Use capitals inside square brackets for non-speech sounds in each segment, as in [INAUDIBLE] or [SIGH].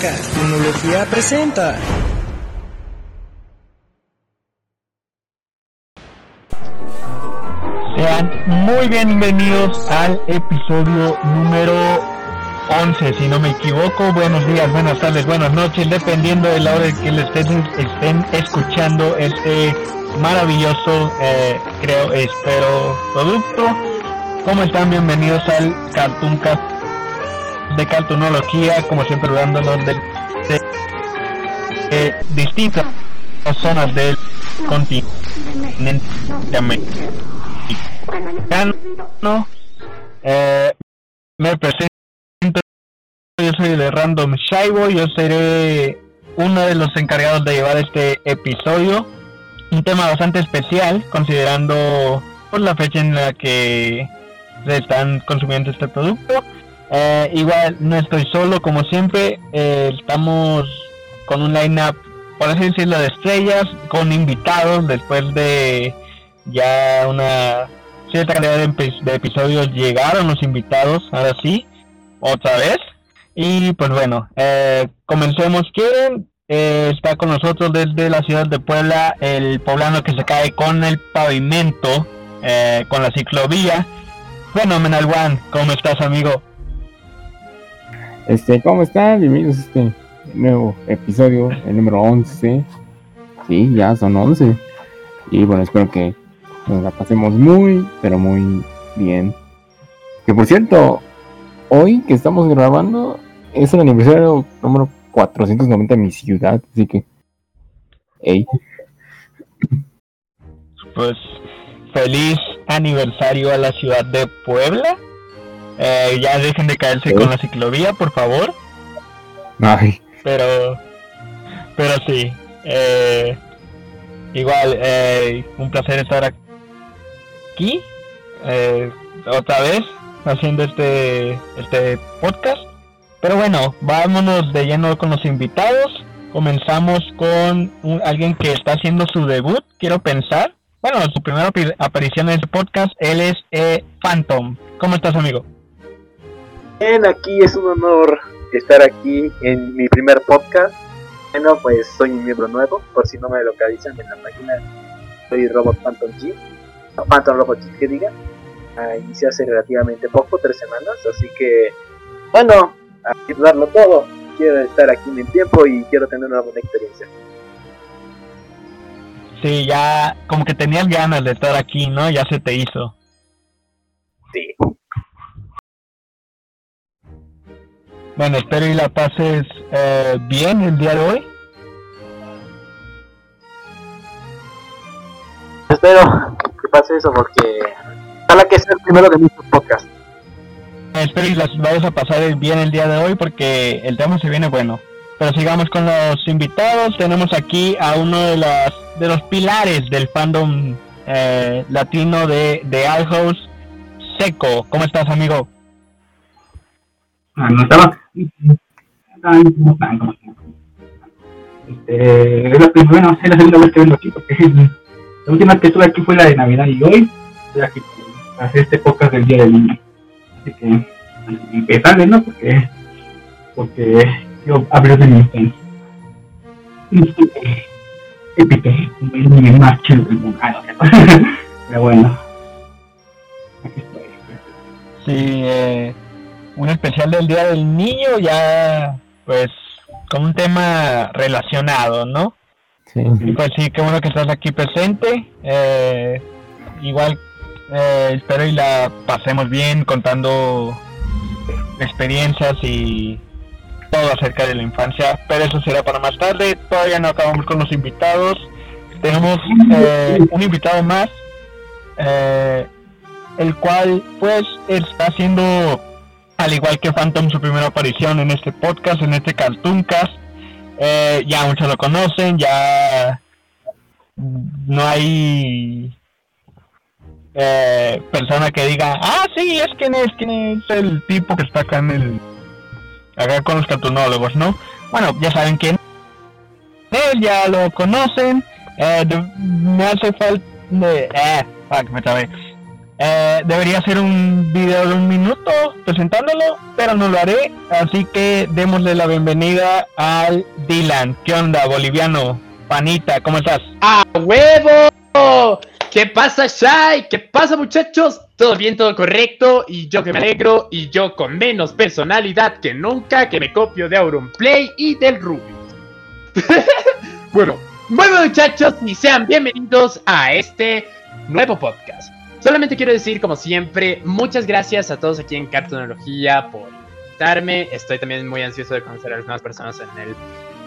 Cartunología presenta. Sean muy bienvenidos al episodio número 11, si no me equivoco. Buenos días, buenas tardes, buenas noches, dependiendo de la hora en que le estén, estén escuchando este maravilloso, eh, creo, espero, producto. ¿Cómo están? Bienvenidos al Cartoon Cast de cartunología, como siempre dándonos de, de, de distintas zonas del continente americano. Eh, me presento, yo soy de Random Shaibo, yo seré uno de los encargados de llevar este episodio. Un tema bastante especial, considerando por la fecha en la que se están consumiendo este producto. Eh, igual no estoy solo, como siempre, eh, estamos con un line-up, por así decirlo, de estrellas, con invitados después de ya una cierta cantidad de, epi- de episodios llegaron los invitados, ahora sí, otra vez. Y pues bueno, eh, comencemos. ¿Quién eh, está con nosotros desde la ciudad de Puebla? El poblano que se cae con el pavimento, eh, con la ciclovía. Phenomenal One, ¿cómo estás, amigo? Este, ¿cómo están? Bienvenidos a este nuevo episodio, el número 11. Sí, ya son 11. Y bueno, espero que nos la pasemos muy, pero muy bien. Que por cierto, hoy que estamos grabando es el aniversario número 490 de mi ciudad, así que... Ey, Pues feliz aniversario a la ciudad de Puebla. Eh, ya dejen de caerse con la ciclovía, por favor. ay, Pero, pero sí. eh, igual, eh, un placer estar aquí. eh, otra vez haciendo este, este podcast. Pero bueno, vámonos de lleno con los invitados. Comenzamos con un- alguien que está haciendo su debut, quiero pensar. Bueno, su primera aparición en este podcast, él es eh, Phantom. ¿Cómo estás, amigo? Bien, aquí es un honor estar aquí en mi primer podcast. Bueno, pues soy un miembro nuevo, por si no me localizan en la página. Soy Robot Phantom G, o Phantom Robot G que diga. Ah, inicié hace relativamente poco, tres semanas, así que, bueno, a darlo todo. Quiero estar aquí en el tiempo y quiero tener una buena experiencia. Sí, ya como que tenías ganas de estar aquí, ¿no? Ya se te hizo. Sí. Bueno, espero y la pases eh, bien el día de hoy. Espero que pase eso porque ojalá que sea el primero de muchos podcasts. Espero y las vayas a pasar bien el día de hoy porque el tema se viene bueno. Pero sigamos con los invitados. Tenemos aquí a uno de las de los pilares del fandom eh, latino de, de Al House, Seco. ¿Cómo estás, amigo? Ah, no estaba. Este, es la primera, bueno, es la segunda vez que vengo aquí, porque la última que estuve aquí fue la de Navidad y hoy estoy aquí para hacer este podcast del Día del Niño. Así que, empezarle, ¿no? Porque, porque yo hablé de mi infancia. Épico, el más chido del mundo. Ah, no, [LAUGHS] Pero bueno, aquí estoy. Sí, eh, un especial del Día del Niño ya, pues, con un tema relacionado, ¿no? sí. Y Pues sí, qué bueno que estás aquí presente. Eh, igual eh, espero y la pasemos bien contando experiencias y todo acerca de la infancia. Pero eso será para más tarde. Todavía no acabamos con los invitados. Tenemos eh, un invitado más, eh, el cual pues está haciendo, al igual que Phantom, su primera aparición en este podcast, en este Cartooncast. Eh, ya muchos lo conocen, ya no hay eh, persona que diga, ah, sí, es quien es, quien es el tipo que está acá en el, acá con los cartunólogos, ¿no? Bueno, ya saben quién él, ya lo conocen, eh, me hace falta, eh, fuck, me trabé. Eh, debería ser un video de un minuto presentándolo, pero no lo haré. Así que démosle la bienvenida al Dylan. ¿Qué onda, boliviano? Panita, ¿cómo estás? ¡A huevo! ¿Qué pasa, Shai? ¿Qué pasa, muchachos? Todo bien, todo correcto. Y yo que me alegro. Y yo con menos personalidad que nunca. Que me copio de Auronplay y del Ruby. [LAUGHS] bueno, bueno, muchachos. Y sean bienvenidos a este nuevo podcast. Solamente quiero decir, como siempre, muchas gracias a todos aquí en Cartonología por invitarme. Estoy también muy ansioso de conocer a las nuevas personas en el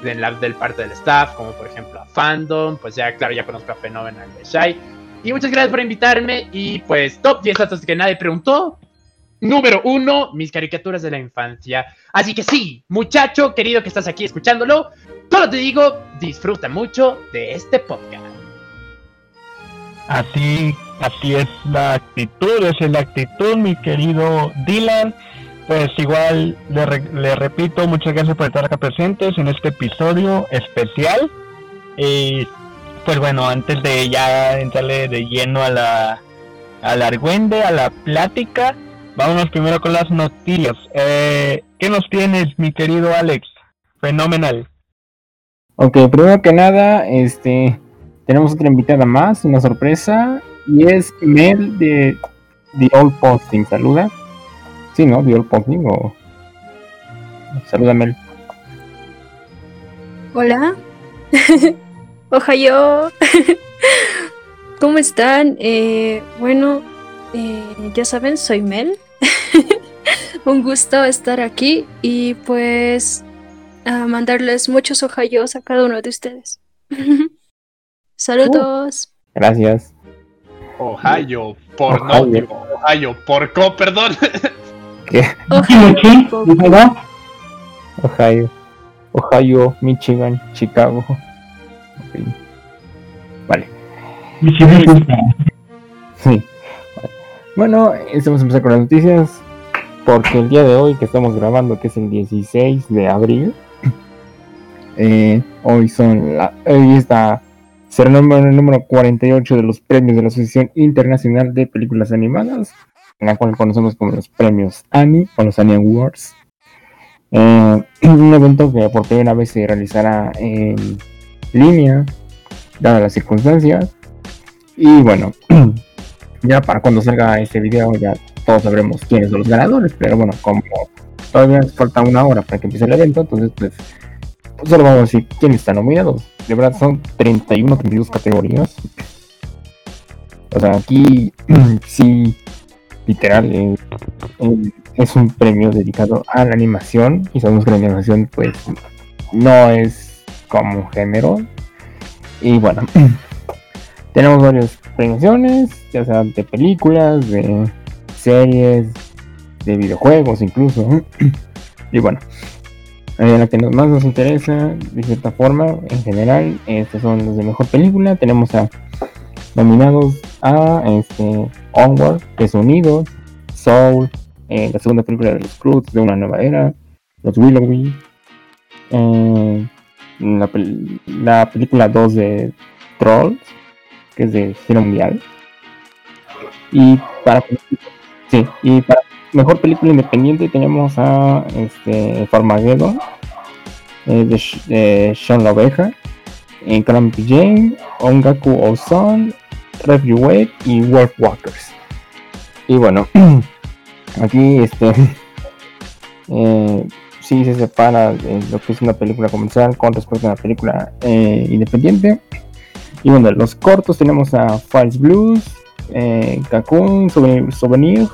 del, del parte del staff, como por ejemplo a Fandom, pues ya, claro, ya conozco a Fenomenal de Shai. Y muchas gracias por invitarme. Y pues, top 10 datos que nadie preguntó. Número uno, mis caricaturas de la infancia. Así que sí, muchacho querido que estás aquí escuchándolo, solo te digo, disfruta mucho de este podcast. Así, así es la actitud, esa es la actitud, mi querido Dylan. Pues igual le, re- le repito, muchas gracias por estar acá presentes en este episodio especial. Y pues bueno, antes de ya entrarle de lleno a la al argüende, a la plática, vámonos primero con las noticias. Eh, ¿Qué nos tienes, mi querido Alex? Fenomenal. Ok, primero que nada, este, tenemos otra invitada más, una sorpresa, y es Mel de The Old Posting. Saluda. Sí, ¿no? The Old Posting o... Saluda Mel. Hola. [LAUGHS] Ohayo. [LAUGHS] ¿Cómo están? Eh, bueno, eh, ya saben, soy Mel. [LAUGHS] Un gusto estar aquí y pues a mandarles muchos ohayos a cada uno de ustedes. Saludos. Gracias. Ohio, por Ohio. no, digo, Ohio, por co, perdón. [LAUGHS] ¿Qué? Ohio. Ohio. Ohio, Michigan, Chicago. Vale. Mi silencio está. Sí. Bueno, estamos a empezar con las noticias. Porque el día de hoy que estamos grabando, que es el 16 de abril, eh, hoy son la, hoy está será el número, el número 48 de los premios de la Asociación Internacional de Películas Animadas, en la cual conocemos como los premios Annie o los Annie Awards. Eh, [CLEARS THROAT] un evento que por primera vez se realizará en línea, dadas las circunstancias. Y bueno, [CLEARS THROAT] ya para cuando salga este video ya todos sabremos quiénes son los ganadores, pero bueno, como todavía falta una hora para que empiece el evento, entonces pues solo vamos a decir quiénes están nominados. De verdad son 31, 32 categorías. O sea, aquí [CLEARS THROAT] sí, literal, eh, eh, es un premio dedicado a la animación y sabemos que la animación pues no es como un género. Y bueno, [CLEARS THROAT] tenemos varias premiaciones, ya sea de películas, de series, de videojuegos incluso. [CLEARS THROAT] y bueno, la que más nos interesa, de cierta forma, en general, estos son los de mejor película. Tenemos a nominados a este Onward, que es Unidos, Soul, eh, la segunda película de los Cruz de una nueva era, Los Willowy, eh, la, pel- la película 2 de Trolls, que es de giro mundial. Y para sí, y para mejor película independiente tenemos a este Farmageddon eh, de, Sean La Oveja, en Calamity Jane, Ongaku Ozone, Review Wave y Wolf Walkers. Y bueno, [CLEARS THROAT] aquí este [LAUGHS] eh, sí se separa de lo que es una película comercial con respecto a una película eh, independiente. Y bueno, los cortos tenemos a False Blues, eh, Souvenir,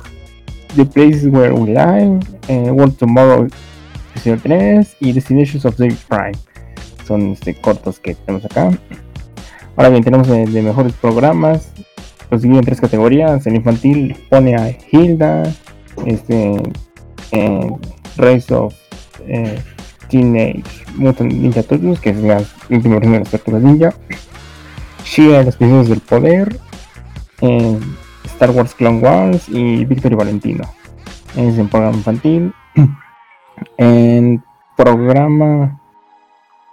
The Places Where We Live, eh, World Tomorrow Episodio 3 y Destinations of the Prime. Son este, cortos que tenemos acá. Ahora bien, tenemos de, mejores programas. Los dividen en tres categorías. El infantil pone a Hilda, este, eh, Race of eh, Teenage Mutant Ninja Turtles, que es la última versión de las Tortugas Ninja. Shia, los prisioneros del poder. eh, Star Wars Clone Wars y Victory Valentino. Es en programa infantil. [CLEARS THROAT] En programa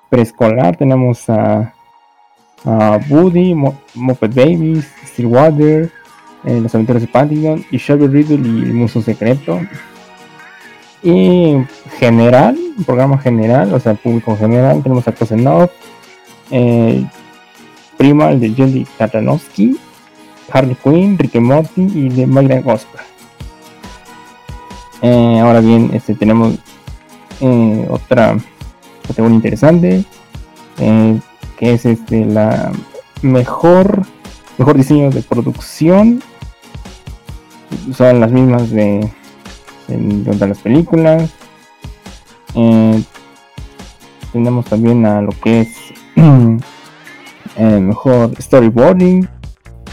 preescolar tenemos a, a Woody, Mo- Muppet Babies, Stillwater, eh, Las aventuras de Paddington y Shelby Riddle y el Muso Secreto. Y general, un programa general, o sea, público general, tenemos a Kosenov, eh, Prima, el de Jelly Tatanowski, Harley Quinn, Ricky Morty y de Mayra Gospel. Eh, ahora bien, este tenemos eh, otra categoría interesante, eh, que es este la mejor mejor diseño de producción. Son las mismas de, de, las películas. Eh, tenemos también a lo que es [CLEARS THROAT] mejor storyboarding,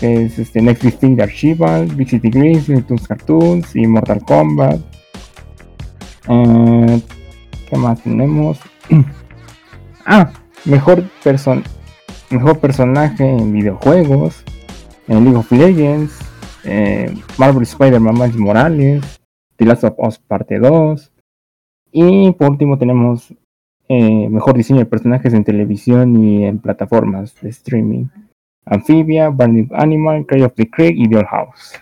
es este Next de Archival, Big City Grease, Toons Cartoons y Mortal Kombat. Eh, ¿Qué más tenemos? [CLEARS THROAT] ah, mejor person mejor personaje en videojuegos, en League of Legends, eh, Marvel Spider-Man Miles Morales, The Last of Us Parte 2. Y por último tenemos eh, mejor diseño de personajes en televisión y en plataformas de streaming. Amphibia, Burning Animal, Cry of the Creek y The Old House.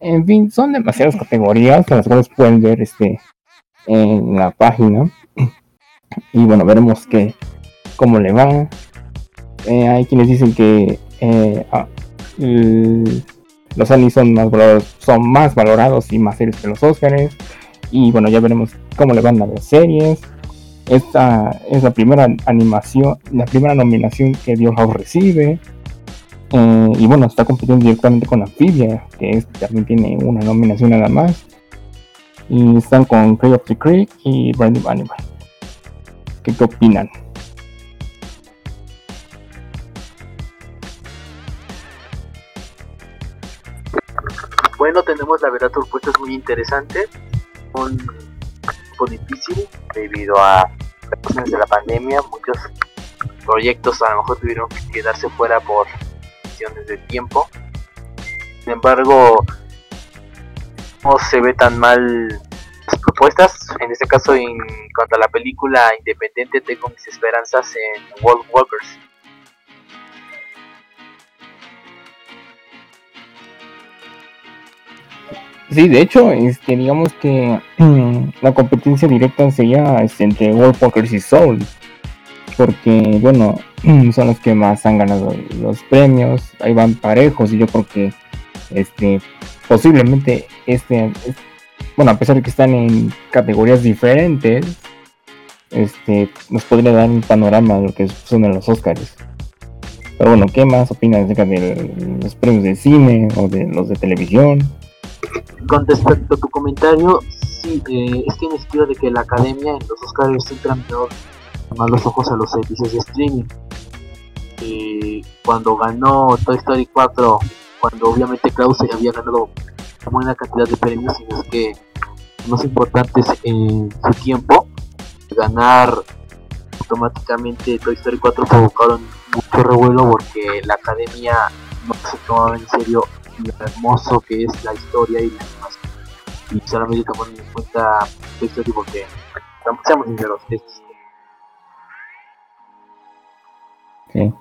En fin, son demasiadas categorías, las cuales pueden ver este en la página. Y bueno, veremos que, cómo le va. Eh, hay quienes dicen que eh, ah, los Anis son más valorados, son más valorados y más serios que los Oscars. Y bueno, ya veremos cómo le van a las series. Esta es la primera animación, la primera nominación que Dios House recibe. Eh, y bueno, está compitiendo directamente con Amphibia, que también tiene una nominación nada más. Y están con Cray of the Creek y Brand Animal. ¿Qué, ¿Qué opinan? Bueno, tenemos la verdad propuestas muy interesantes. Un difícil debido a las cuestiones de la pandemia. Muchos proyectos a lo mejor tuvieron que quedarse fuera por cuestiones de tiempo. Sin embargo, no se ve tan mal las propuestas. En este caso, en cuanto a la película independiente, tengo mis esperanzas en World Walkers. Sí, de hecho, este, digamos que la competencia directa sería este, entre World Walkers y Soul. Porque, bueno, son los que más han ganado los premios. Ahí van parejos y yo creo que este, posiblemente este, bueno, a pesar de que están en categorías diferentes, este, nos podría dar un panorama de lo que son los Oscars. Pero bueno, ¿qué más opinas acerca de los premios de cine o de los de televisión? Con respecto a tu comentario, sí, eh, es que el sentido de que la academia en los Oscars siempre han más los ojos a los servicios de streaming. Y cuando ganó Toy Story 4, cuando obviamente Klaus había ganado una buena cantidad de premios, y es que los importantes en su tiempo, ganar automáticamente Toy Story 4 provocaron mucho revuelo porque la academia no se tomaba en serio lo hermoso que es la historia y la animación. Y solamente tomando en cuenta Toy Story porque, seamos sinceros, es Sí.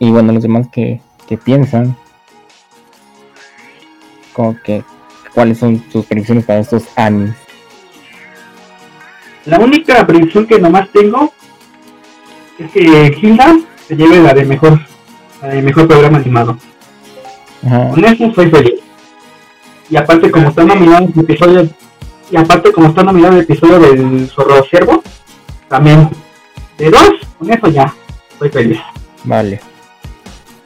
Y bueno, los demás que, que piensan, como que, ¿cuáles son sus predicciones para estos años? La única predicción que nomás tengo es que Hilda se lleve la de mejor, la de mejor programa animado. Ajá. Con eso soy feliz. Y aparte como está nominado el episodio, y aparte como está nominado el episodio del Zorro Ciervo, también de dos, con eso ya, soy feliz. Vale.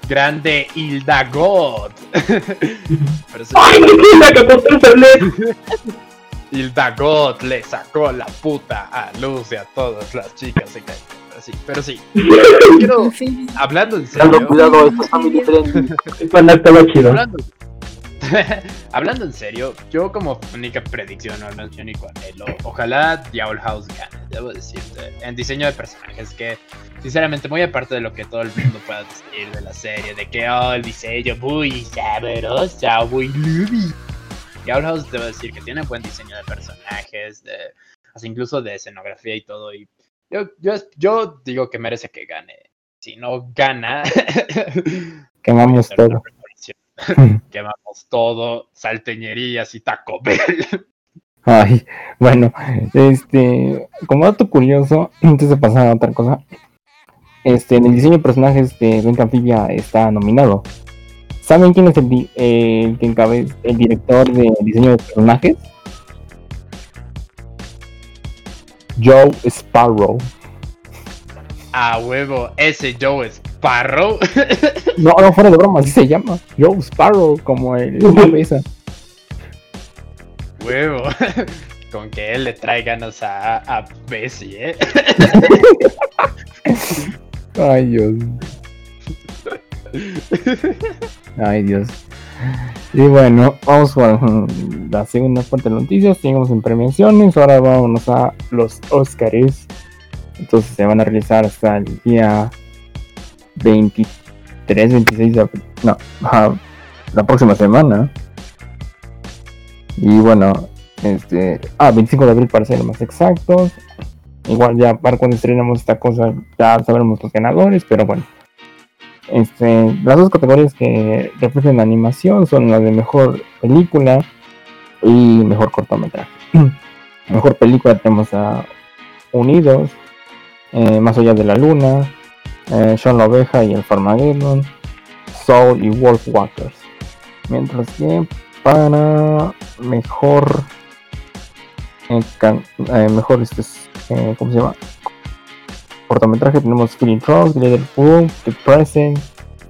Grande Hilda God. [LAUGHS] ¡Ay, mi Hilda, que hablé! [LAUGHS] Hilda God le sacó la puta a luz y a todas las chicas se Pero [LAUGHS] sí, hablando en serio. cuidado, esto [LAUGHS] chido. Hablando, [LAUGHS] hablando en serio, yo como única predicción, o al menos yo ni cual, eh, lo- ojalá Diablo House gane, debo decirte, en diseño de personajes, que sinceramente muy aparte de lo que todo el mundo pueda decir de la serie, de que oh, el diseño muy sabroso, muy lubi. Diablo House debo decir que tiene buen diseño de personajes, de, hasta incluso de escenografía y todo, y yo, yo, yo digo que merece que gane. Si no gana, [LAUGHS] Quemamos todo. [LAUGHS] Quemamos todo, salteñerías y Taco Bell. Ay, bueno, este, como dato curioso, antes de pasar a otra cosa, este, en el diseño de personajes de Ben Campilla está nominado. ¿Saben quién es el, di- el que encabeza, el director de diseño de personajes? Joe Sparrow. A huevo, ese Joe Sparrow. [LAUGHS] No, no, fuera de broma, así se llama. Joe Sparrow, como el [LAUGHS] cabeza. huevo. [LAUGHS] Con que él le trae ganas a, a Bessie, ¿eh? Ay, Dios. Ay, Dios. Y bueno, vamos con la segunda parte de noticias. Seguimos en premiaciones. Ahora vámonos a los Oscars. Entonces se van a realizar hasta el día 23, 26 de abril. No, la próxima semana. Y bueno, este. Ah, 25 de abril para ser más exactos. Igual ya para cuando estrenamos esta cosa ya sabremos los ganadores, pero bueno. Este, las dos categorías que reflejan la animación son las de mejor película y mejor cortometraje. [CLEARS THROAT] mejor película tenemos a Unidos, eh, Más allá de la luna, eh, Sean la oveja y el Farmageddon, Soul y Wolfwalkers. Mientras que para mejor eh, can- eh, mejor este es, eh, ¿cómo se llama? Cortometraje tenemos Feeling Trunks, Glitter Pool, The Present,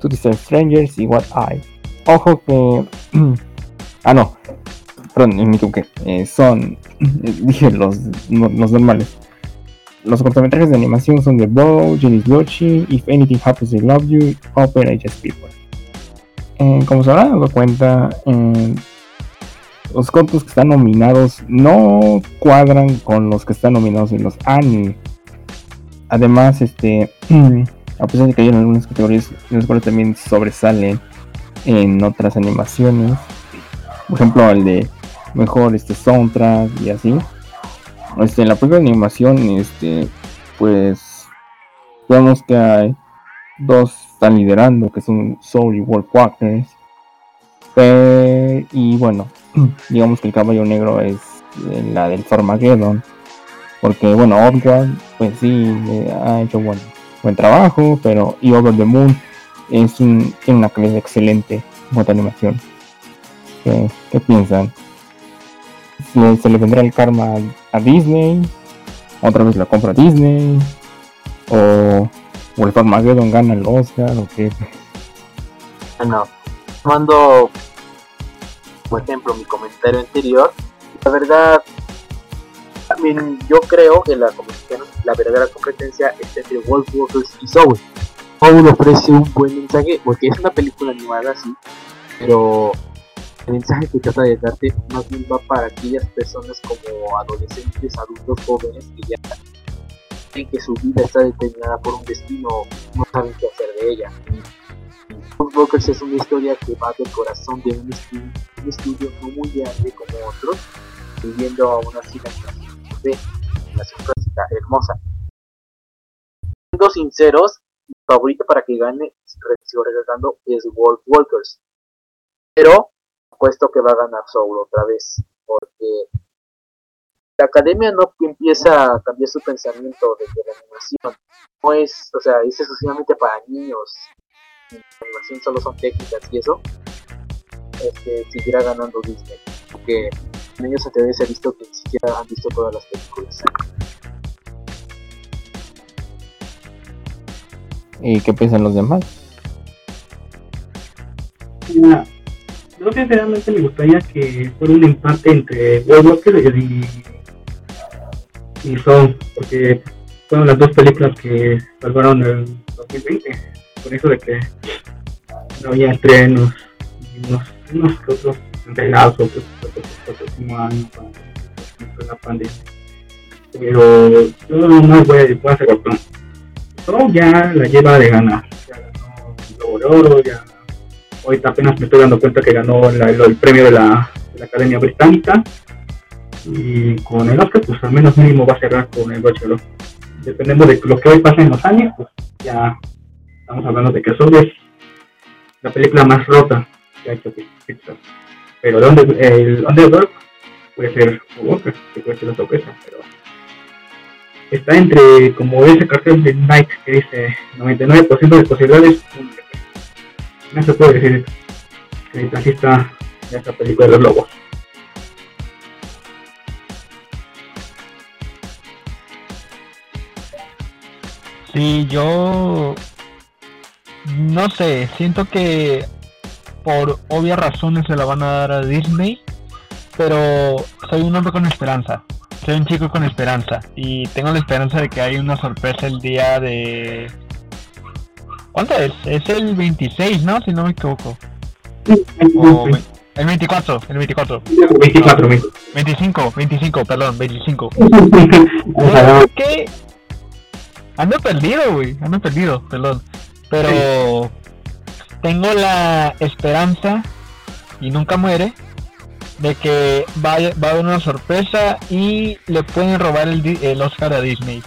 Two Distant Strangers y What I. Ojo que. [CLEARS THROAT] ah, no. Perdón, me equivoqué. Eh, son. [CLEARS THROAT] dije los, los normales. Los cortometrajes de animación son The Bow, Jenny's Yoshi, If Anything Happens I Love You, Opera Just People. Eh, como se habrán dado cuenta, eh, los cortos que están nominados no cuadran con los que están nominados en los anime. Además, este, [CLEARS THROAT] a pesar de que hay algunas categorías en las cuales también sobresalen en otras animaciones, por ejemplo, el de mejor este soundtrack y así. Este, en la propia animación, este, pues vemos que hay dos están liderando, que son Soul y Wolfwalkers. Eh, y bueno, [CLEARS THROAT] digamos que el caballo negro es eh, la del Farmageddon. Porque bueno, Outward, pues sí, eh, ha hecho buen, buen trabajo, pero y Over the Moon es un, tiene una calidad excelente en animación. ¿Qué, qué piensan? ¿Se, se le vendrá el karma a, Disney? ¿Otra vez la compra Disney? ¿O, o el Farmageddon gana el Oscar? ¿O qué? Bueno, tomando como ejemplo mi comentario anterior, la verdad, también yo creo que la la verdadera competencia es entre Wolfwalkers y Soul. Soul ofrece un buen mensaje porque es una película animada, sí, pero el mensaje que trata de darte más bien va para aquellas personas como adolescentes, adultos, jóvenes que ya creen que su vida está determinada por un destino, no saben qué hacer de ella. Wolfwalkers es una historia que va del corazón de un, estu- un estudio no muy grande como otros, viviendo así la animación de animación clásica hermosa. Siendo sinceros, mi favorito para que gane, sigo regresando, es Wolf Walkers. Pero apuesto que va a ganar Soul otra vez, porque la academia no empieza a cambiar su pensamiento de la animación no es, o sea, es exclusivamente para niños, la animación solo son técnicas y eso, este, seguirá ganando Disney. Porque en años anteriores he visto que ni siquiera han visto todas las películas. ¿Y qué piensan los demás? Mira, yo sinceramente me gustaría que fuera un empate entre Wolfwalker y, y Soul, porque fueron las dos películas que salvaron el 2020, por eso de que no había estrenos, y unos, unos que otros entregados, otros, como año para la pandemia. Pero yo no voy voy a. Soul ya la lleva de ganar, ya ganó el Oro, ya ahorita apenas me estoy dando cuenta que ganó el, premio de la, de la Academia Británica y con el Oscar pues al menos mínimo va a cerrar con el broche. Dependemos de lo que hoy pasa en los años, pues ya estamos hablando de que Soul es la película más rota que ha hecho Pixar. Pero el, el Underdog puede ser Walker, que puede ser una sorpresa, pero está entre como ese cartel de Nike que dice 99% de posibilidades. No se puede decir que así está esta película de los lobos. Sí, yo no sé, siento que por obvias razones se la van a dar a Disney, pero soy un hombre con esperanza, soy un chico con esperanza y tengo la esperanza de que hay una sorpresa el día de... ¿Cuánto es? Es el 26, ¿no? Si no me equivoco. O el 24, el 24. 24 mil. 25, 25, perdón, 25. [LAUGHS] Ojalá. Es que ando perdido, güey, ando perdido, perdón. Pero tengo la esperanza y nunca muere de que vaya, va a haber una sorpresa y le pueden robar el, Oscar a Disney.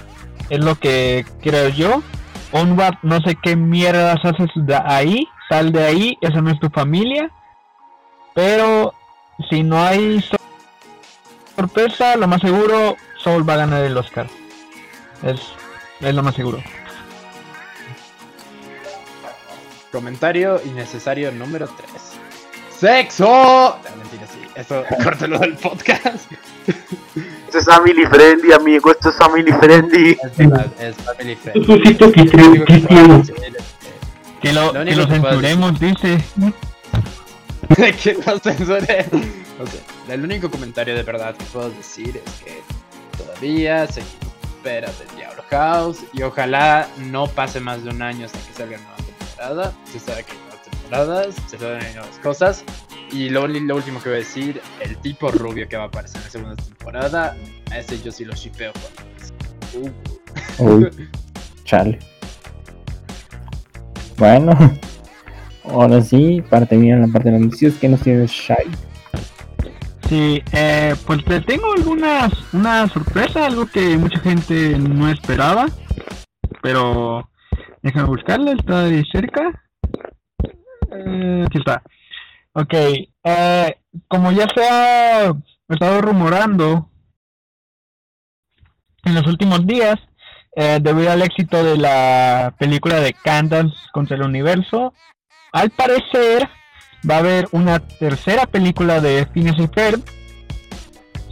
Es lo que creo yo. Onward, no sé qué mierdas haces ahí, sal de ahí, esa no es tu familia. Pero si no hay so- sorpresa, lo más seguro, Soul va a ganar el Oscar. Es, es lo más seguro. Comentario innecesario número 3. ¡Sexo! No, mentira, sí. Eso, [LAUGHS] córtalo del podcast. Esto es family friendly, amigo. Esto es family friendly. Es family friendly. Lo que que- Que lo, Lo que único [LAUGHS] lo censuremos, dice. que no censure. O sea, el único comentario de verdad que puedo decir es que todavía se espera del Diablo House y ojalá no pase más de un año hasta que salga nueva temporada. Se sabe que hay nuevas temporadas, se saben que hay nuevas cosas. Y lo, lo último que voy a decir, el tipo rubio que va a aparecer en la segunda temporada, a ese yo sí lo shipeo Uh, Uy, [LAUGHS] chale. Bueno, ahora sí, para terminar la parte de las noticias, ¿qué nos tiene Shai? Sí, eh, pues te tengo algunas, una sorpresa, algo que mucha gente no esperaba. Pero déjame buscarla, está de cerca. Eh, aquí está. Ok, eh, como ya se ha estado rumorando en los últimos días, eh, debido al éxito de la película de Candace contra el universo, al parecer va a haber una tercera película de Phineas y.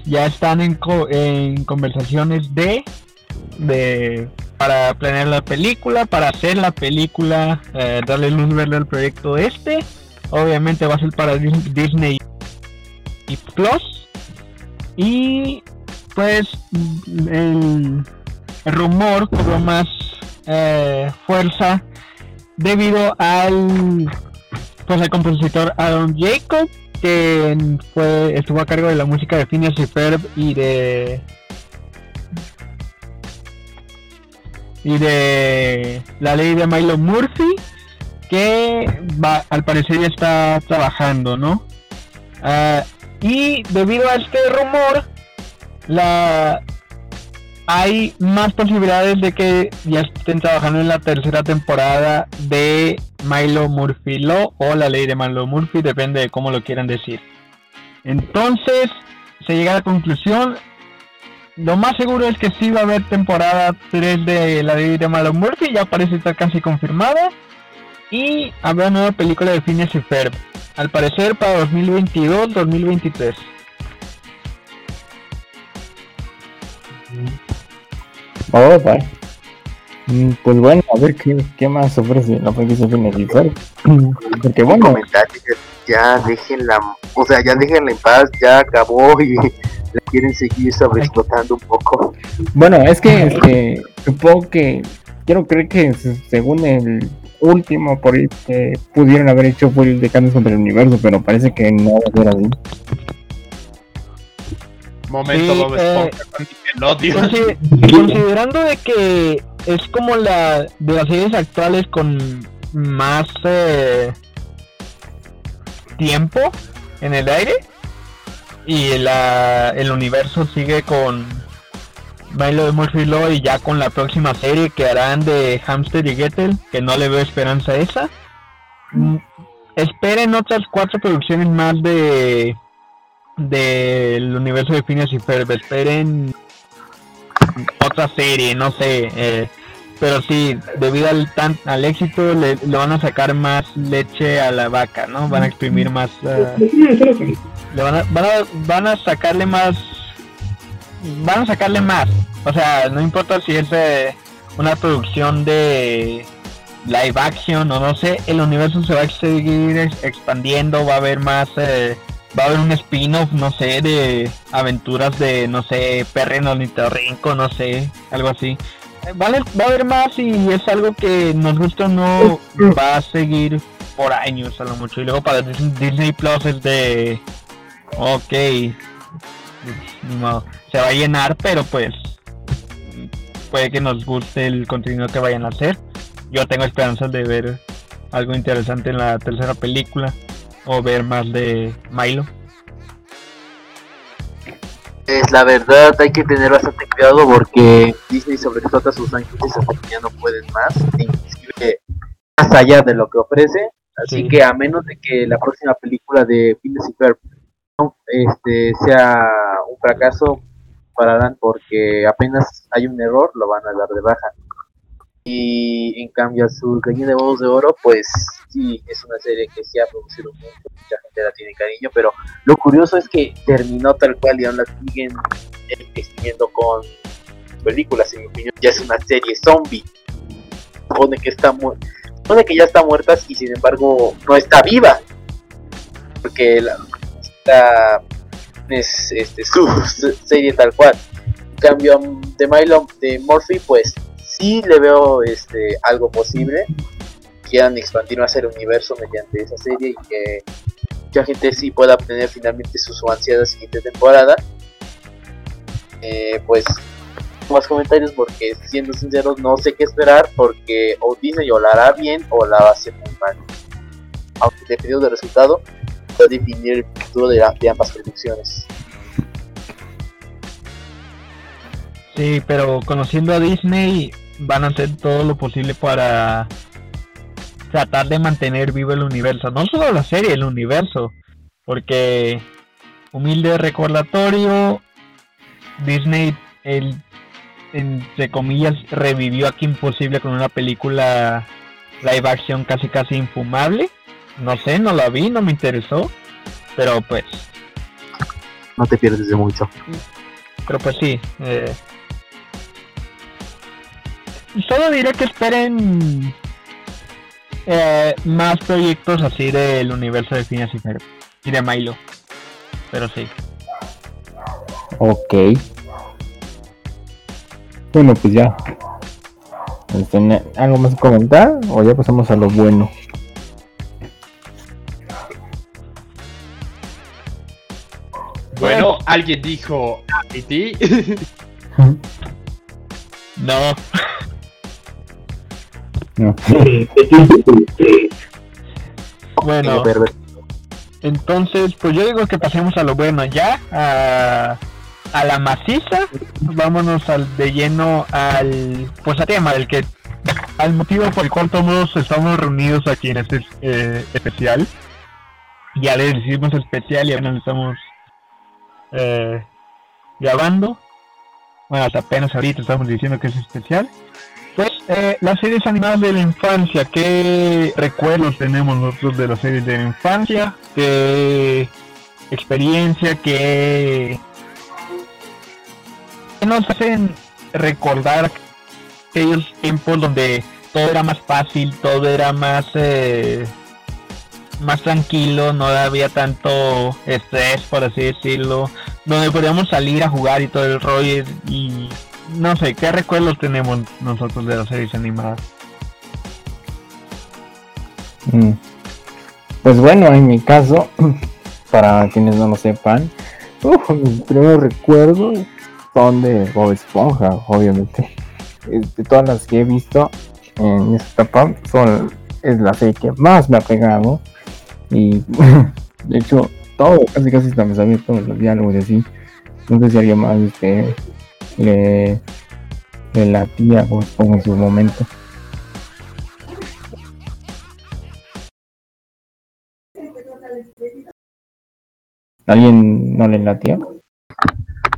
Ya están en, co- en conversaciones de, de para planear la película, para hacer la película, eh, darle luz verde al proyecto este. Obviamente va a ser para Dis- Disney y Plus. Y pues el, rumor cobró más eh, fuerza debido al pues el compositor Aaron Jacob que fue estuvo a cargo de la música de Phineas y Ferb y de y de la ley de Milo Murphy que va, al parecer ya está trabajando, ¿no? Ah, y debido a este rumor, la hay más posibilidades de que ya estén trabajando en la tercera temporada de Milo Murphy Law o la ley de Milo Murphy, depende de cómo lo quieran decir. Entonces, se llega a la conclusión, lo más seguro es que sí va a haber temporada 3 de la ley de Milo Murphy, ya parece estar casi confirmada. Y habrá nueva película de Phineas y Ferb, al parecer para 2022-2023. Oh, bye. Mm, Pues bueno, a ver qué, qué más ofrece la franquicia Ferb. [CLEARS THROAT] Porque bueno, ya déjenla, o sea, ya déjenla en paz, ya acabó y [LAUGHS] la quieren seguir sobreexplotando un poco. bueno, es que este, supongo que quiero creer que se- según el último por ahí que pudieron haber hecho fue el de Candace contra el universo, pero parece que no va a ser así. Momento Sí, Bob eh, Esponja con Nickelodeon. Consi- considerando de que es como la de las series actuales con más eh, tiempo en el aire y la, el universo sigue con Milo de Murphy Law y ya con la próxima serie que harán de Hamster y Gettel que no le veo esperanza esa mm, esperen otras cuatro producciones más de del universo de Phineas y Ferb. Esperen otra serie, no sé. Eh, pero sí, debido al, tan, al éxito, le, van a sacar más leche a la vaca, ¿no? Van a exprimir más. Uh, le van, a, van, a, van a sacarle más. Van a sacarle más. O sea, no importa si es eh, una producción de live action o no sé, el universo se va a seguir expandiendo, va a haber más. Eh, va a haber un spin-off, no sé, de aventuras de, no sé, Perren Rinco, no sé, algo así. Vale, va a haber más y es algo que nos gusta o no va a seguir por años a lo mucho. Y luego para Disney Plus es de, ok, no, se va a llenar, pero pues puede que nos guste el contenido que vayan a hacer. Yo tengo esperanzas de ver algo interesante en la tercera película o ver más de Milo. Es la verdad, hay que tener bastante cuidado porque Disney sobreexplota sus franquicias hasta que ya no pueden más, inclusive más allá de lo que ofrece. Así sí. que a menos de que la próxima película de Phineas y Ferb este, sea un fracaso, pararán porque apenas hay un error, lo van a dar de baja. Y en cambio a su Gallina de Huevos de Oro, pues sí, es una serie que sí ha producido mucho, mucha gente la tiene cariño, pero lo curioso es que terminó tal cual y aún la siguen envejeciendo con películas, en mi opinión, ya es una serie zombie. Supone que está mu supone que ya está muerta y sin embargo no está viva. Porque la, está es este, su serie tal cual. En cambio de Milo de Murphy, pues sí le veo este algo posible quieran expandir más el universo mediante esa serie y que mucha gente sí pueda obtener finalmente su, su ansiada siguiente temporada. Eh, pues más comentarios porque siendo sinceros no sé qué esperar porque o Disney o la hará bien o la va a hacer muy mal. Aunque dependiendo del resultado va a definir el futuro de, de ambas producciones. Sí, pero conociendo a Disney van a hacer todo lo posible para tratar de mantener vivo el universo, no solo la serie, el universo, porque humilde recordatorio, Disney, el, entre comillas, revivió aquí Imposible con una película live action casi casi infumable. No sé, no la vi, no me interesó, pero pues... No te pierdes de mucho. Pero pues sí, eh, solo diré que esperen eh, más proyectos así del universo de Phineas y Ferb y de Milo. Pero sí. Ok. Bueno, pues ya. Este, ¿Algo más que comentar? O ya pasamos a lo bueno. Bueno, alguien dijo ti [LAUGHS] no. No. bueno, entonces, pues yo digo que pasemos a lo bueno ya, a, a la maciza. Vámonos al de lleno al pues a tema del que al motivo por el cual todos estamos reunidos aquí en este eh, especial. Ya le decimos especial y apenas estamos eh, grabando. Bueno, hasta apenas ahorita estamos diciendo que es especial. Pues eh, las series animadas de la infancia, ¿qué recuerdos tenemos nosotros de las series de la infancia? ¿Qué experiencia, qué, qué nos hacen recordar aquellos tiempos donde todo era más fácil, todo era más eh, más tranquilo, no había tanto estrés, por así decirlo, donde podíamos salir a jugar y todo el rollo y no sé, ¿qué recuerdos tenemos nosotros de las series animadas? Mm. Pues bueno, en mi caso, [CLEARS THROAT] para quienes no lo sepan, uf, [LAUGHS] mis primeros recuerdos son de Bob Esponja, obviamente. De [LAUGHS] todas las que he visto en esta etapa, son, es la serie que más me ha pegado. Y [LAUGHS] de hecho, todo, casi casi está me sabía los diálogos y así. No sé si alguien más este, le, le latía Bob Esponja en su momento. ¿Alguien no le latía?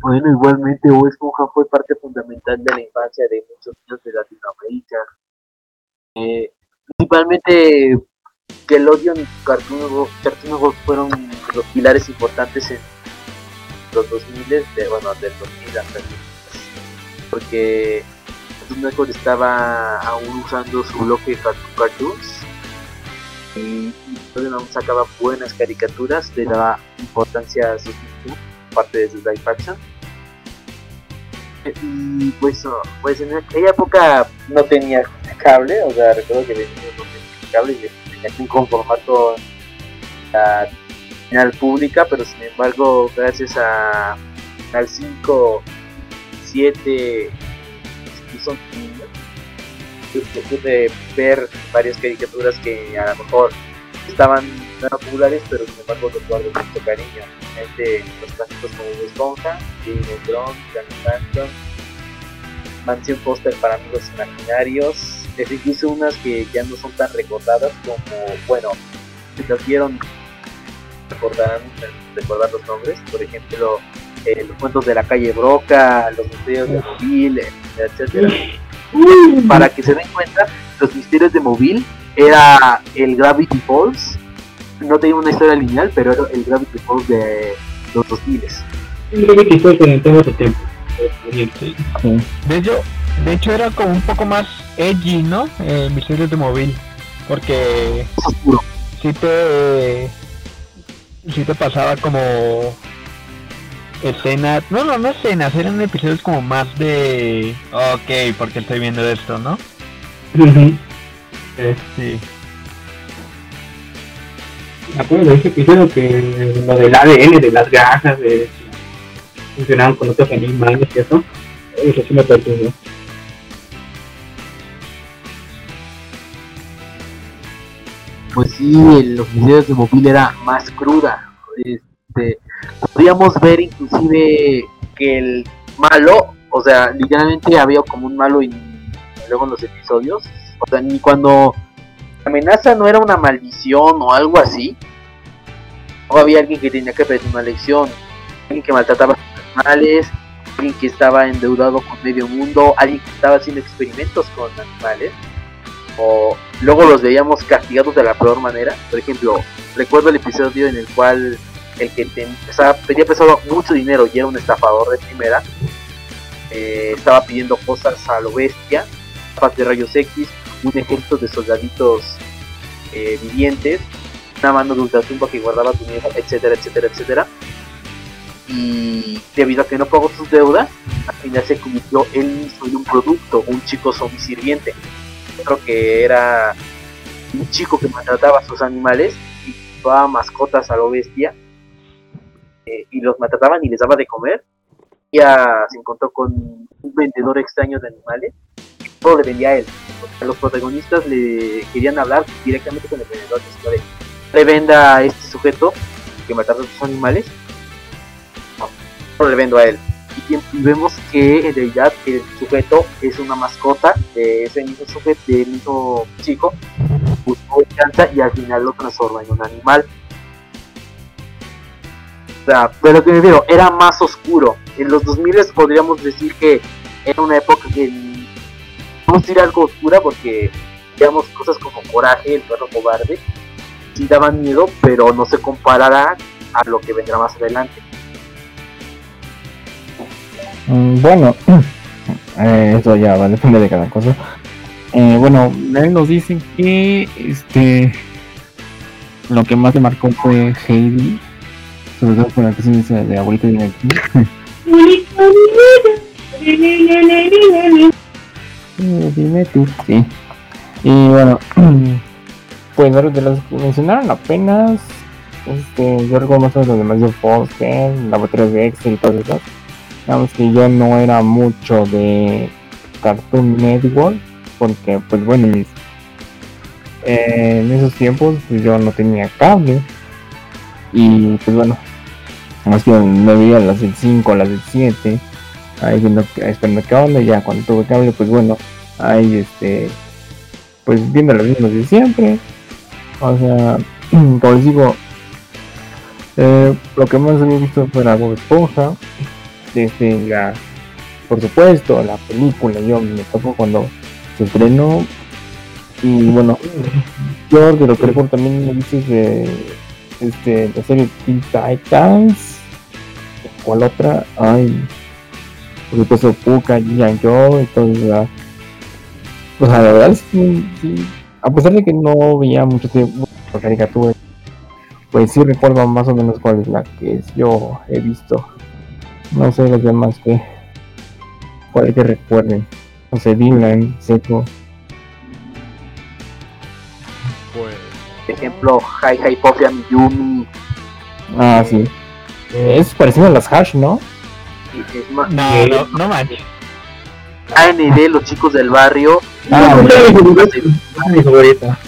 Bueno, igualmente Bob Esponja fue parte fundamental de la infancia de muchos niños de Latinoamérica. Eh, principalmente Nickelodeon y Cartoon Network- fueron los pilares importantes en los 2000, de, bueno, del 2000 hasta el 2010. Porque Cartoon Network estaba aún usando su bloque Cartoon Cartoons y Nickelodeon aún sacaba buenas caricaturas de la importancia social parte de su live action. Y pues, pues en aquella época no tenía cable, o sea, recuerdo que de niño no tenía cable y tenía que conformar con la señal pública, pero sin embargo, gracias a al 5, 7, incluso niños, yo pude ver varias caricaturas que a lo mejor estaban no populares, pero sin embargo los guardo con mucho cariño. Gente, los clásicos como Bob Esponja, of Thrones, Danny Mansión Póster para amigos imaginarios, es incluso unas que ya no son tan recordadas como, bueno, si lo vieron, recordarán, recordar los nombres, por ejemplo, eh, los cuentos de la calle Broca, los misterios de Móvil, etcétera. Para que se den cuenta, los misterios de Móvil era el Gravity Falls, no tenía una historia lineal, pero era el Gravity Falls de los 2000 Creo que fue con el tema de tiempo. De hecho, de hecho era como un poco más edgy, ¿no? Eh, Misterios de móvil. Porque sí te sí te pasaba como escenas, no, no, no escenas, eran episodios como más de ok, porque estoy viendo esto, ¿no? Sí. Me acuerdo de ese episodio que lo del ADN de las granjas de funcionaban con otros animales y eso. Eso sí me perturbó. pues sí, el- los videos de móvil era más cruda. Este, podríamos ver inclusive que el malo, o sea, literalmente había como un malo en, luego en los episodios. O sea, ni cuando la amenaza no era una maldición o algo así. O había alguien que tenía que aprender una lección. Alguien que maltrataba a los animales. Alguien que estaba endeudado con medio mundo. Alguien que estaba haciendo experimentos con animales o luego los veíamos castigados de la peor manera. Por ejemplo, recuerdo el episodio en el cual el que te- estaba, pedía pesado mucho dinero y era un estafador de primera, eh, estaba pidiendo cosas a lo bestia, gafas de rayos X, un ejército de soldaditos eh, vivientes, una mano de ultratumba que guardaba tu dinero, etcétera, etcétera, etcétera. Y debido a que no pagó sus deudas, al final se convirtió él mismo en un producto, un chico zombie sirviente creo que era un chico que maltrataba a sus animales y llevaba mascotas a lo bestia eh, y los maltrataban y les daba de comer. Ya se encontró con un vendedor extraño de animales todo le vendía a él. Sea, los protagonistas le querían hablar directamente con el vendedor diciéndole, le venda a este sujeto que maltrata a sus animales, no, no le vendo a él y, y vemos que en realidad el sujeto es una mascota de ese mismo sujeto, del mismo chico, buscó y al final lo transforma en un animal. Sea, pero lo que me refiero, era más oscuro. En los 2000 podríamos decir que era una época que vamos a decir algo oscura porque digamos cosas como Coraje, el perro cobarde, sí daban miedo, pero no se comparará a lo que vendrá más adelante. Mm, Bueno, [CLEARS THROAT] eh, eso ya va, [LAUGHS] depende de cada cosa. Eh, bueno, él nos dice que este lo que más le marcó fue Heidi, sobre todo con la canción esa de abuelita de aquí. [LAUGHS] Dime tú, sí. Y bueno, [CLEARS THROAT] pues los de los que mencionaron apenas, este, yo recuerdo más o menos de Foster, Laboratorios de Excel y todas esas. Digamos que yo no era mucho de Cartoon Network, porque pues bueno, mis- eh, en esos tiempos pues, yo no tenía cable. Y pues bueno, más bien me veía las del 5, las del 7, ahí viendo, esperando qué onda, ya cuando tuve cable pues bueno, ahí este, pues viendo los mismos de siempre. O sea, [CLEARS THROAT] como les digo, Eh, lo que más había visto fue la Bob Esponja. Desde la, por supuesto, la película. Yo me tocó cuando se estrenó. Y bueno, yo de lo que recuerdo también me dices de este, la serie Teen Titans. ¿Cuál otra? Ay, por supuesto, Puka, G.I. Joe y todo eso. O sea, la verdad es que sí, a pesar de que no veía mucho tiempo la caricatura, pues sí recuerdo más o menos cuál es la que yo he visto. No sé los demás que. cuál es que recuerden. No sé, Dylan, Seco. Pues. Por ejemplo, Hi Hi and Yumi. Ah, sí. Es parecido a las Hash, ¿no? No, no, no manches. AND, los chicos del barrio. Ah, mi favorita. Favorita.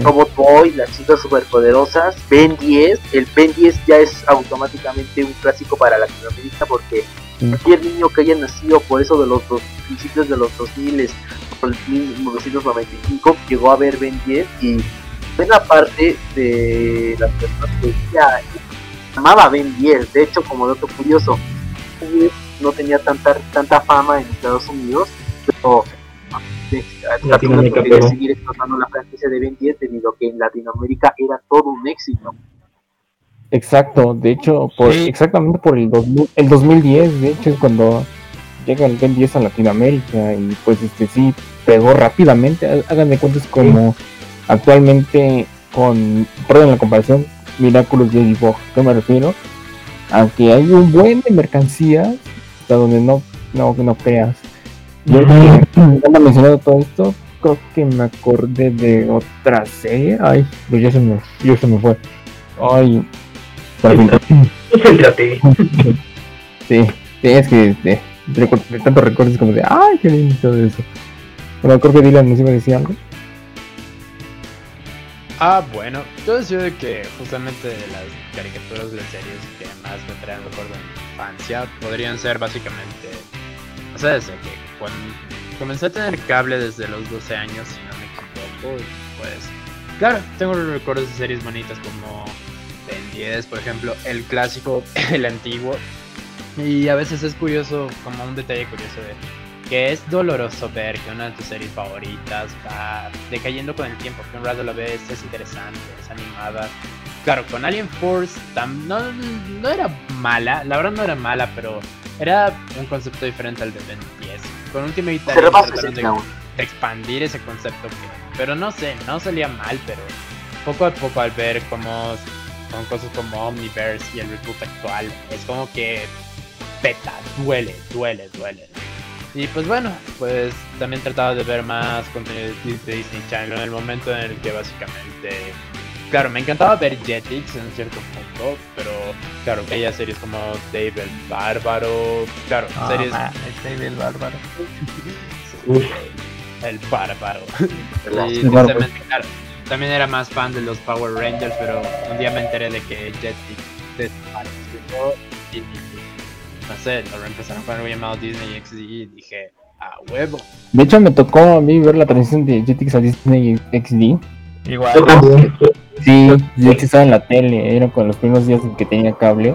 Robot Boy, las chicas superpoderosas, Ben 10, el Ben 10 ya es automáticamente un clásico para Latinoamérica porque cualquier niño que haya nacido por eso de los dos, principios de los 2000 por el 1995 llegó a ver Ben 10 y buena parte de las personas que ya amaba Ben 10, de hecho como dato curioso, Ben 10 no tenía tanta tanta fama en Estados Unidos, pero de- Latinoamérica quería seguir explotando la franquicia de Ben 10 debido a que en Latinoamérica era todo un éxito. Exacto, de hecho, por, Sí. exactamente por el, 2000 el 2010, de hecho es cuando llega el Ben 10 a Latinoamérica y pues este sí pegó rápidamente, Há- hagan de cuentas como actualmente con, perdón la comparación, Miraculous Ladybug, ¿qué me refiero? Aunque hay un buen de mercancías hasta donde no, no, no creas. Yo me mencionado todo esto, creo que me acordé de otra serie, ay, pues ya se me, ya se me fue. Ay. Concéntrate. Sí, sí, es que de, de, de tantos recuerdos como de, ay, qué lindo todo eso. Bueno, creo que Dylan nos iba a decir algo. Ah, bueno, yo de que justamente las caricaturas de las series que más me traen recuerdo de mi infancia podrían ser básicamente. O sea, desde que cuando comencé a tener cable desde los 12 años, si no me equivoco, pues. Claro, tengo recuerdos de series bonitas como Ben 10, por ejemplo, el clásico, [LAUGHS] el antiguo. Y a veces es curioso, como un detalle curioso de que es doloroso ver que una de tus series favoritas va decayendo con el tiempo, que un rato la ves, es interesante, es animada. Claro, con Alien Force tam- no, no era mala, la verdad no era mala, pero era un concepto diferente al de Ben 10. Con Ultimate Alien trataron de, de expandir ese concepto, que, pero no sé, no salía mal, pero poco a poco al ver cómo con cosas como Omniverse y el reboot actual, es como que peta, duele, duele, duele. Y pues bueno, pues también trataba de ver más contenido de Disney Channel en el momento en el que básicamente, claro, me encantaba ver Jetix en cierto punto, pero claro, veía series como Dave el Bárbaro, claro, series... el bárbaro. Uf. [LAUGHS] El Bárbaro. El Bárbaro. claro, también era más fan de los Power Rangers, pero un día me enteré de que Jetix desapareció y no sé, lo reempezaron con algo llamado Disney XD y dije, a huevo. De hecho, me tocó a mí ver la transición de Jetix a Disney XD. Igual. Yo también. Sí, de hecho estaba en la tele, era con los primeros días en que tenía cable.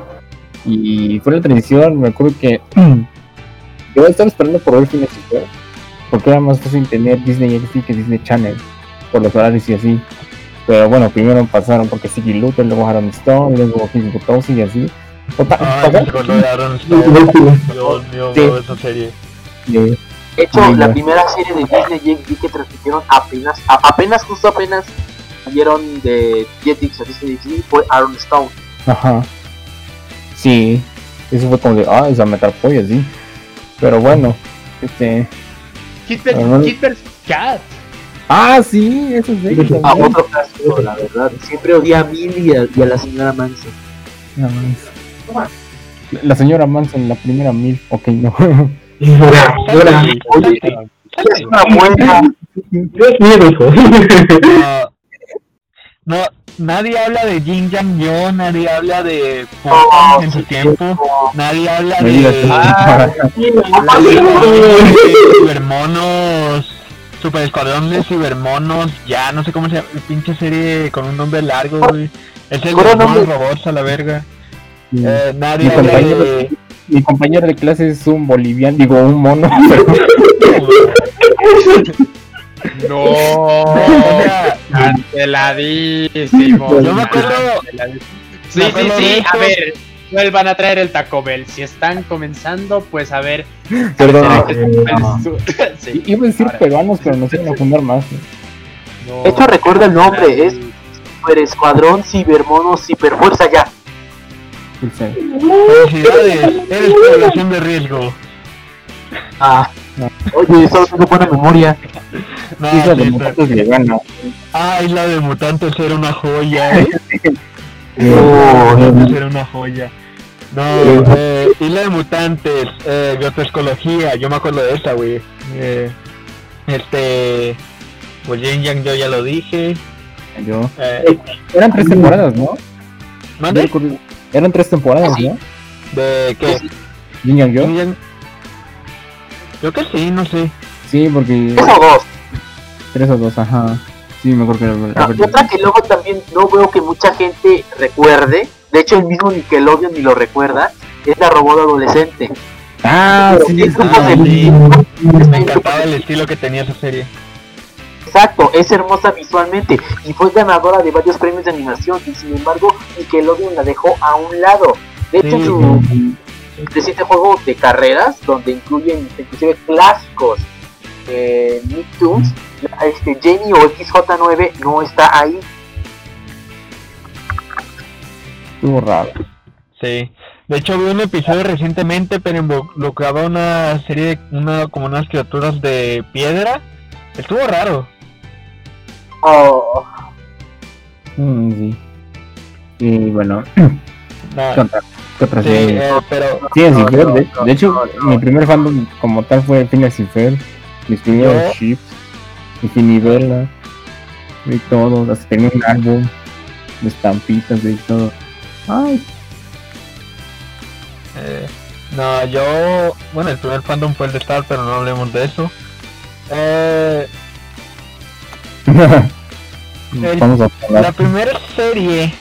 Y fue la transición, me acuerdo que [CLEARS THROAT] yo estaba esperando por ver Ferb, porque era más fácil tener Disney XD que Disney Channel, por los horarios y así. Pero bueno, primero pasaron porque Siggy Luther, luego Aaron Stone, luego Kim Butowski y así. Ay, acuerdo de Aaron Stone. Dios mío, Sí. esa serie. de- De hecho, Ay, la primera serie de Disney XD que transmitieron apenas, a- apenas, justo apenas salieron de Jetix a Disney XD fue Aaron Stone. Ajá. Sí, eso fue como de, ah, atrapó y así. Pero bueno, este. Ah. Hitler's Cat. Ah, sí, eso sí. Sí, sí. A también. otro clásico, la verdad. Siempre odié a Millie y a, y a la señora Manson. No más. La señora Manson, la primera mil, ok, no. Llora, llora. Oye, Es una buena. [LAUGHS] Dios mío, hijo. No, nadie habla de Jin Yang Yo, nadie habla de Oh, en su tiempo, nadie habla de, Ah, de Cibermonos, Super Escuadrón de Cibermonos, ya no sé cómo se llama, pinche serie con un nombre largo, güey. Es el robots a la verga. Sí. Eh, nadie mi, compañero, de- mi compañero de clase es un boliviano, digo, un mono. pero- [LAUGHS] No, canceladísimo. Yo me acuerdo-. Sí, me sí, acuerdo sí. esto. A ver, vuelvan a traer el Taco Bell. Si están comenzando, pues a ver. Perdón, [LAUGHS] Sí, iba a decir ahora. peruanos, pero nos iban a fundar más. no. De hecho, recuerda el nombre, es Super Escuadrón Cibermono Ciberfuerza ya. Felicidades, eres población de riesgo. Ah. No. Oye, solo tengo buena memoria. [LAUGHS] No, Isla de mutantes le gana. Ah, Isla de Mutantes era una joya. eh. [LAUGHS] Oh, Mutantes era una joya. No, eh, Isla de Mutantes, eh, biotoescología, yo me acuerdo de esa, güey. Eh, este, pues Yin Yang yo ya lo dije. Yo. Eh, Eran tres temporadas, ¿no? ¿Mande? Eran tres temporadas, ¿no? ¿De qué? Yin Yang Yo. Yo que sí, no sé. Sí, porque Eso dos. tres o dos, ajá. Sí, me acuerdo que era. Ah, y otra que luego también no veo que mucha gente recuerde, de hecho el mismo Nickelodeon ni lo recuerda, es la robot adolescente. Ah, sí, sí, Me encantaba el estilo que tenía esa serie. Exacto, es hermosa visualmente y fue ganadora de varios premios de animación y sin embargo Nickelodeon la dejó a un lado. De hecho, Sí. su reciente juego de carreras, donde incluyen inclusive clásicos de Nicktoons, este Jenny o XJ9 no está ahí. Estuvo raro. Sí. De hecho vi un episodio recientemente, pero involucraba una serie de una como unas criaturas de piedra. Estuvo raro. Oh, Mm, sí. Y bueno, [CLEARS THROAT] Nah, ¿qué otra, qué otra sí, serie? eh, pero Sí, en no, Cifer, no, de, no, de hecho, no, no. mi primer fandom como tal fue Phineas Cifer. Mis primeros ships, y Finibella, y todo. Hasta tenía un álbum de estampitas y todo. Ay, eh, no, yo bueno el primer fandom fue el de Star, pero no hablemos de eso. Eh, [LAUGHS] El- vamos a la primera serie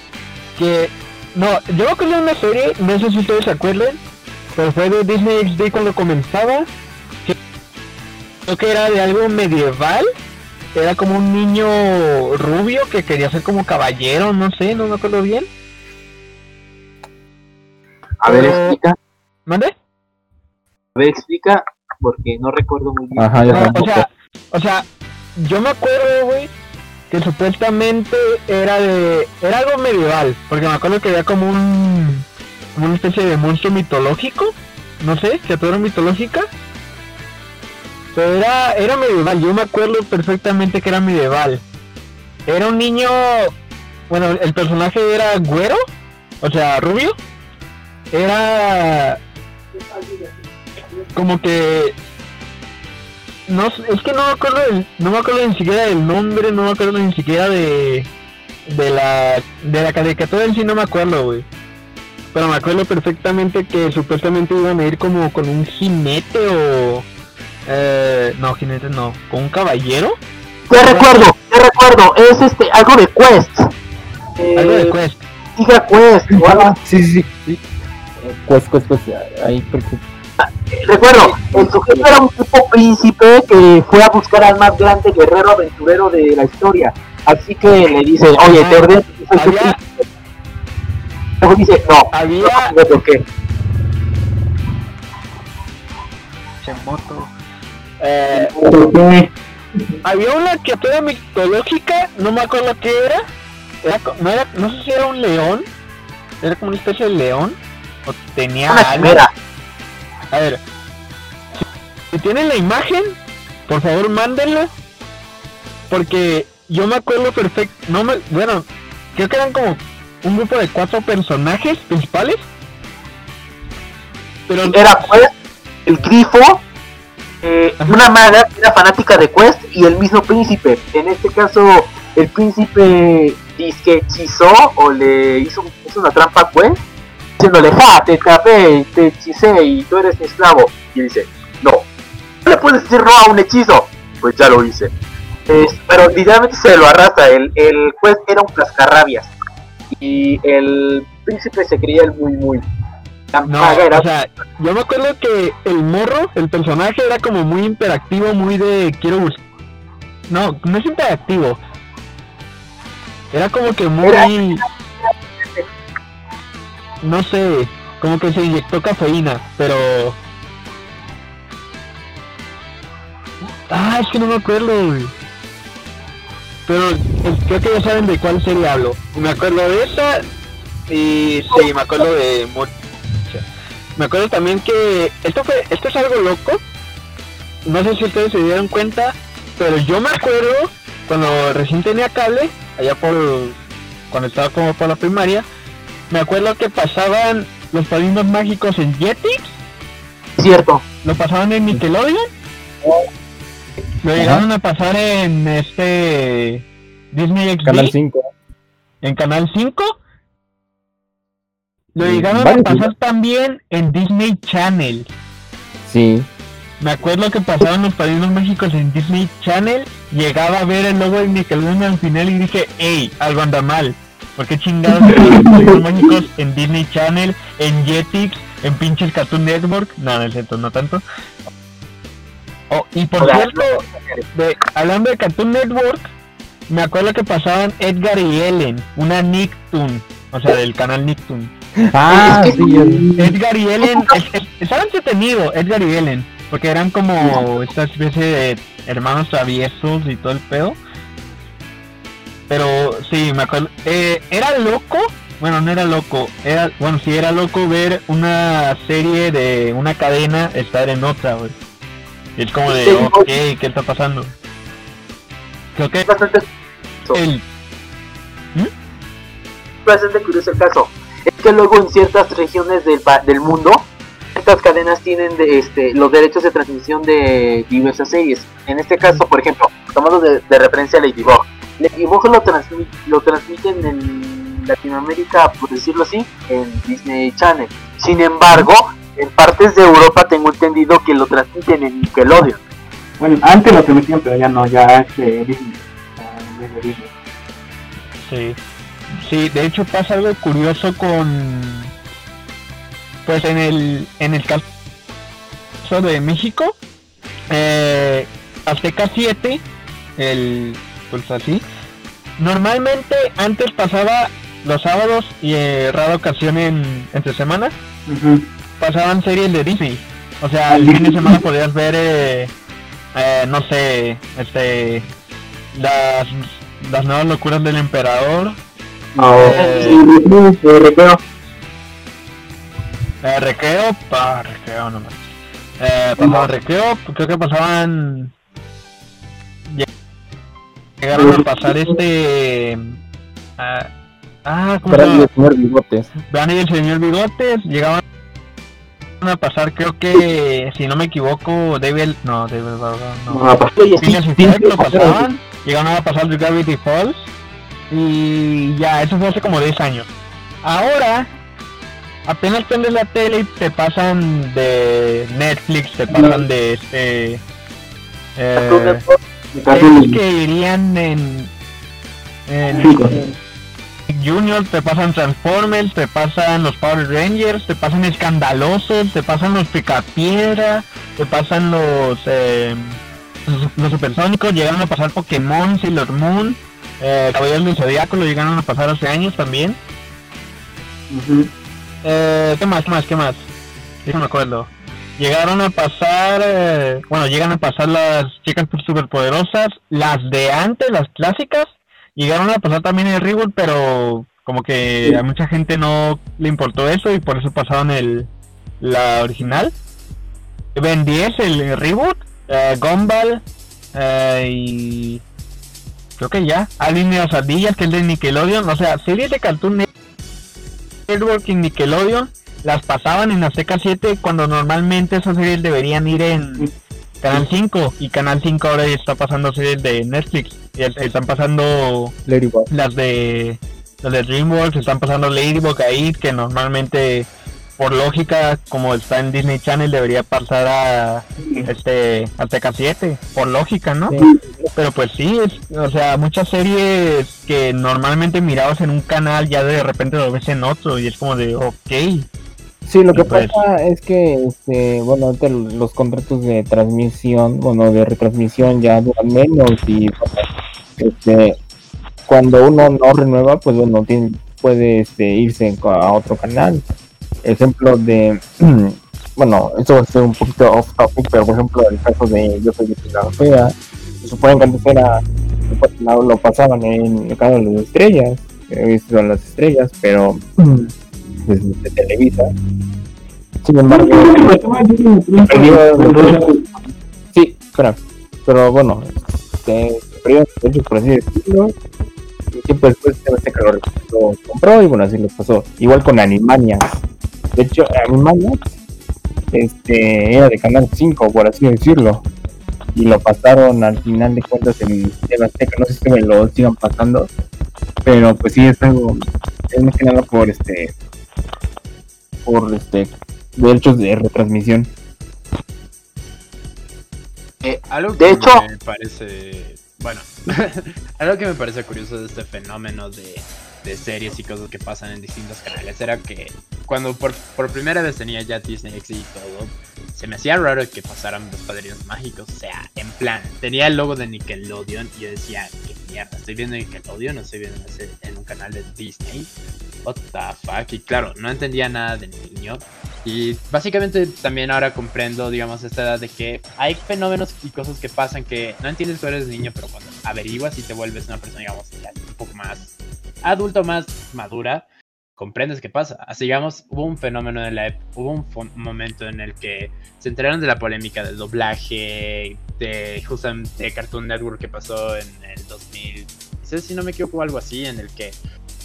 que no, yo me acuerdo de una serie, no sé si ustedes se acuerdan, pero fue de Disney XD cuando comenzaba. que Creo que era de algo medieval. Era como un niño rubio que quería ser como caballero, no sé, no me acuerdo bien. a ver, Pero- explica, ¿Mande? a ver, explica, porque no recuerdo muy bien. Ajá, No, o sea, o sea, yo me acuerdo, güey, que supuestamente era de, era algo medieval, porque me acuerdo que había como un, una especie de monstruo mitológico, no sé, criatura mitológica, pero era, era medieval, yo me acuerdo perfectamente que era medieval. Era un niño, bueno, el personaje era güero, o sea, rubio, era como que no es que no me acuerdo del- no me acuerdo ni siquiera del nombre, no me acuerdo ni siquiera de de la de la caricatura en sí no me acuerdo, güey. Pero me acuerdo perfectamente que supuestamente iban a ir como con un jinete o eh, no, jinete no, con un caballero, Ya recuerdo, ya recuerdo, es este, algo de Quest. algo de Eh, Quest. Giga Quest, o algo sí, sí, sí. Pues, pues, pues, ahí que. Recuerdo, el sujeto era un tipo príncipe que fue a buscar al más grande guerrero aventurero de la historia. Así que le dice, oye, te ordeno que soy Había- príncipe. Luego dice, no, Había no, ¿por qué? Chemoto. Eh, había una criatura mitológica, no me acuerdo qué era. era no, era no sé si era un león. Era como una especie de león. O tenía Una. A ver. Si, tienen la imagen, por favor mándenla. Porque yo me acuerdo perfecto. No me, bueno, creo que eran como un grupo de cuatro personajes principales. Pero Era Quest, el grifo, eh, una maga que era fanática de Quest y el mismo príncipe. En este caso, el príncipe dice que hechizó o le hizo, hizo una trampa a Quest, diciéndole, ja, te atrapé, te hechicé y tú eres mi esclavo. Y dice, no, no le puedes decir no a un hechizo. Pues ya lo hice. Es- pero literalmente se lo arrastra. El, el Quest era un cascarrabias. y el príncipe se creía el muy muy. No, o sea, yo me acuerdo que el morro, el personaje era como muy imperactivo, muy de quiero buscar. No, no es imperactivo. Era como que muy. No sé, como que se inyectó cafeína, pero. Ah, es que no me acuerdo. Pero eh, creo que ya saben de cuál serie hablo. Me acuerdo de esa y sí, me acuerdo de. Me acuerdo también que esto fue, esto es algo loco. No sé si ustedes se dieron cuenta, pero yo me acuerdo cuando recién tenía cable, allá por cuando estaba como por la primaria, me acuerdo que pasaban los padrinos mágicos en Jetix, cierto. lo pasaban en Nickelodeon, lo llegaron a pasar en este Disney XD, Canal 5. en Canal 5. Lo llegaron a pasar también en Disney Channel. Sí. Me acuerdo que pasaban los padrinos mágicos en Disney Channel, llegaba a ver el logo de Nickelodeon al final y dije, hey, algo anda mal. ¿Por qué chingados los mágicos en Disney Channel, en Jetix, en pinches Cartoon Network? No, no es cierto, no tanto. Oh, y por cierto, de- hablando de Cartoon Network, me acuerdo que pasaban Edgar y Ellen, una Nicktoon, o sea, del canal Nicktoon. Ah, Es que- sí. el- Edgar y Ellen, es- es- estaba entretenido, Edgar y Ellen, porque eran como esta especie de hermanos traviesos y todo el pedo. Pero sí, me acuerdo, eh, era loco, bueno, no era loco, era, bueno, sí era loco ver una serie de una cadena estar en otra, güey. Y Es como de, ok, ¿qué está pasando? Creo que Es bastante, el, bastante curioso el caso. Es que luego en ciertas regiones del, del mundo, estas cadenas tienen de, este, los derechos de transmisión de diversas series. En este caso, por ejemplo, tomando de, de referencia a Ladybug. Ladybug lo, transmi- lo transmiten en Latinoamérica, por decirlo así, en Disney Channel. Sin embargo, en partes de Europa tengo entendido que lo transmiten en Nickelodeon. Bueno, antes lo permitían, pero ya no, ya es Disney. Ya es de Disney. Sí. Sí, de hecho pasa algo curioso con pues en el en el caso de México eh, Azteca 7 el pues así normalmente antes pasaba los sábados y eh, rara ocasión en entre semana pasaban series de Disney o sea el fin de semana podías ver eh, eh, no sé este las las nuevas locuras del emperador No, Eh. recreo. Eh, recreo, pa, recreo nomás. Eh, pasaba recreo, creo que pasaban. Llegaron a pasar este. ah, ah, ¿cómo llama? el señor bigotes. Brandy y el señor Bigotes. Llegaban a pasar, creo que, si no me equivoco, David. No, David no. No, lo pasaban, llegaron a pasar de Gravity Falls y ya, eso fue hace como 10 años. Ahora, apenas prendes la tele y te pasan de Netflix, te pasan de este... Eh, series que irían en... en. Junior, te pasan Transformers, te pasan los Power Rangers, te pasan Escandalosos, te pasan los Picapiedra, te pasan los eh, los, los Supersónicos, llegaron a pasar Pokémon, Sailor Moon, eh, Caballeros del Zodiaco lo llegaron a pasar hace años también. Eh, ¿Qué más? ¿Qué más? ¿Qué más? Sí, no me acuerdo. Llegaron a pasar, eh, bueno, llegan a pasar las chicas superpoderosas, las de antes, las clásicas, llegaron a pasar también el reboot, pero como que a mucha gente no le importó eso y por eso pasaron el la original. Ben 10, el reboot, eh, Gumball, eh, y creo que ya, Alvin y las ardillas, que es de Nickelodeon, o sea, series de Cartoon Network y Nickelodeon las pasaban en Azteca 7 cuando normalmente esas series deberían ir en Canal 5 y Canal 5 ahora está pasando series de Netflix y es- están pasando las de las de DreamWorks están pasando Ladybug ahí que normalmente por lógica, como está en Disney Channel, debería pasar a este Azteca 7, por lógica, ¿no? Pero pues sí, es, o sea, muchas series que normalmente mirabas en un canal ya de repente lo ves en otro y es como de, ok. Sí, lo que pasa es que, este, bueno, ahorita los contratos de transmisión, bueno, de retransmisión ya duran menos y, este, cuando uno no renueva, pues bueno, tiene, puede este, irse a otro canal. Ejemplo de, [CLEARS THROAT] bueno, esto va a ser un poquito off topic, pero por ejemplo, el caso de Yo soy de Fea, se supone que antes era, lo, pasaban en el canal de las estrellas, he visto las estrellas, pero desde de Televisa. Sin embargo, sí, espera, pero bueno, este, perdió por así decirlo. Y tiempo después este que lo, lo compró y bueno, así lo pasó. Igual con Animaniacs. De hecho, Animaniacs este, era de Canal 5, por así decirlo. Y lo pasaron al final de cuentas en TV Azteca. No sé si me lo sigan pasando. Pero pues sí, es algo. Es más que nada por este. Por este. Derechos de retransmisión. Algo De que hecho- me parece, bueno, [LAUGHS] algo que me parece curioso de este fenómeno de, de series y cosas que pasan en distintos canales era que cuando por, por primera vez tenía ya Disney XD y todo, se me hacía raro que pasaran los padrinos mágicos. O sea, en plan, tenía el logo de Nickelodeon y yo decía, qué mierda, estoy viendo Nickelodeon, no estoy viendo en un canal de Disney. What the fuck? Y claro, no entendía nada de niño. Y básicamente también ahora comprendo, digamos, esta edad de que hay fenómenos y cosas que pasan que no entiendes cuando eres niño, pero cuando averiguas y te vuelves una persona, digamos, un poco más adulta, más madura, comprendes qué pasa. Así, digamos, hubo un fenómeno en la hubo un momento en el que se enteraron de la polémica del doblaje de justamente Cartoon Network que pasó en el 2000, no sé si no me equivoco, algo así, en el que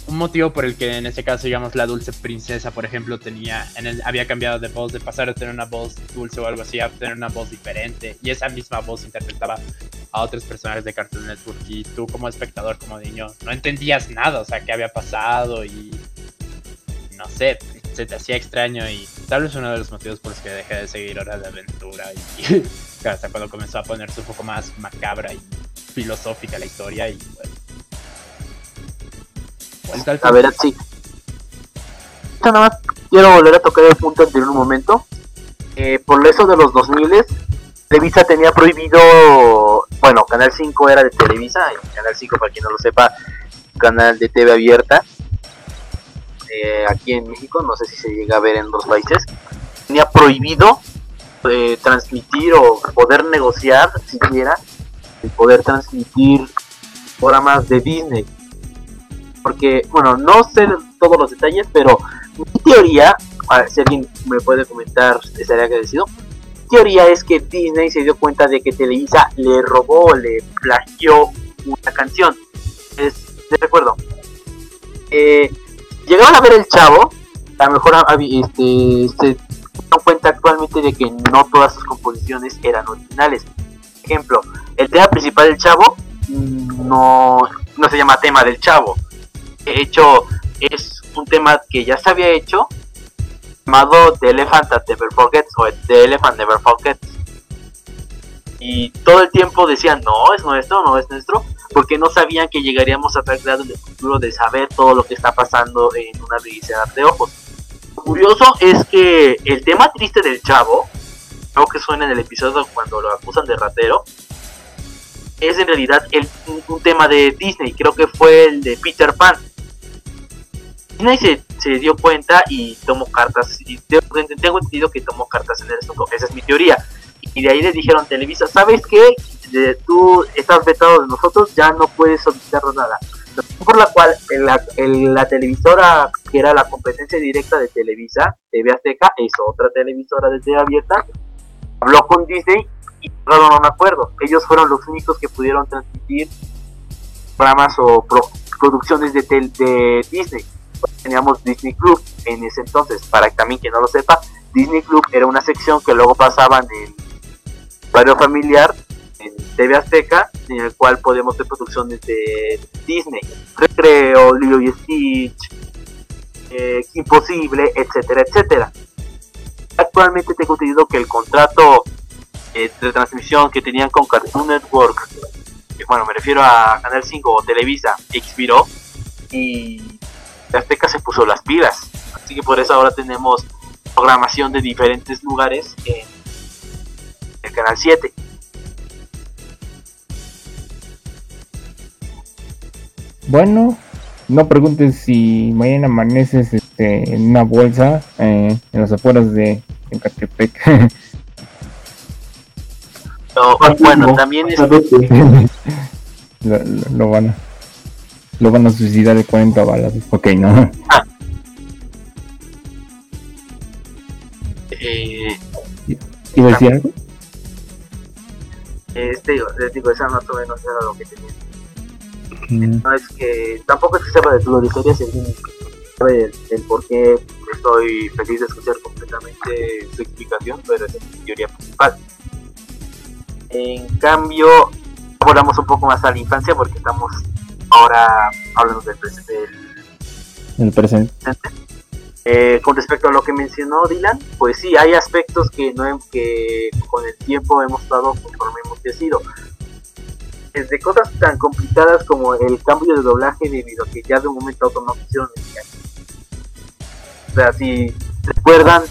un motivo por el que en este caso, digamos, la dulce princesa, por ejemplo, tenía, en el, había cambiado de voz, de pasar a tener una voz dulce o algo así, a tener una voz diferente, y esa misma voz interpretaba a otros personajes de Cartoon Network, y tú como espectador, como niño, no entendías nada, o sea, qué había pasado, y no sé, se te hacía extraño, y tal vez uno de los motivos por los que dejé de seguir Hora de Aventura, y [LAUGHS] hasta cuando comenzó a ponerse un poco más macabra y filosófica la historia, y bueno. Al A ver, sí. Nada más quiero volver a tocar el punto anterior un momento. Eh, por eso de los 2000 Televisa tenía prohibido, bueno, Canal 5 era de Televisa, y Canal 5 para quien no lo sepa, canal de TV abierta, eh, aquí en México, no sé si se llega a ver en otros países, tenía prohibido eh, transmitir o poder negociar, siquiera, el poder transmitir programas de Disney porque, bueno, no sé todos los detalles, pero mi teoría, si alguien me puede comentar, estaría agradecido. Mi teoría es que Disney se dio cuenta de que Televisa le robó, le plagió una canción. Es, te recuerdo. Eh, llegaron a ver el chavo, a lo mejor a- a- este, se dieron cuenta actualmente de que no todas sus composiciones eran originales. Ejemplo, el tema principal del chavo mm, no, no se llama tema del chavo, de hecho es un tema que ya se había hecho llamado The Elephant That Never Forgets o The Elephant Never Forgets y todo el tiempo decían no es nuestro no es nuestro porque no sabían que llegaríamos a ver grado en el futuro de saber todo lo que está pasando en una brisa de ojos. Lo curioso es que el tema triste del chavo creo que suena en el episodio cuando lo acusan de ratero es en realidad el, un tema de Disney creo que fue el de Peter Pan Disney se, dio cuenta y tomó cartas. Y tengo, entendido que tomó cartas en el asunto. Esa es mi teoría. Y de ahí le dijeron Televisa, ¿sabes qué? De- tú estás vetado de nosotros, ya no puedes solicitar nada. Por la cual la, la televisora que era la competencia directa de Televisa, TV Azteca, es otra televisora de TV abierta, habló con Disney y llegaron a un acuerdo. Ellos fueron los únicos que pudieron transmitir programas o pro- producciones de, tel- de Disney teníamos Disney Club en ese entonces. Para también quien no lo sepa, Disney Club era una sección que luego pasaban en barrio familiar en TV Azteca, en el cual podemos ver producciones de Disney, Recreo, Lilo y Stitch, eh, Imposible, etcétera, etcétera. Actualmente tengo entendido que el contrato eh, de transmisión que tenían con Cartoon Network, que, bueno, me refiero a Canal 5 o Televisa, expiró y Azteca se puso las pilas. Así que por eso ahora tenemos programación de diferentes lugares en el Canal 7. Bueno, no preguntes si mañana amaneces este, en una bolsa eh, en las afueras de Ecatepec. Pero, bueno, también es, [LAUGHS] lo, lo- lo van a lo van a suicidar de 40 balas. Ok, no. eh, ¿Iba a decir algo? este, digo, les digo, esa más o menos era lo que tenía. Mm, No es que tampoco es que sepa de tu historia, sabe del, del por qué estoy feliz de escuchar completamente su explicación, pero esa es mi teoría principal. En cambio, volamos un poco más a la infancia porque estamos ahora hablando del, pres- del el presente. Eh, con respecto a lo que mencionó Dylan, pues sí, hay aspectos que no que con el tiempo hemos dado conforme hemos crecido. Desde cosas tan complicadas como el cambio de doblaje debido a que ya de un momento a otro no quisieron. O sea, si recuerdan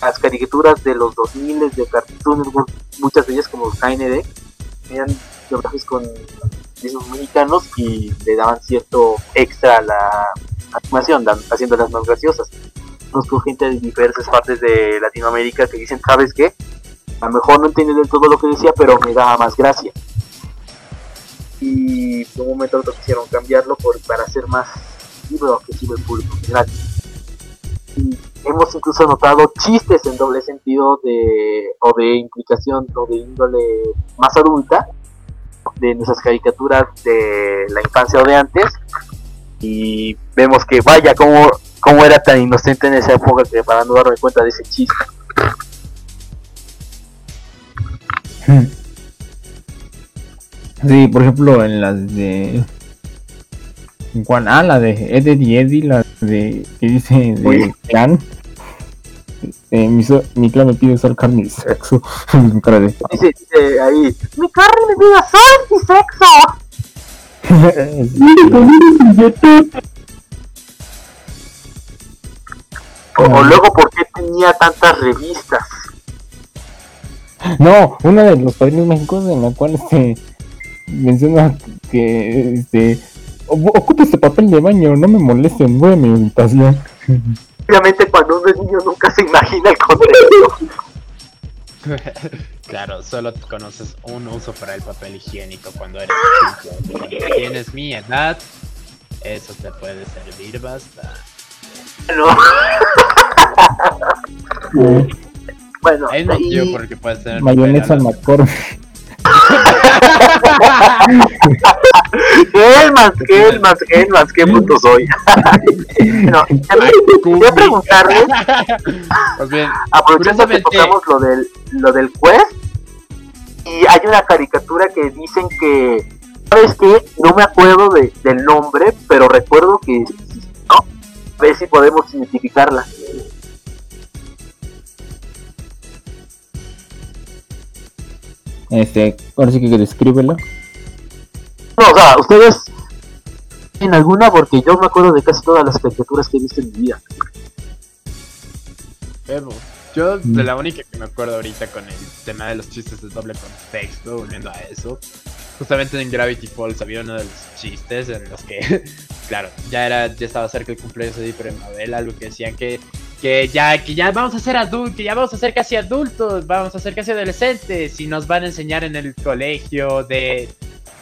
las caricaturas de los 2000 de Cartoon Network, muchas de ellas como KND, tenían doblajes con y le daban cierto extra a la animación, haciéndolas más graciosas. Conozco gente de diversas partes de Latinoamérica que dicen, ¿sabes qué? A lo mejor no entendí del todo lo que decía, pero me daba más gracia. Y de un momento a otro quisieron cambiarlo por, para hacer más libre o accesible al público en general. Y hemos incluso notado chistes en doble sentido de o de implicación o de índole más adulta de nuestras caricaturas de la infancia o de antes y vemos que vaya como cómo era tan inocente en esa época que para no darme cuenta de ese chiste Sí, por ejemplo, en las de. cuan- ah, la de Eddie y Eddie, la de. que dice de clan. Eh, mi, so- mi clan me pide usar carne y sexo. [LAUGHS] Mi cara de. dice, dice ahí mi carne mi vida son y sexo [LAUGHS] o, o luego por qué tenía tantas revistas No, una de los padrinos mágicos en la cual este menciona que este "O- ocupa este papel de baño, no me molesten, voy a mi habitación. [LAUGHS] obviamente cuando uno es niño nunca se imagina el contexto [LAUGHS] Claro, solo conoces un uso para el papel higiénico cuando eres chico. Cuando tienes mi edad, eso te puede servir bastante. ¿no? bueno Hay un motivo y- por el que puedes tener Mayonesa papel a la- McCormick. Helmans, Helmans, Helmans, qué puto soy. no, también quería preguntarles, Pues bien, aprovechando que tocamos lo del, lo del quest, y hay una caricatura que dicen que, ¿sabes qué? No me acuerdo de, del nombre, pero recuerdo que, ¿no? A ver si podemos identificarla. Este, ahora sí que descríbelo. No, o sea, ustedes en alguna porque yo me acuerdo de casi todas las caricaturas que he visto en mi vida. Evo. Yo de la única que me acuerdo ahorita con el tema de los chistes de doble contexto, uniendo a eso, justamente en Gravity Falls había uno de los chistes en los que, [LAUGHS] claro, ya era, ya estaba cerca el cumpleaños de novela, lo que decían que, que ya, que ya vamos a ser adultos, que ya vamos a ser casi adultos, vamos a ser casi adolescentes y nos van a enseñar en el colegio de,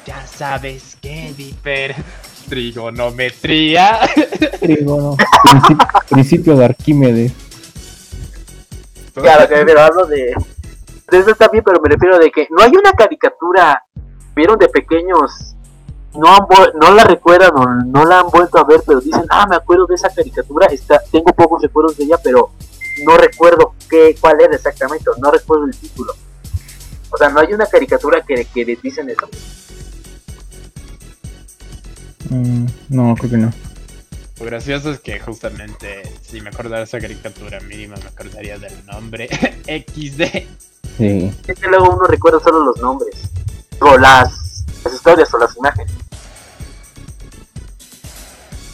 ya sabes qué, Dipper, [LAUGHS] trigonometría. [LAUGHS] Trígono. Principio, principio de Arquímedes. Claro, que pero hablo de. De eso también, pero me refiero de que no hay una caricatura. Vieron de pequeños. No, han no la recuerdan o no la han vuelto a ver, pero dicen, ah, me acuerdo de esa caricatura. Está, tengo pocos recuerdos de ella, pero no recuerdo qué, cuál era exactamente, o no recuerdo el título. O sea, no hay una caricatura que, que les dicen eso. Mm, no, creo que no. Lo gracioso es que justamente si me acordara de esa caricatura mínima me acordaría del nombre [LAUGHS] XD. Sí. Es que luego uno recuerda solo los nombres, o las, las historias o las imágenes.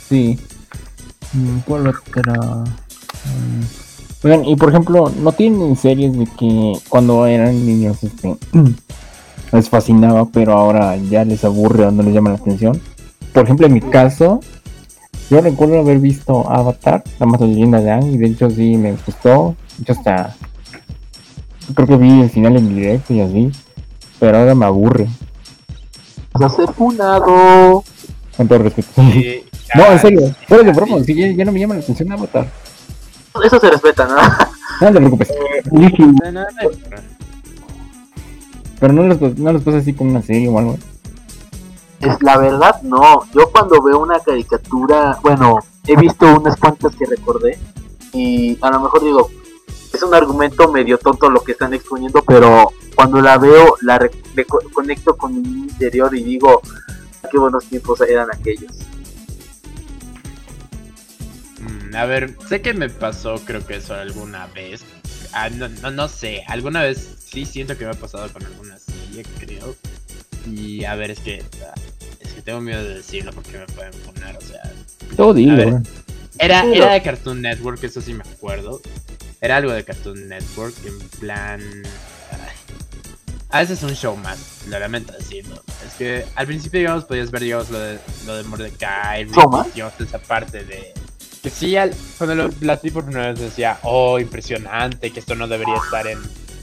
Sí. Mm, ¿Cuál otra? Mm. Y por ejemplo, ¿no tienen series de que cuando eran niños este, [CLEARS THROAT] les fascinaba, pero ahora ya les aburre o no les llama la atención? Por ejemplo, en mi caso, yo recuerdo haber visto Avatar, la más leyenda de Aang, y de hecho sí me gustó. Hecho, hasta creo que vi el final en directo y así, pero ahora me aburre. Vas a ser funado. Con todo respeto. [LAUGHS] No, en serio, fuera de broma, sí, ya, ya no me llama la atención Avatar. Eso se respeta, ¿no? [LAUGHS] No te preocupes. Pero no los, no los pasa así con una serie o algo. Es la verdad, no. Yo cuando veo una caricatura, bueno, he visto unas cuantas que recordé y a lo mejor digo, es un argumento medio tonto lo que están exponiendo, pero cuando la veo, la re- me co- conecto con mi interior y digo, qué buenos tiempos eran aquellos. Mm, A ver, sé que me pasó, creo que eso alguna vez. Ah, no, no, no sé, alguna vez sí siento que me ha pasado con alguna serie, creo. Y a ver, es que. ah, Es que tengo miedo de decirlo porque me pueden poner, o sea. Todo A dilo. Era, era de Cartoon Network, eso sí me acuerdo. Era algo de Cartoon Network, en plan. ay, A veces un show más, lo lamento decirlo. Es que al principio, digamos, podías ver, digamos, lo de, lo de Mordecai, digamos, esa parte de. Que sí, al- cuando lo, la por primera vez decía, oh, impresionante, que esto no debería estar en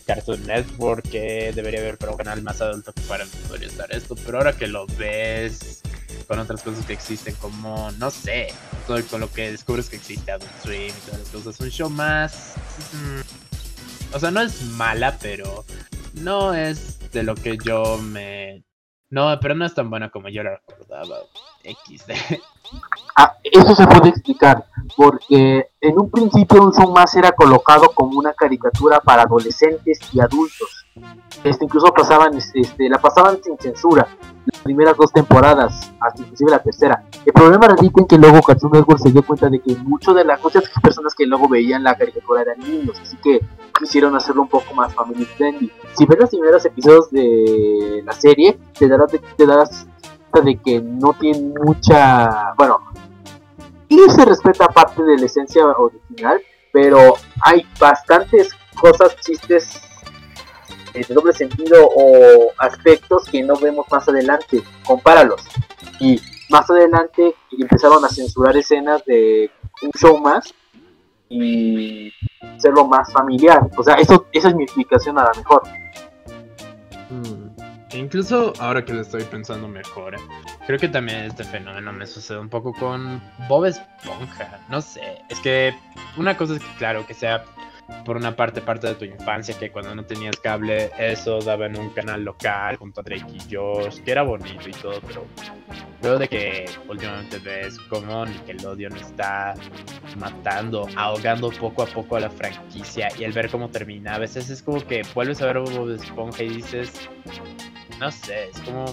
Cartoon Network, que debería haber para un canal más adulto que para podría estar esto. Pero ahora que lo ves con otras cosas que existen, como, no sé, todo con lo que descubres que existe Adult Swim y todas las cosas, un show más. mm, o sea, no es mala, pero no es de lo que yo me. No, pero no es tan buena como yo la recordaba. XD. [LAUGHS] Ah, eso se puede explicar, porque en un principio un show más era colocado como una caricatura para adolescentes y adultos. Este, incluso pasaban, este, la pasaban sin censura, las primeras dos temporadas, hasta inclusive la tercera. El problema radica en que luego Cartoon Network se dio cuenta de que mucho de las muchas personas que luego veían la caricatura eran niños, así que quisieron hacerlo un poco más family friendly. Si ves los primeros episodios de la serie, te darás, te darás cuenta de que no tiene mucha, bueno, y se respeta parte de la esencia original, pero hay bastantes cosas, chistes de doble sentido o aspectos que no vemos más adelante. Compáralos. Y más adelante empezaron a censurar escenas de un show más y hacerlo más familiar. O sea, eso, esa es mi explicación a la mejor. Mm, Incluso ahora que lo estoy pensando mejor, creo que también este fenómeno me sucede un poco con Bob Esponja. No sé, es que una cosa es que, claro, que sea por una parte parte de tu infancia, que cuando no tenías cable, eso daba en un canal local junto a Drake y Josh, que era bonito y todo, pero luego de que últimamente ves cómo Nickelodeon está matando, ahogando poco a poco a la franquicia y el ver cómo termina, a veces es como que vuelves a ver Bob Esponja y dices, no sé, es como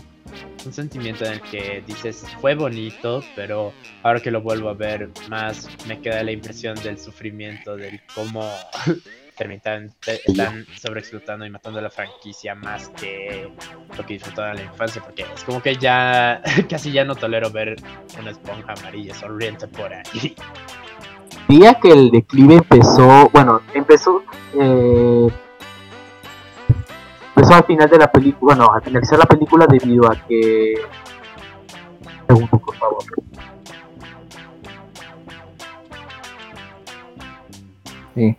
un sentimiento en el que dices, fue bonito, pero ahora que lo vuelvo a ver más, me queda la impresión del sufrimiento, del cómo [LAUGHS] terminan, te- están sobreexplotando y matando a la franquicia más que lo que disfrutaba en la infancia, porque es como que ya [LAUGHS] casi ya no tolero ver una esponja amarilla sonriente por ahí. Día que el declive empezó, bueno, empezó, eh, empezó al final de la película, bueno, al finalizar la película debido a que... Segundo, por favor. Sí.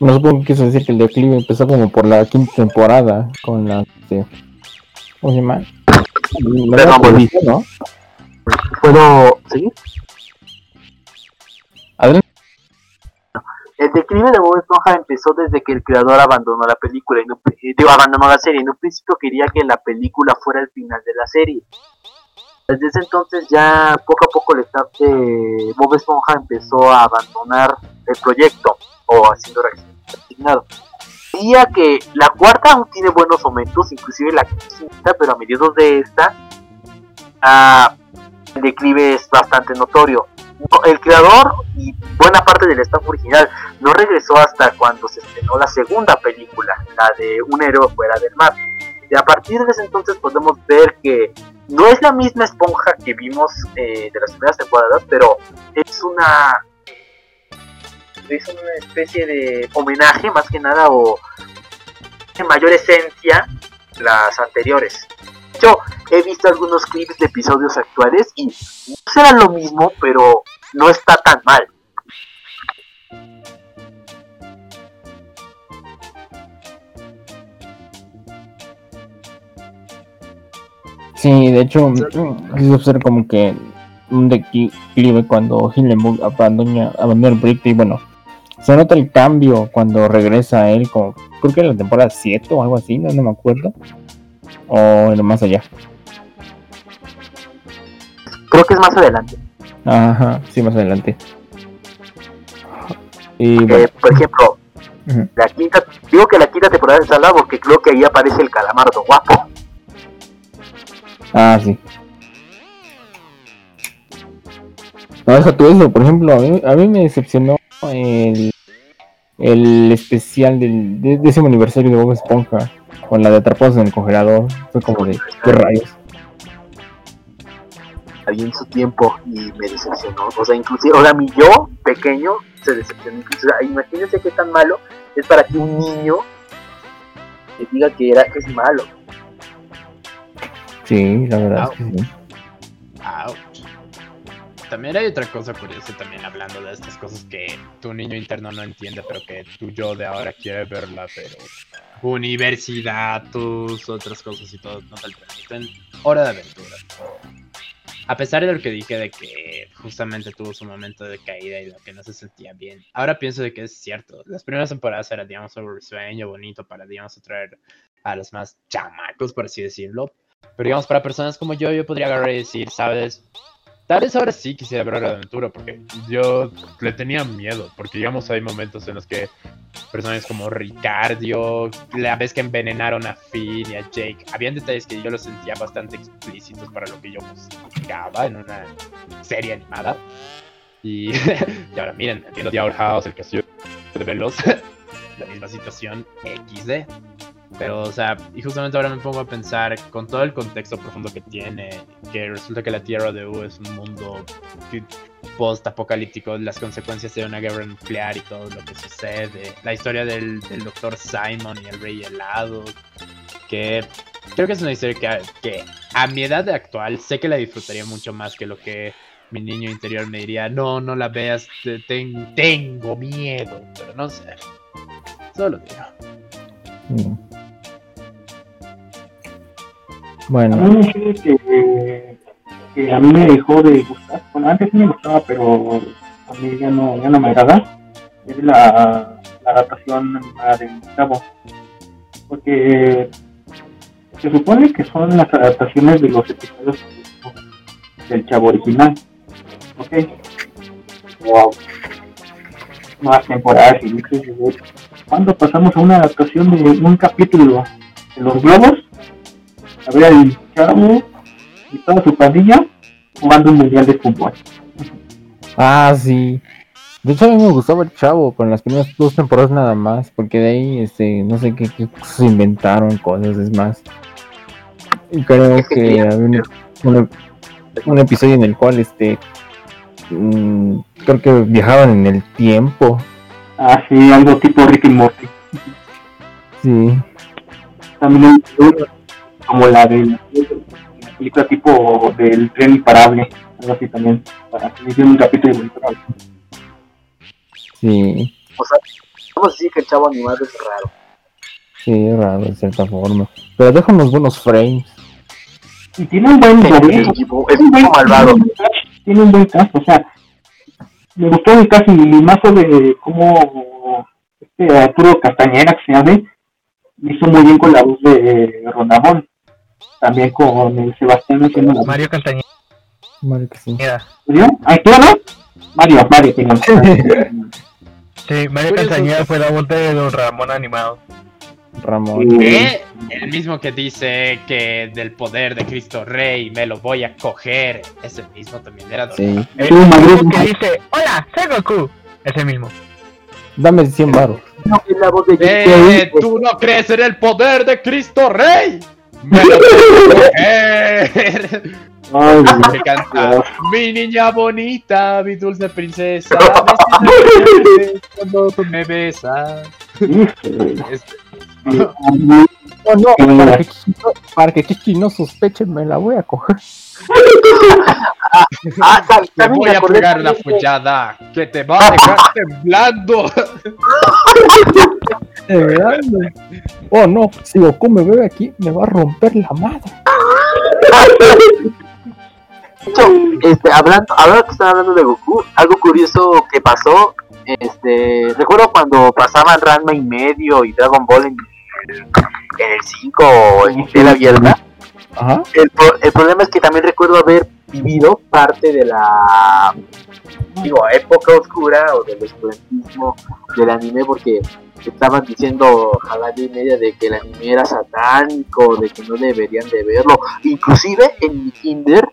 No supongo que quiso decir que el declive empezó como por la quinta temporada con la. este, ¿Cómo se llama? [LAUGHS] La volví. ¿no? ¿Puedo seguir? Adelante. El declive de Bob Empezó desde que el creador abandonó la película y no, eh, digo, abandonó la serie. En un principio quería que la película fuera el final de la serie. Desde ese entonces ya poco a poco el staff de Bob Esponja empezó a abandonar el proyecto o haciendo resignado. Diría que la cuarta aún tiene buenos momentos, inclusive la quinta, pero a mediados de esta ah, el declive es bastante notorio. El creador y buena parte del staff original no regresó hasta cuando se estrenó la segunda película, la de Un héroe fuera del mar. Y a partir de ese entonces podemos ver que no es la misma esponja que vimos eh, de las primeras temporadas, pero es una es una especie de homenaje más que nada o de mayor esencia las anteriores. Yo he visto algunos clips de episodios actuales y será lo mismo, pero no está tan mal. Sí, de hecho, se observa como que un declive cuando Hillenburg abandona, abandona el proyecto y bueno, se nota el cambio cuando regresa él, como creo que en la temporada 7 o algo así, no me acuerdo, o en más allá. Creo que es más adelante. Ajá, sí, más adelante. Y Eh, por ejemplo, la quinta, digo que la quinta temporada es salada porque creo que ahí aparece el calamardo guapo. ah, sí. No, deja tú eso, por ejemplo, a mí, a mí me decepcionó el, el especial del de- décimo aniversario de Bob Esponja con la de atrapados en el congelador. Fue como de, ¿qué rayos? ahí en su tiempo y me decepcionó. O sea, inclusive, ahora mi yo pequeño se decepcionó. Incluso, o sea, imagínense qué tan malo es para que un niño le diga que era que es malo. Sí, la verdad es que sí. También hay otra cosa curiosa también hablando de estas cosas que tu niño interno no entiende, pero que tu yo de ahora quiere verla, pero universidad, tus otras cosas y todo no te lo permiten. Hora de aventura. A pesar de lo que dije de que justamente tuvo su momento de caída y de que no se sentía bien, ahora pienso de que es cierto. Las primeras temporadas eran, digamos, algo risueño, bonito para, digamos, atraer a los más chamacos, por así decirlo. Pero digamos, para personas como yo, yo podría agarrar y decir, ¿sabes? Tal vez ahora sí quisiera ver la aventura, porque yo le tenía miedo, porque digamos hay momentos en los que personajes como Ricardio, la vez que envenenaron a Finn y a Jake, habían detalles que yo los sentía bastante explícitos para lo que yo buscaba en una serie animada. Y, [LAUGHS] y ahora miren, entiendo The House, el castillo de Velos, [LAUGHS] la misma situación XD. Pero, o sea, y justamente ahora me pongo a pensar con todo el contexto profundo que tiene, que resulta que la Tierra de U es un mundo post-apocalíptico, las consecuencias de una guerra nuclear y todo lo que sucede, la historia del, del Dr. Simon y el Rey Helado, que creo que es una historia que, a- mi edad actual sé que la disfrutaría mucho más que lo que mi niño interior me diría, no, no la veas, te- ten- tengo miedo, pero no sé, solo digo. Mm. A Bueno, mí una serie que, que a mí me dejó de gustar, bueno, antes sí me gustaba, pero a mí ya no, ya no me agrada, es la, la adaptación de Chavo. Porque se supone que son las adaptaciones de los episodios del Chavo original. ¿Ok? Wow. Nuevas temporadas y ¿cuándo pasamos a una adaptación de un capítulo de los globos? A ver al chavo y toda su pandilla jugando un mundial de fútbol. ah, sí. De hecho, a mí me gustaba el chavo con las primeras dos temporadas nada más, porque de ahí, este, no sé qué, qué cosas inventaron, cosas, es más. Y creo que había un, un- un episodio en el cual, este, mm, creo que viajaban en el tiempo. Así, algo tipo Rick y Morty. Sí, También hay como la de la película tipo del tren imparable, algo así también, para que hicieron un capítulo bonito. sí, O sea, vamos a decir que el chavo animado es raro. sí, es raro de cierta forma. Pero deja unos buenos frames. Y tiene un buen equipo, es un buen- malvado. Tiene un buen cast, o sea, me gustó el cast y más sobre cómo este Arturo Castañeda, que se llama, hizo muy bien con la voz de Rondamón. También con el Sebastián haciendo la voz. Mario Castañeda. Mario que sí. ¿Yo? ¿Ah, claro? Mario, Mario, perdón. [LAUGHS] Sí, Mario Curioso. Castañeda fue la vuelta de Don Ramón animado. Ramón. ¿Qué? El mismo que dice que del poder de Cristo Rey me lo voy a coger. Ese mismo también era Sí. El Sí, Madrid. mismo que dice, hola, soy Goku. Ese mismo. Dame 100 baros. No, es la voz de Eh, ¿Tú no crees en el poder de Cristo Rey? Ay, Que canta Mi niña bonita, mi dulce princesa [LAUGHS] me Cuando tú me besas. Este, No, no, para que, Kiki no, para que Kiki no sospeche, me la voy a coger. Ah, tam- [LAUGHS] Te voy a pegar de- follada Que te va a dejar temblando [LAUGHS] De verdad, güey. Oh no, si Goku me ve aquí, me va a romper la madre. De hecho, este, hablando, ahora que están hablando de Goku, algo curioso que pasó, este, recuerdo cuando pasaban Ranma y medio y Dragon Ball en, en el 5 o en tela abierta, Ajá. el, el problema es que también recuerdo haber vivido parte de la digo época oscura o del oscurantismo del anime porque estaban diciendo jalada y media de que el anime era satánico de que no deberían de verlo. Inclusive en mi kinder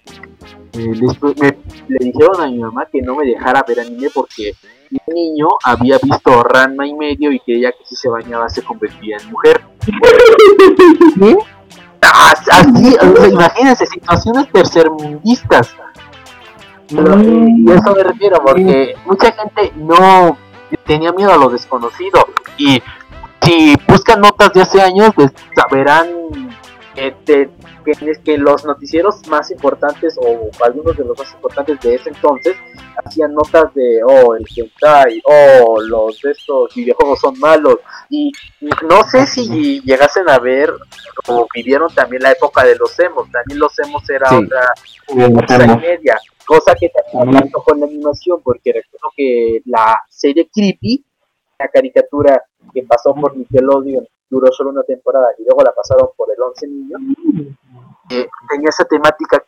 eh, después me- le dijeron a mi mamá que no me dejara ver anime porque un niño había visto Ranma y medio y creía que si se bañaba se convertía en mujer [LAUGHS] [LAUGHS] Así, o sea, imagínense, situaciones tercermundistas. Pero, eh, y a eso me refiero, porque mucha gente no tenía miedo a lo desconocido. Y si buscan notas de hace años, pues saberán que, te- que, es que los noticieros más importantes, o algunos de los más importantes de ese entonces, hacían notas de, oh, el hentai, oh, los de estos videojuegos son malos. Y no sé si llegasen a ver o vivieron también la época de los emos. También los emos era Sí. otra cosa y media, cosa que también con la animación, porque recuerdo que la serie Creepy, la caricatura que pasó por Nickelodeon, duró solo una temporada y luego la pasaron por el 11 niños, eh, tenía esa temática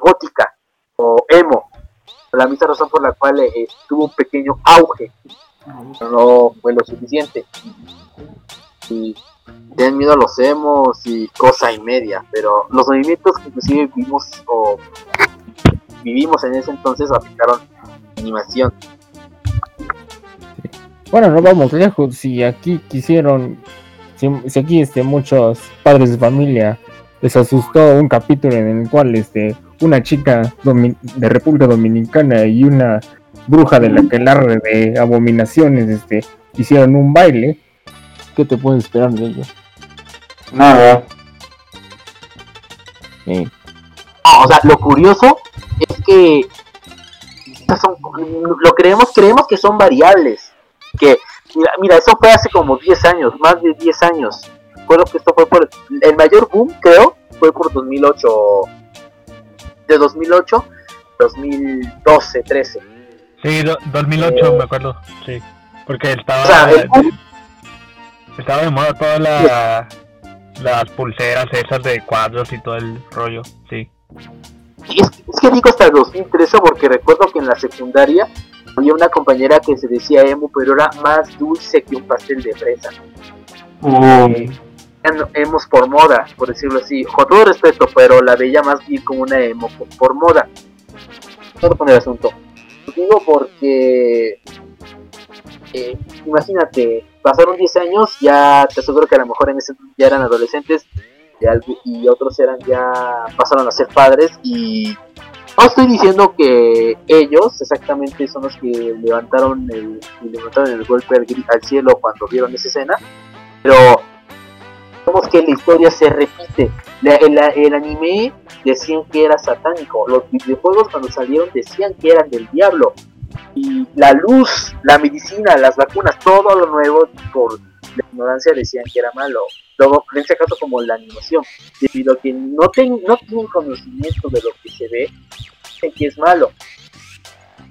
gótica o emo, la misma razón por la cual eh, tuvo un pequeño auge, pero no fue lo suficiente. Y tienen miedo a los emos y cosa y media, pero los movimientos que inclusive vimos o vivimos en ese entonces aplicaron animación. Bueno, no vamos lejos. Si aquí quisieron, si, si aquí este, muchos padres de familia les asustó un capítulo en el cual este, una chica de República Dominicana y una bruja de la que larre de abominaciones este, hicieron un baile, ¿qué te puedes esperar de ellos? Nada. Eh, No, o sea, lo curioso es que estas son, lo creemos, creemos que son variables. Que, mira, mira, eso fue hace como 10 años, más de 10 años. Recuerdo que esto fue por, el mayor boom, creo, fue por 2008, de 2008, 2012, 13. Sí, do- 2008 me acuerdo. Sí. Porque estaba, O sea, el boom estaba de moda todas la, las pulseras esas de cuadros y todo el rollo. Sí. Es, es que digo hasta el 2013 porque recuerdo que en la secundaria había una compañera que se decía emo, pero era más dulce que un pastel de fresa. Uy, Eran emos por moda, por decirlo así. Con todo respeto, pero la veía más bien como una emo por, moda. Todo con el asunto. Lo digo porque... eh, imagínate, pasaron 10 años, ya te aseguro que a lo mejor en ese ya eran adolescentes y, otros eran ya pasaron a ser padres y no estoy diciendo que ellos exactamente son los que levantaron el, levantaron el golpe al cielo cuando vieron esa escena, pero vemos que la historia se repite. La- el, el anime decían que era satánico, los videojuegos cuando salieron decían que eran del diablo. Y la luz, la medicina, las vacunas, todo lo nuevo por la ignorancia decían que era malo. Luego, en este caso como la animación, debido a que no, ten- no tienen conocimiento de lo que se ve, dicen que es malo.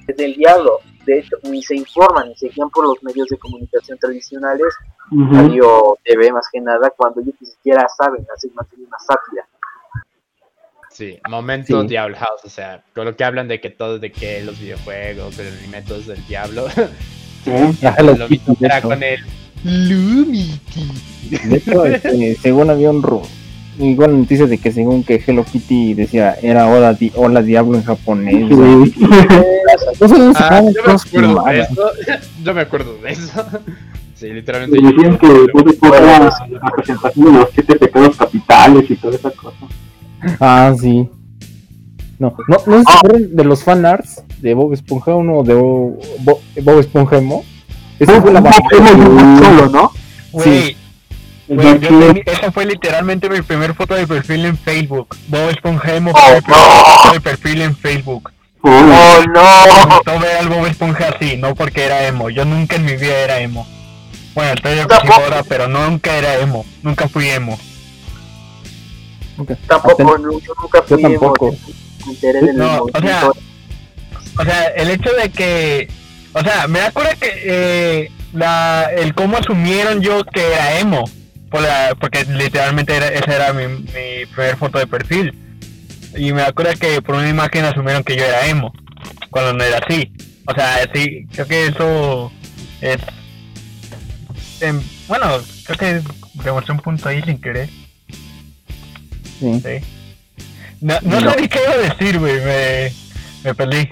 Es del diablo. De hecho, ni se informan, ni se guían por los medios de comunicación tradicionales ujú. radio TV más que nada cuando ellos ni siquiera saben hacer más bien una sátira. Sí, momento Sí. Diablo House, o sea, con lo que hablan de que todo, de que los videojuegos, el es del diablo. [LAUGHS] Sí. Lo mismo de era con el Lumity. De hecho, este, según había un ru igual noticias de que según que Hello Kitty decía era hola, di hola diablo en japonés. Sí. [LAUGHS] No sé Ah, yo me acuerdo de eso. [LAUGHS] Yo me acuerdo de eso. [LAUGHS] Sí, literalmente. Y decían que de toda la, presentación de los siete pecados capitales y toda esa cosa. Ah, sí. No, no, no se acuerdan de los fanarts de Bob Esponja, uno de Bo- Bo- Bob Esponja Emo. Ese fue la solo, ¿no? Güey, Yo esa fue literalmente mi primer foto de perfil en Facebook. Bob Esponja Emo fue mi primer foto de perfil en Facebook. Uy, ¡Oh, no! Me ver al Bob Esponja así, no porque era emo. Yo nunca en mi vida era emo. Bueno, estoy ahora, pero nunca era emo. Nunca fui emo. Tampoco, no, yo nunca Yo fui emo, tampoco. del No, o sea. O sea, el hecho de que. O sea, me acuerdo que eh, la, el cómo asumieron yo que era emo. Por la- porque literalmente era, esa era mi, mi primer foto de perfil. Y me acuerdo que por una imagen asumieron que yo era emo. Cuando no era así. O sea, sí, creo que eso es. em, bueno, creo que demostré un punto ahí sin querer. Sí. Sí. No, no, No. sé ni qué iba a decir, güey. Me, me perdí.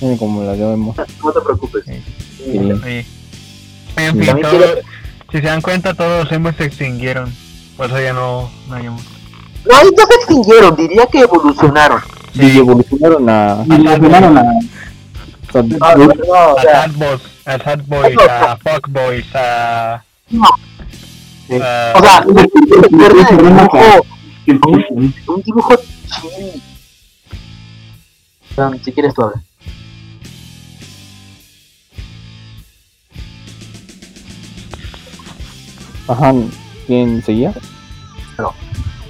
Sí, Como la Emo. No te preocupes. Sí. Sí. En fin, todo- quiero- si se dan cuenta, todos los emos se extinguieron. Por eso ya no, no hay emos. No, ya se extinguieron, diría que evolucionaron. Y evolucionaron a. y le ganaron a a- No, no, no, o A sea, Sadboys, a Sadboys, a Fuckboys, a... No. Sí. a- o sea, recuerda el dibujo, un dibujo. Um, si quieres tú habla. Ajá. ¿Quién seguía?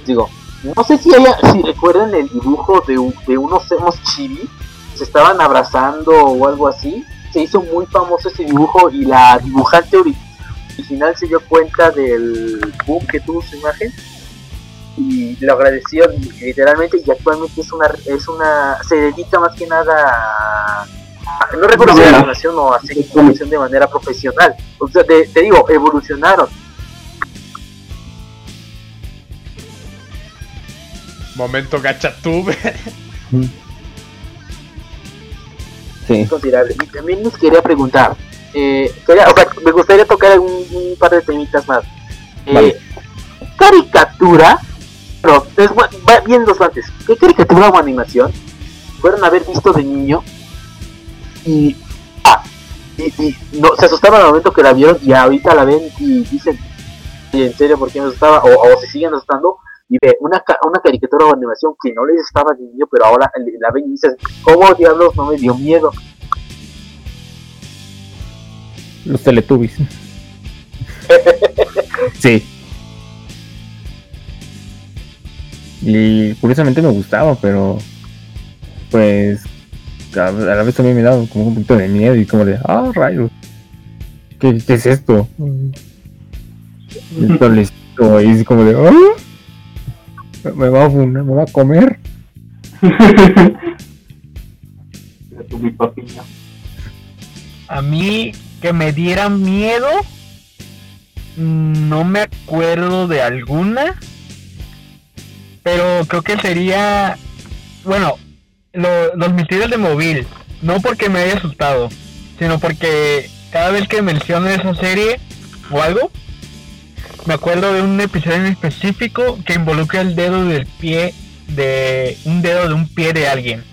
Digo, no sé si haya, si recuerdan el dibujo de, de unos emos chibi, se estaban abrazando o algo así. Se hizo muy famoso ese dibujo y la dibujante ori- original se dio cuenta del boom que tuvo su imagen y lo agradeció literalmente y actualmente es una es una se dedica más que nada a, no recuerdo si era Novela. animación o hacer animación de manera profesional o sea te, te digo evolucionaron Momento gachatube. Sí. considerable. Y también les quería preguntar, eh, quería- o sea, me gustaría tocar un, un par de temitas más. Eh, Vale. Caricatura, pero es, va bien los antes. ¿Qué caricatura o animación fueron a haber visto de niño y, ah, y, y no, se asustaban al momento que la vieron y ahorita la ven y dicen, "Oye, ¿en serio por qué me asustaba? O, o se siguen asustando y ve una, ca- una caricatura o animación que no les estaba de niño, pero ahora la ven y dices, ¿cómo diablos no me dio miedo? Los Teletubbies. [LAUGHS] sí. Y curiosamente me gustaba, pero pues a, la vez también me daba como un poquito de miedo y como de, ah, rayos. ¿Qué, qué es esto? Tolecito [LAUGHS] ahí es como de, ah, me va a funar, me va a comer. [LAUGHS] A mí, que me diera miedo, no me acuerdo de alguna. Pero creo que sería, bueno, lo- los misterios de móvil. No porque me haya asustado, sino porque cada vez que menciono esa serie o algo, me acuerdo de un episodio en específico que involucra el dedo del pie de un dedo de un pie de alguien.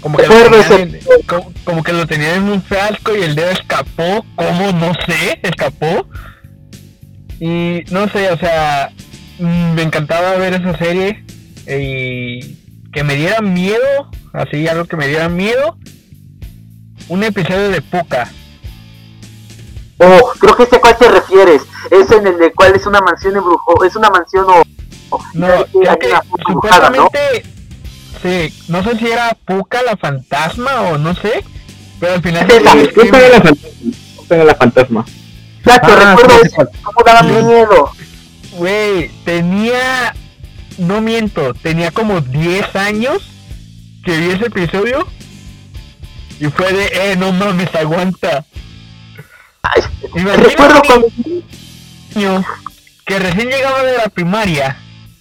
Como que, lo tenían en- como, como que lo tenían en un frasco y el dedo escapó, como no sé, escapó. Y no sé, o sea, mm, me encantaba ver esa serie y que me diera miedo, así algo que me diera miedo. Un episodio de Puka. Oh, creo que sé a cuál te refieres. Es en el de cual es una mansión embrujo, es una mansión o... o- No, hay que- creo que foto dibujada, ¿no? sí, no sé si era Puka la fantasma o no sé, pero al final Esa, sí, ¿Qué pega la fantasma? Exacto, Ah, recuerdo sí, eso, cómo daba Sí. miedo. Güey, tenía, no miento, tenía como 10 años que vi ese episodio y fue de, eh, no mames, aguanta. Ay, recuerdo cuando niño que recién llegaba de la primaria,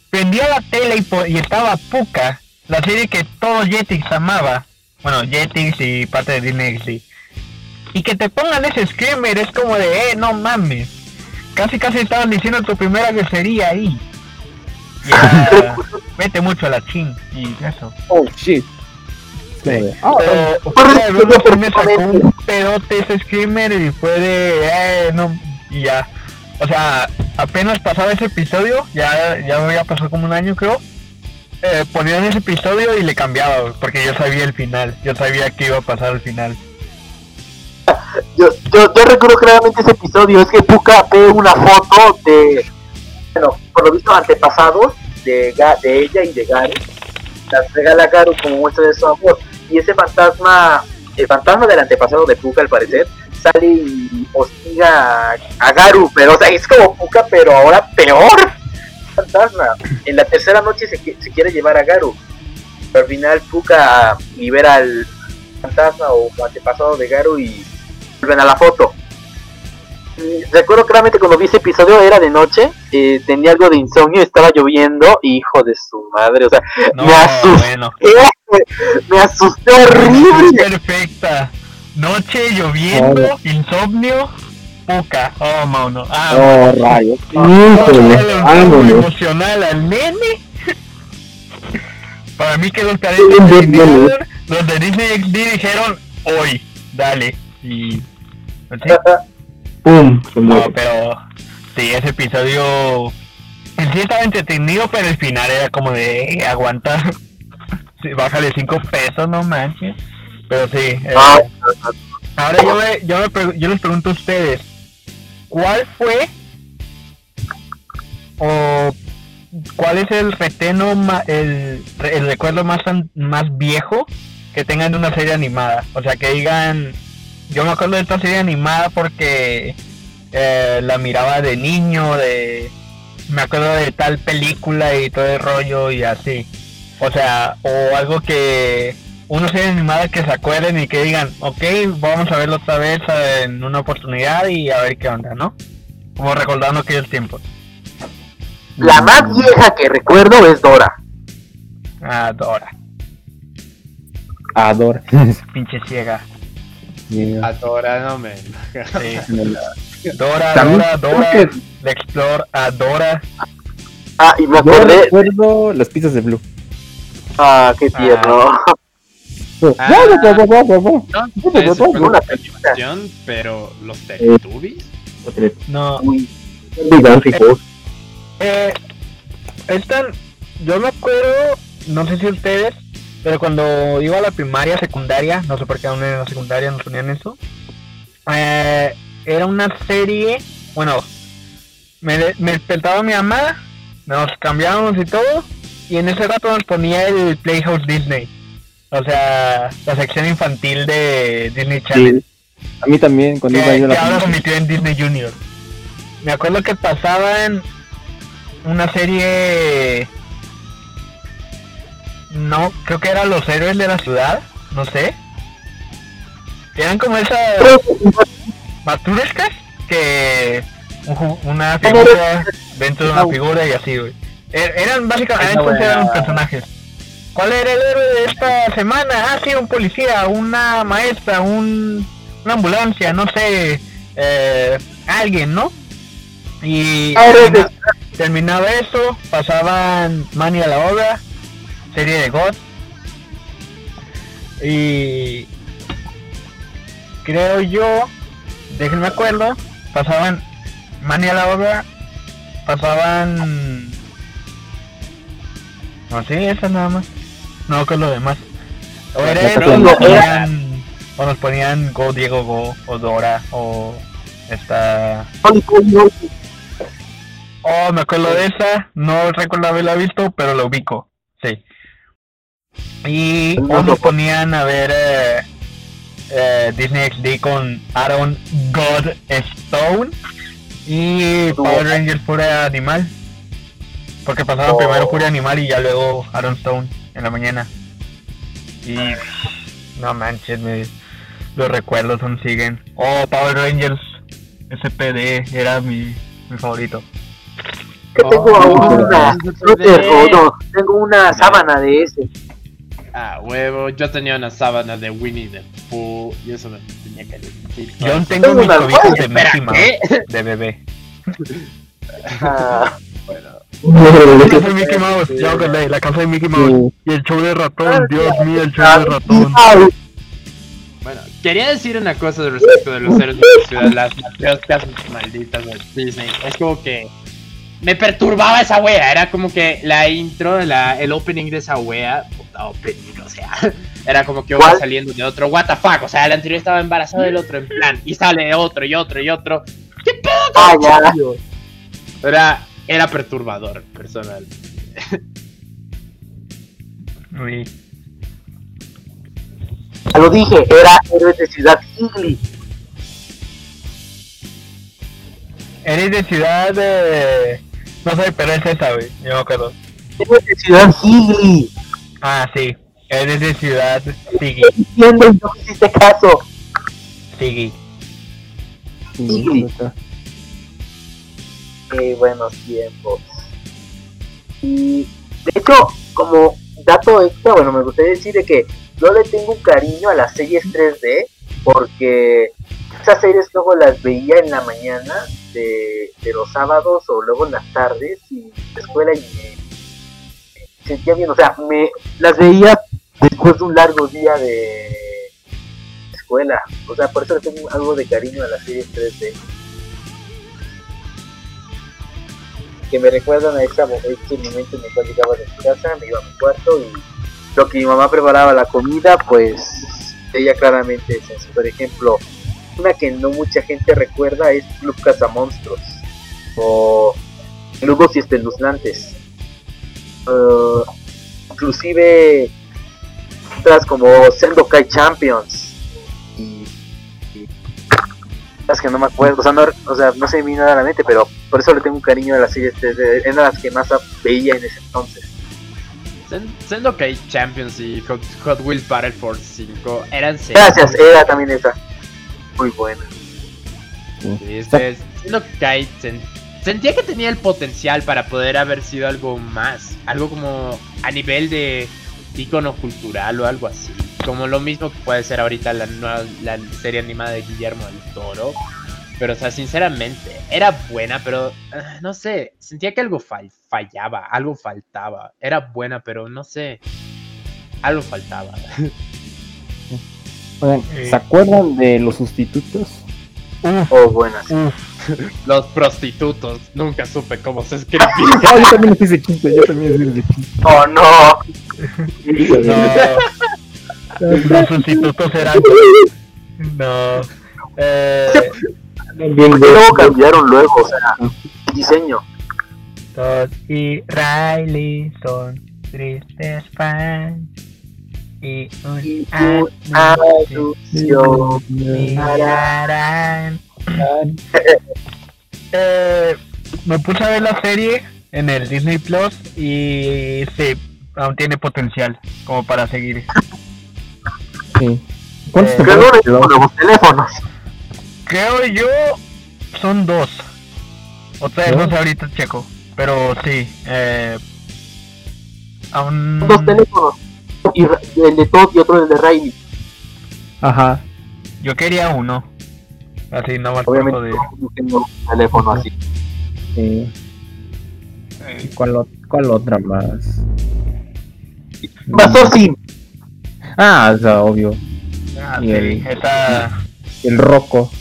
prendía la tele y, y estaba Puka, la serie que todo Jetix amaba. Bueno, Jetix y parte de Disney XD. Y que te pongan ese screamer es como de, eh, no mames. Casi casi estaban diciendo tu primera grosería ahí. Ya, [LAUGHS] vete mucho a la chin y eso. Oh shit. Ustedes ven corre, que me sacó un pedote ese screamer y fue de, eh, no, y ya. O sea, apenas pasaba ese episodio, ya, ya había pasado como un año creo. Eh, ponían ese episodio y le cambiaba, porque yo sabía el final, yo sabía que iba a pasar al final. yo, yo, yo recuerdo claramente ese episodio, es que Puka ve una foto de, bueno, por lo visto antepasados de, de ella y de Garu, las regala a Garu como muestra de su amor, y ese fantasma, el fantasma del antepasado de Puka al parecer, sale y hostiga a, Garu, pero o sea, es como Puka, pero ahora peor, fantasma, en la tercera noche se, se quiere llevar a Garu, pero al final Puka libera al fantasma o antepasado de Garu y vuelven a la foto. Y recuerdo claramente cuando vi ese episodio, era de noche, eh, tenía algo de insomnio, estaba lloviendo, hijo de su madre, o sea, No, me asusté, bueno, [LAUGHS] me asusté horrible. perfecta. Noche, lloviendo, insomnio, puca. Oh, mono. Ah, oh, rayos. Vamos a Híjole, darle un vámonos. poco emocional al nene. [LAUGHS] Para mí que los cadetes de. Disney, los de Disney XD dijeron hoy, dale. Y. ¡Pum! No, pero sí, ese episodio en sí estaba entretenido, pero el final era como de eh, aguanta. [LAUGHS] Sí, bájale cinco pesos, no manches. Pero sí. eh, Ah, Ahora yo, me, yo, me yo les pregunto a ustedes, ¿cuál fue o cuál es el reteno, el, el recuerdo más, más viejo que tengan de una serie animada? O sea, que digan, yo me acuerdo de esta serie animada porque eh, la miraba de niño, de me acuerdo de tal película y todo el rollo y así. O sea, o algo que una serie animada que se acuerden y que digan, ok, vamos a verlo otra vez eh, en una oportunidad y a ver qué onda, ¿no? Como recordando aquellos tiempos. La más vieja que recuerdo es Dora. Ah, Dora, Adora. [LAUGHS] pinche ciega. Yeah. Adora, no me. Sí. [LAUGHS] Dora, También Dora, Dora, que la Explore, Adora. Ah, y me yo acordé. recuerdo las pizzas de Blue. Ah, qué tierno. Ah. Fue una animación, pero los Teletubbies. No, Gigánticos. Eh, están, yo me acuerdo, no sé si ustedes, pero cuando iba a la primaria, secundaria, no sé por qué aún en la secundaria nos ponían eso, eh, era una serie, bueno, me, de- me despertaba mi mamá, nos cambiábamos y todo, y en ese rato nos ponía el Playhouse Disney, o sea, la sección infantil de Disney Channel Sí. A mí también, cuando iba yo a que la ahora convirtió en Disney Junior. Me acuerdo que pasaban una serie. No, creo que era Los Héroes de la Ciudad, no sé. Eran como esas maturescas que un una figura dentro de una figura y así, güey. Er- Eran básicamente estos eran personajes. ¿Cuál era el héroe de esta semana? Ah, sí, un policía, una maestra, un, una ambulancia, no sé, eh, alguien, ¿no? Y Héroes de- termina- terminaba eso, pasaban Mani a la obra, serie de God. Y creo yo, déjenme acuerdo, pasaban Mani a la obra, pasaban... No sé, eso nada más. No con lo demás. O era La nos la- ponían, o nos ponían Go Diego Go, o Dora, o esta... Oh, me acuerdo de esa, no recuerdo haberla visto, pero lo ubico, sí. Y nos ponían a ver eh, eh, Disney XD con Aaron God Stone y Power Rangers Furia Animal. Porque pasaban Oh. primero Furia Animal y ya luego Aaron Stone en la mañana. Y no manches, me, los recuerdos aún siguen. Oh, Power Rangers SPD era mi, mi favorito. Que tengo Oh, una, SPD. suéter, o no, tengo una sábana de ese. Ah, huevo, yo tenía una sábana de Winnie the Pooh y eso me tenía que decir. Yo aún Tengo tengo mis una cobijas de Mickey de bebé. Ah, La casa de Mickey Mouse, ya acordé, la casa de Mickey Mouse. Y el show de ratón, Dios mío, el show de ratón. Bueno, quería decir una cosa respecto de los héroes de la ciudad, las matrioscas malditas de Disney. Es como que me perturbaba esa wea. Era como que la intro, la, el opening de esa wea, puta opening, o sea, [LAUGHS] era como que iba ¿Cuál? saliendo de otro. What the fuck, o sea, el anterior estaba embarazado del otro en plan, y sale otro y otro y otro. ¿Qué pedo? Ah, con eso? Era, era perturbador, personal. Uy. ya lo dije, era héroes de Ciudad Higley. Eres de ciudad de... No sé, pero es esa, güey. Yo me acuerdo. Héroes de Ciudad Higley. Ah, sí. Eres de ciudad Sigui. Entiendo y no me hiciste caso. Sigui. Sí. Buenos tiempos. Y de hecho, como dato extra, bueno, me gustaría decir de que yo le tengo un cariño a las series 3D porque esas series luego las veía en la mañana de, los sábados o luego en las tardes y la escuela y me sentía bien, o sea, me las veía después de un largo día de escuela, o sea, por eso le tengo algo de cariño a las series 3D. Que me recuerdan a esa, ese momento en el cual llegaba de mi casa, me iba a mi cuarto y lo que mi mamá preparaba la comida, pues ella claramente es eso. Por ejemplo, una que no mucha gente recuerda es Club Cazamonstruos o Lugos y Espeluznantes. Eh, inclusive otras como Sendokai Champions las que no me acuerdo, o sea, no, o sea, no se me vino nada a la mente, pero por eso le tengo un cariño a las series, de- eran las que más veía en ese entonces. Siendo que Champions y Hot, Hot Wheels Battle Force 5 eran series Gracias, era también esa. Muy buena. Sí. Sí, este, siendo que sen- sentía que tenía el potencial para poder haber sido algo más, algo como a nivel de icono cultural o algo así, como lo mismo que puede ser ahorita la, nueva- la serie animada de Guillermo del Toro. Pero, o sea, sinceramente, era buena, pero ah, no sé, sentía que algo fal- fallaba, algo faltaba. Era buena, pero no sé, algo faltaba. [LAUGHS] Oigan, Eh. ¿se acuerdan de los sustitutos? Uf, Oh, buenas. [LAUGHS] Los prostitutos, nunca supe cómo se escribía. [LAUGHS] Yo también hice chiste, yo también hice chiste. Oh, no. No. Los [LAUGHS] sustitutos eran. No. Eh, luego cambiaron luego, o sea, el diseño. Todd y Riley son tristes fans. Y un Y anuncio un anuncio. mirarán. Eh, me puse a ver la serie en el Disney Plus y sí, aún tiene potencial como para seguir. Sí. ¿Cuántos Eh, Creo con nuevos teléfonos. Creo yo son dos. O tres, no sé ahorita checo. Pero sí, eh, aún... Dos teléfonos. Y el de Todd y otro el de Riley. Ajá. Yo quería uno. Así no me acuerdo Obviamente de... no tengo un teléfono así. Sí. ¿Cuál, ot- cuál otra más? Pasó sin. Ah, o sea, obvio. Ah, Y sí, el- esa... El Rocco.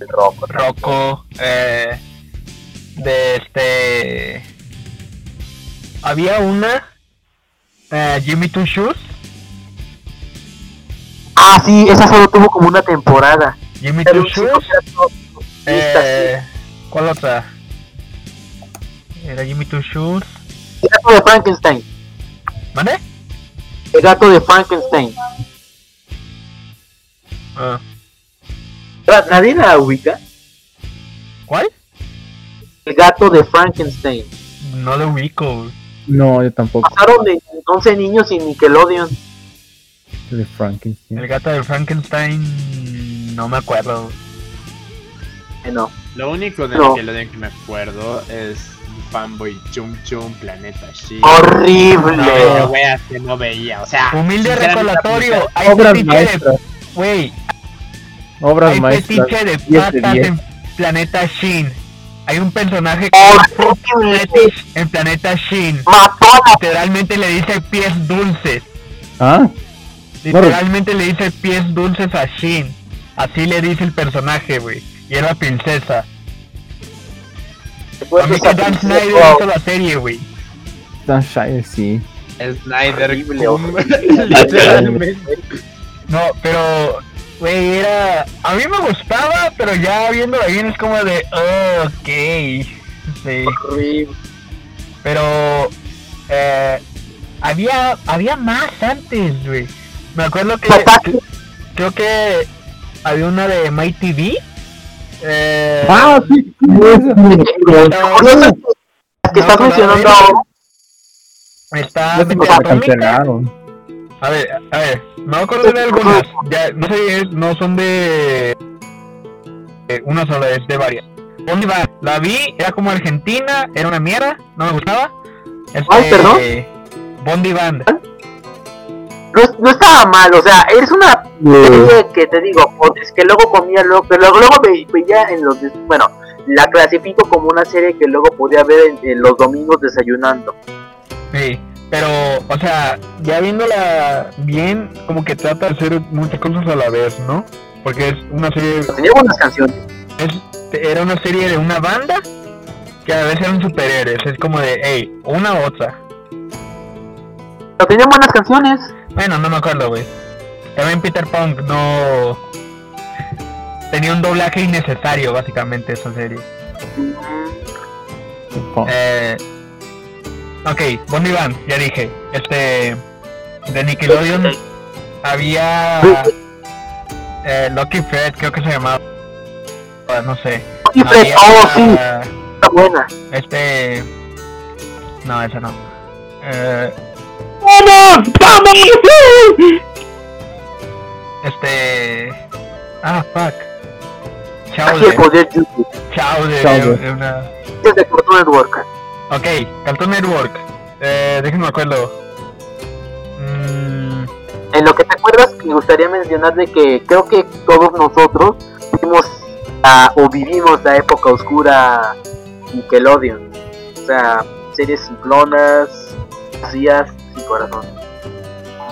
El rojo. Rocco, eh, de este... Había una, eh, Jimmy Two Shoes, Ah, sí, esa solo tuvo como una temporada. Jimmy Two Shoes, eh, ¿cuál otra? Era Jimmy Two Shoes. El gato de Frankenstein. ¿vale? El gato de Frankenstein. Ah, ¿Nadie la ubica? ¿Cuál? El gato de Frankenstein. No lo ubico. No, yo tampoco. Pasaron de 11 niños y Nickelodeon. De Frankenstein. El gato de Frankenstein, no me acuerdo. no. Lo único de No. Nickelodeon que me acuerdo es Fanboy Chum Chum, Planeta She. Horrible. No, weas que no veía, o sea. Humilde recordatorio. Hay Obras maestras. Güey, Obras hay maestras. de 10 de patas 10. en Planeta Shin. Hay un personaje que en Planeta Shin. Literalmente le dice pies dulces. Ah, Literalmente le dice pies dulces a Shin. Así le dice el personaje, güey. Y era princesa. A mí que Dan Snyder hizo la serie, güey. Dan Shire, sí. Snyder [LAUGHS] literalmente. No, pero, güey, era. A mí me gustaba, pero ya viéndolo bien es como de. Oh, ok. Sí. Horrible. Pero. Eh, había, había más antes, güey. Me acuerdo que. Creo que había una de My TV. Eh, Ah, sí. Que estás mencionando ahora, está cancelaron. A ver, a ver, me acuerdo de algunas. Ya, no sé, no son de. de una sola, es de varias. ¿Dónde va? La vi, era como Argentina, era una mierda, no me gustaba. Este, Ay, perdón. Bondi Band. No, no estaba mal, o sea, es una serie que te digo, es que luego comía, luego, pero luego, luego ve- veía en los, bueno, la clasifico como una serie que luego podía ver en, en los domingos desayunando. Sí, pero, o sea, ya viéndola bien, como que trata de hacer muchas cosas a la vez, ¿no? Porque es una serie, Tenía buenas canciones. es, era una serie de una banda que a veces eran superhéroes. Es como de, hey, una u otra. Pero tenía buenas canciones. Bueno, no me acuerdo, güey. También Peter Punk no. Tenía un doblaje innecesario, básicamente, esa serie. Mm, Eh. Ok, Bonnie Band, ya dije. Este. De Nickelodeon había. Eh, Lucky Fred, creo que se llamaba. No sé. Y Fred, oh sí, está buena. Este. No, esa no. Eh, ¡Vamos! ¡Vamos! este. Ah, fuck. Chowder. poder YouTube. Chowder. Chowder. era una- Es de Cartoon Network. Ok, Cartoon Network. Eh, déjenme acuerdo. Mm, En lo que te acuerdas, me gustaría mencionar de que creo que todos nosotros vivimos la- o vivimos la época oscura Nickelodeon. O sea, series simplonas, vacías, corazón.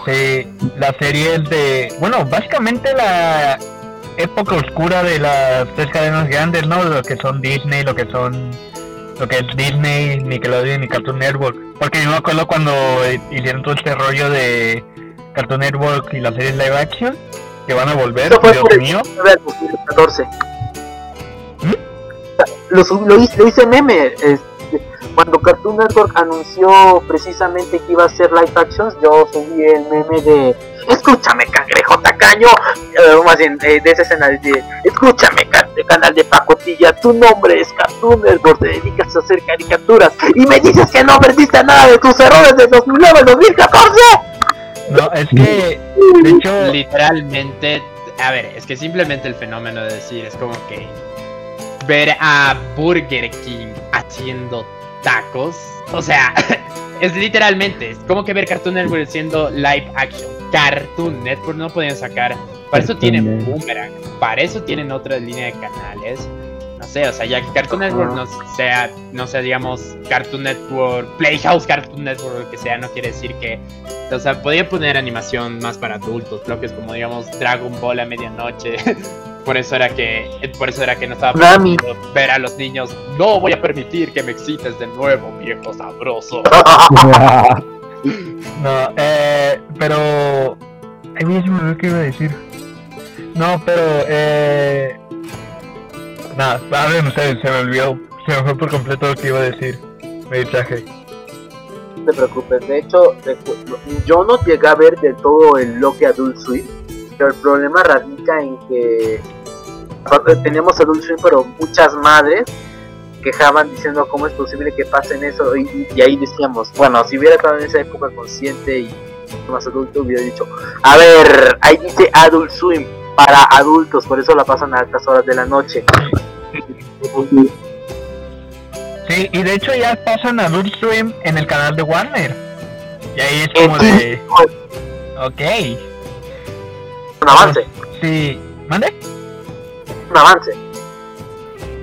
sí, las series de. Bueno, básicamente la época oscura de las tres cadenas grandes, ¿no? Lo que son Disney, lo que son. Lo que es Disney, Nickelodeon y Cartoon Network. Porque yo me acuerdo cuando hicieron todo este rollo de Cartoon Network y las series live action, que van a volver, Eso fue Dios por el mío. 19 del 2014. ¿Mm? Lo, lo hice, lo hice meme. este, cuando Cartoon Network anunció precisamente que iba a hacer live actions, yo subí el meme de Escúchame, cangrejo tacaño. eh, más bien, eh, de esa escena de Escúchame, ca- de canal de pacotilla. Tu nombre es Cartoon Network. Te dedicas a hacer caricaturas. Y me dices que no aprendiste nada de tus errores de 2009 2014. No, es que, de hecho, Literalmente, a ver, es que simplemente el fenómeno de decir es como que ver a Burger King haciendo tacos, o sea, [LAUGHS] es literalmente, es como que ver Cartoon Network haciendo live action. Cartoon Network no podían sacar, para eso tienen. Boomerang, para eso tienen otra línea de canales. No sé, o sea, ya que Cartoon Network no sea, no sea, digamos, Cartoon Network, Playhouse Cartoon Network, lo que sea, no quiere decir que o sea, podía poner animación más para adultos, bloques como digamos Dragon Ball a medianoche. [LAUGHS] por eso era que por eso era que no estaba permitido ver a los niños. No voy a permitir que me excites de nuevo, viejo sabroso. [LAUGHS] No, eh, pero... Ay, güey, se me olvidó qué iba a decir. No, pero, eh... Nada, hablen ustedes, se me olvidó. Se me fue por completo lo que iba a decir. Me distraje. No te preocupes, de hecho, yo no llegué a ver del todo el bloque Adult Swim, pero el problema radica en que tenemos Adult Swim, pero muchas madres quejaban diciendo cómo es posible que pasen eso, y ahí decíamos, bueno, si hubiera estado en esa época consciente y más adulto, hubiera dicho, a ver, ahí dice Adult Swim para adultos, por eso la pasan a altas horas de la noche. Sí, y de hecho ya pasan Adult Swim en el canal de Warner. Y ahí es como de... Ok. Un avance, Sí. ¿Mande? Un avance.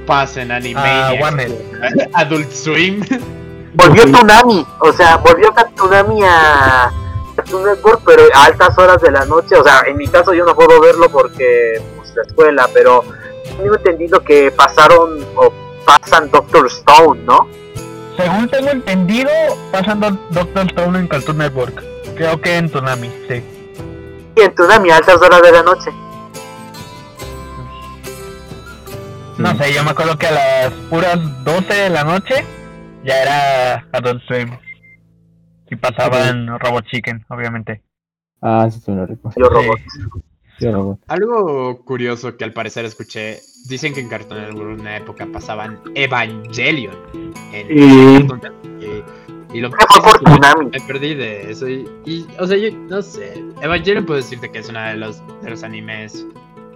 Pasen anime. Ah, Warner. [LAUGHS] Adult Swim. Volvió Tsunami, o sea, volvió Tsunami a Cartoon Network, pero a altas horas de la noche. O sea, en mi caso yo no puedo verlo porque pues, la escuela, pero tengo entendido que pasaron o pasan Doctor Stone, ¿no? Según tengo entendido, pasan Do- Doctor Stone en Cartoon Network. Creo que en Tsunami, sí. Y en Tsunami a altas horas de la noche. No sé, yo me acuerdo que a las puras 12 de la noche ya era Adult Swim. Y pasaban Robot Chicken, obviamente. Ah, sí, lo recuerdo. Yo robot. Sí, robot. Algo curioso que al parecer escuché, dicen que en Cartoon Network en una época pasaban Evangelion. En Y- y, y lo Tsunami. me perdí de eso y, y, o sea, yo no sé, Evangelion puedo decirte que es uno de los, de los animes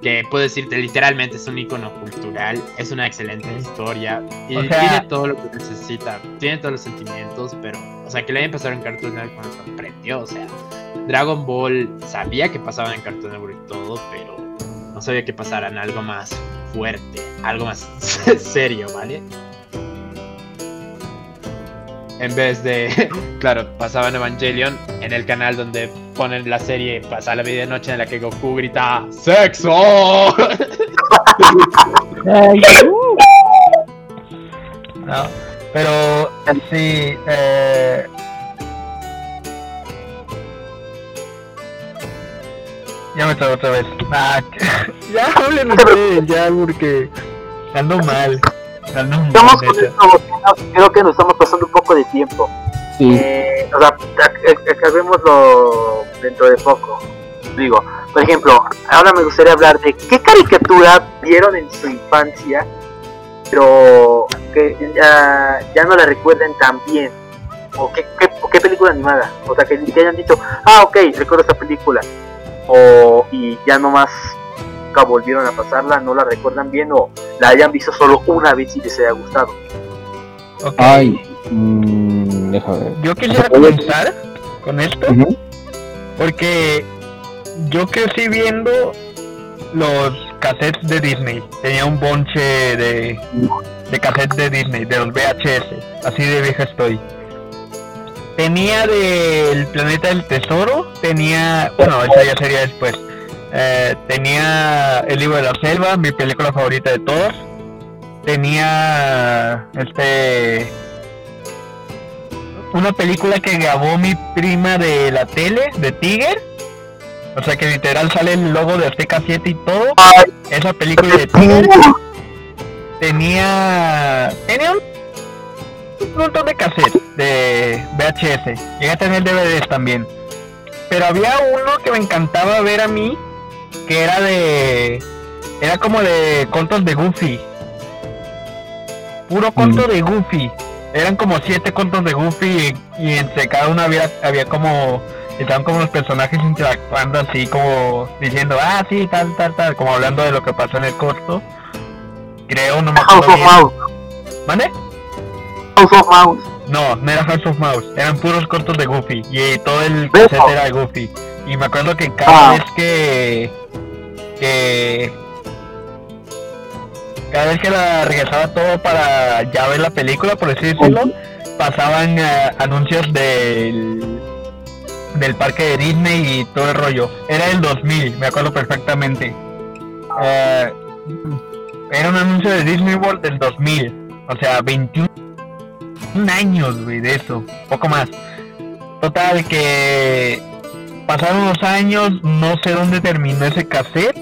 que puedo decirte literalmente es un icono cultural, es una excelente historia y O sea- tiene todo lo que necesita, tiene todos los sentimientos, pero, o sea, que le hayan pasado en Cartoon Network me sorprendió, o sea, Dragon Ball sabía que pasaba en Cartoon Network y todo, pero no sabía que pasaran algo más fuerte, algo más [LAUGHS] serio, ¿vale? En vez de, [LAUGHS] claro, pasaban Evangelion en el canal donde ponen la serie Pasa la medianoche en la que Goku grita ¡Sexo! Ay, [LAUGHS] uh, No, pero sí, eh... Ya me traigo otra vez. Ah, [LAUGHS] ya hablen ustedes, ya, porque ando mal. Ando mal, Esto, creo que nos estamos pasando un poco de tiempo. sí, Eh, o sea, ac- ac- acabémoslo dentro de poco. Digo, por ejemplo, ahora me gustaría hablar de qué caricatura vieron en su infancia, pero que ya, ya no la recuerden tan bien. O qué, qué, o qué película animada. O sea, que, que hayan dicho, ah, ok, recuerdo esta película. O, y ya nomás nunca volvieron a pasarla, no la recuerdan bien, o la hayan visto solo una vez y les haya gustado. Ok. ay, mm, deja ver. Yo quisiera comenzar con esto porque yo crecí viendo los cassettes de Disney. Tenía un bonche de, de cassettes de Disney, de los VHS. Así de vieja estoy. Tenía del Planeta del Tesoro, tenía, bueno, esa ya sería después. Eh, tenía El Libro de la Selva, mi película favorita de todos. Tenía este una película que grabó mi prima de la tele, de Tiger. O sea que literal sale el logo de Azteca 7 y todo. Esa película de Tiger tenía. tenía un, montón de cassettes de VHS. Llegué a tener DVDs también. Pero había uno que me encantaba ver a mí, que era de. Era como de contos de Goofy. Puro conto de Goofy. Eran como siete contos de Goofy y, y entre cada uno había, había como. Estaban como los personajes interactuando así como diciendo, ah, sí, tal, tal, tal, como hablando de lo que pasó en el corto. Creo, no me House acuerdo of bien. Mouse. ¿Vale? House of Mouse. No, no era House of Mouse, eran puros cortos de Goofy y todo el cassette era de Goofy. Y me acuerdo que cada Ah. vez que que cada vez que la regresaba todo para ya ver la película, por así decirlo, pasaban eh, anuncios del del parque de Disney y todo el rollo. Era el 2000, me acuerdo perfectamente. Eh, era un anuncio de Disney World del 2000, o sea, 21 años, güey, de eso, poco más. Total, que pasaron los años, no sé dónde terminó ese cassette,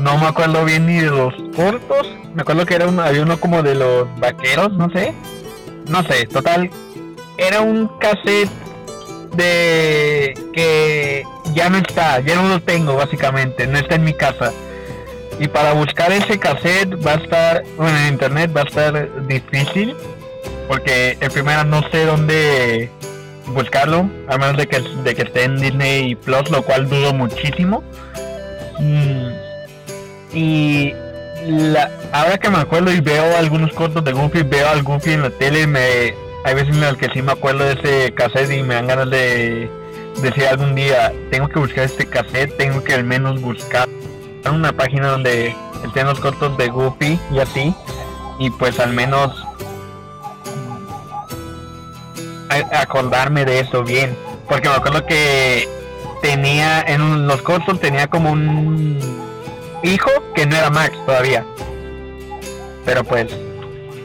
no me acuerdo bien ni de los cortos, me acuerdo que era uno, había uno como de los vaqueros, no sé, no sé, total, era un cassette de que ya no está, ya no lo tengo básicamente, no está en mi casa. Y para buscar ese cassette va a estar, en internet va a estar difícil, porque en primera no sé dónde buscarlo, a menos de que, de que esté en Disney Plus, lo cual dudo muchísimo. Mm, y la, ahora que me acuerdo y veo algunos cortos de Goofy, veo al Goofy en la tele, me hay veces en las que sí me acuerdo de ese cassette y me dan ganas de decir algún día, tengo que buscar este cassette, tengo que al menos buscar una página donde estén los cortos de Goofy y así, y pues al menos acordarme de eso bien, porque me acuerdo que tenía en los cortos tenía como un hijo que no era Max todavía. Pero pues,